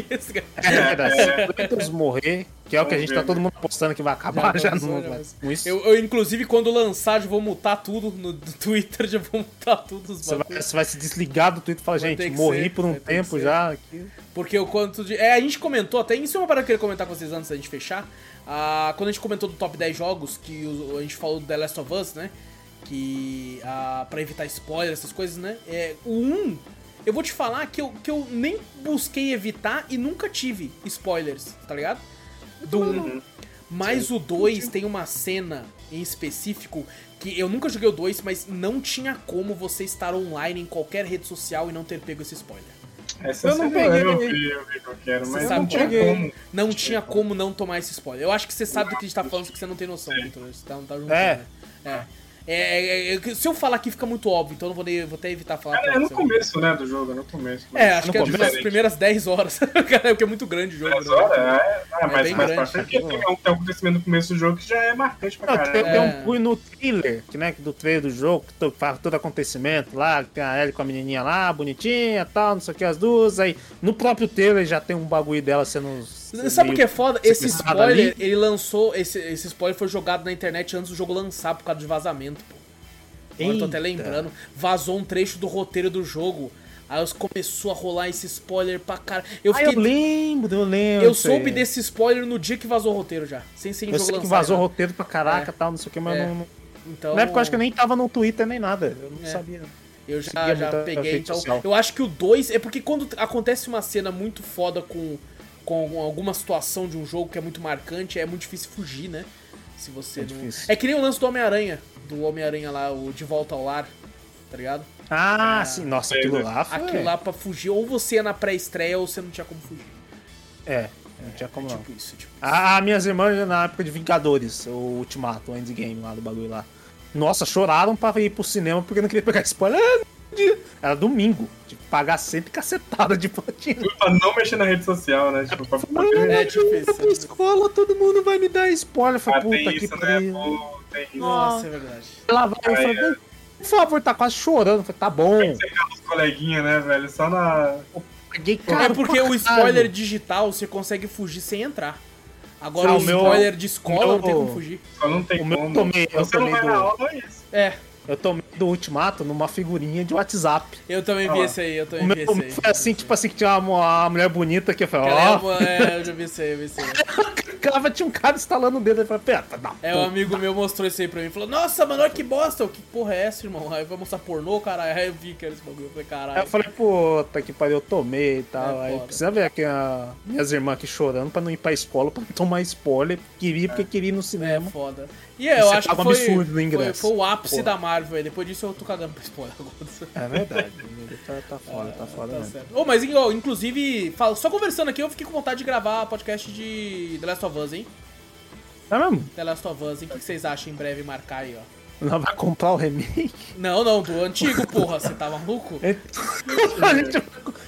É, verdade. É. Se Kratos morrer, que é o que a gente tá todo mundo apostando que vai acabar, já, não já vai. começou. Com isso, Eu, eu, inclusive, quando lançar, já vou mutar tudo no Twitter, já vou mutar tudo os você, vai, bagulhos. você vai se desligar do Twitter e falar, Vai gente, morri ser, por um tempo já. Aqui. Porque o quanto de. É, a gente comentou até. Isso é uma parada que eu queria comentar com vocês antes da gente fechar. Ah, quando a gente comentou do top 10 jogos, que a gente falou do The Last of Us, né? Que. Ah, pra evitar spoiler, essas coisas, né? É, o 1, eu vou te falar que eu, que eu nem busquei evitar e nunca tive spoilers, tá ligado? Do 1. Mas o 2 tem uma cena em específico que eu nunca joguei o 2, mas não tinha como você estar online em qualquer rede social e não ter pego esse spoiler. Essa Eu não peguei. Eu vi, eu vi qual que era, mas sabe não tinha peguei. como. Não tinha como não tomar esse spoiler. Eu acho que você sabe do que a gente tá falando, só que você não tem noção, Vitor. Você tá, não tá juntando, É. né? É. É, é, é, se eu falar aqui fica muito óbvio, então eu não vou, nem- vou até evitar falar. É, é no começo, né, do jogo, é no começo. É, acho No que é começo? as primeiras 10 horas. Cara, porque é muito grande o jogo. 10 né? horas? É, ah, mas bem mais grande. pra frente tem, tem um, tem um acontecimento no começo do jogo que já é marcante pra tem, caralho. tem É. um punho no trailer, que, né, do trailer do jogo, que faz todo acontecimento lá, que tem a Ellie com a menininha lá, bonitinha tal, não sei o que, as duas, aí no próprio trailer já tem um bagulho dela sendo... Sabe o que é foda? Esse spoiler, ali. ele lançou. Esse, esse spoiler foi jogado na internet antes do jogo lançar por causa de vazamento, pô. Agora eu tô até lembrando. Vazou um trecho do roteiro do jogo. Aí começou a rolar esse spoiler pra cara. Eu Ah, fiquei. eu lembro, eu lembro. Eu soube desse spoiler no dia que vazou o roteiro já. Sem ser em Eu jogo sei que lançado. vazou já. roteiro pra caraca É. tal, não sei o que, mas É. não. Então, Na época eu acho que eu nem tava no Twitter nem nada, eu não É. sabia. Eu já, já peguei. Então, social. eu acho que o 2 é porque quando acontece uma cena muito foda com, com alguma situação de um jogo que é muito marcante, é muito difícil fugir, né? Se você É não. difícil. É que nem o lance do Homem-Aranha, do Homem-Aranha lá, o De Volta ao Lar, tá ligado? Ah, sim, nossa, aquilo lá foi... Aquilo lá pra fugir, ou você ia na pré-estreia ou você não tinha como fugir. É, não tinha como é não. tipo isso, tipo. Ah, minhas irmãs na época de Vingadores, o Ultimato, o Endgame lá do bagulho lá. Nossa, choraram pra ir pro cinema porque não queria pegar spoiler. Era domingo, tipo, pagar sempre cacetada de platina. Pra não mexer na rede social, né? Tipo, pra poder. É difícil. Na escola todo mundo vai me dar spoiler. Eu Ah, falei, tem puta que né? pariu. Pô, tem isso. Nossa, é verdade. Lá vai, eu falei, por favor, tá quase chorando. Eu falei, tá bom. Você cala os coleguinhas, né, velho? Só na. Paguei É caro porque pra o spoiler digital você consegue fugir sem entrar. Agora Ah, o o meu- spoiler de escola meu- não tem como fugir. Só não tem O meu como. tomei- eu Você não tomei vai do- na aula, é isso. É, Eu tomei do Ultimato numa figurinha de WhatsApp. eu também vi esse aí, eu também vi meu, esse o meu aí. foi assim, tipo assim, que tinha uma, uma mulher bonita que eu falei, Cara, ó, é, é, eu já vi isso aí, eu vi isso aí. Cava tinha um cara instalando o dedo. Eu falei, pera, tá É, um amigo meu mostrou isso aí pra mim. Falou, nossa, mano, olha que bosta. Eu, Que porra é essa, irmão? Aí vai mostrar pornô, caralho. Aí eu vi que era esse bagulho. Eu falei, Aí caralho. eu falei, puta que pariu, eu tomei e tal. É aí foda. precisa ver aqui a, minhas irmãs aqui chorando pra não ir pra escola, pra não tomar spoiler. Queria porque queria ir no É cinema. foda. E é, eu Você acho que foi, absurdo no foi, ingresso. foi o ápice Porra. da Marvel aí. Depois disso eu tô cagando pra spoiler agora. É verdade, ele tá, tá foda, tá foda Tá mesmo. certo. Ô, mas ó, inclusive, só conversando aqui, eu fiquei com vontade de gravar podcast de The Last of Us, hein? É mesmo? The Last of Us, hein? O que vocês acham em breve marcar aí, ó? Não vai comprar o remake? Não, não, do antigo, porra. Você tá maluco? vai-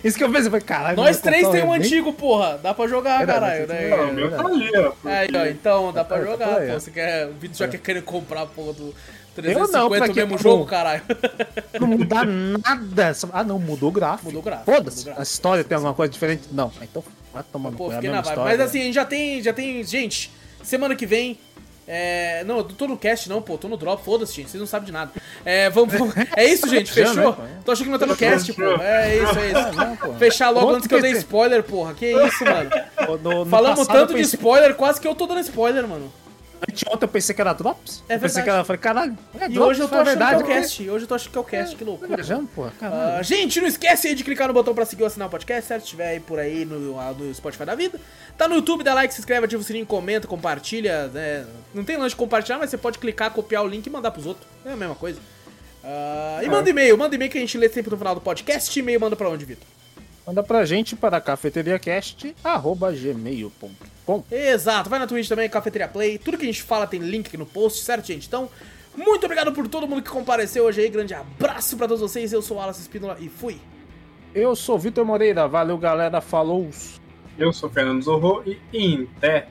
Isso que eu pensei, falei, caralho. Nós três tem um é antigo, porra. Dá pra jogar, Verdade, caralho, né? Não, o meu tá ali, ó. porque- Aí, ó, então, dá pra Tá, tá jogar, pô. Você quer. O vídeo já quer querer comprar porra do Eu 350 não, pra o que mesmo eu jogo, caralho. Não muda nada. Ah, não, mudou o gráfico. Mudou o gráfico, Foda-se. A história tem alguma coisa diferente? Não. Então vai tomando Pô, é na vibe. história. Mas assim, a gente já tem, já tem. Gente, semana que vem. É, não, eu tô no cast não, pô, tô no drop, foda-se, gente, vocês não sabem de nada. É, vamos, é isso, gente, fechou? né? Tô achando que não tá no cast, pô. É isso, é isso. Não, pô. Fechar logo antes que eu dei PC. spoiler, porra. Que isso, mano. No- no Falamos tanto eu de spoiler, quase que eu tô dando spoiler, mano. Anteontem eu pensei que era Drops. É eu pensei que era. eu Falei, caralho. É E Drops, hoje eu tô foi achando verdade. que é o cast. Hoje eu tô achando que é o cast, que loucura. Viajando, pô. Ah, gente, não esquece aí de clicar no botão pra seguir ou assinar o podcast, certo? Se estiver aí por aí no, ah, no Spotify da vida. Tá no YouTube, dá like, se inscreve, ativa o sininho, comenta, compartilha. né? Não tem lance de compartilhar, mas você pode clicar, copiar o link e mandar pros outros. É a mesma coisa. Ah, e manda e-mail, manda e-mail que a gente lê sempre no final do podcast. E-mail manda pra onde, Vitor? Manda pra gente para cafeteriacast.gmail.com. Exato, vai na Twitch também, Cafeteria Play. Tudo que a gente fala tem link aqui no post, certo, gente? Então, muito obrigado por todo mundo que compareceu hoje aí. Grande abraço pra todos vocês. Eu sou o Alas Espínola e fui. Eu sou Vitor Moreira. Valeu, galera. Falou. Eu sou Fernando Zorro e em té.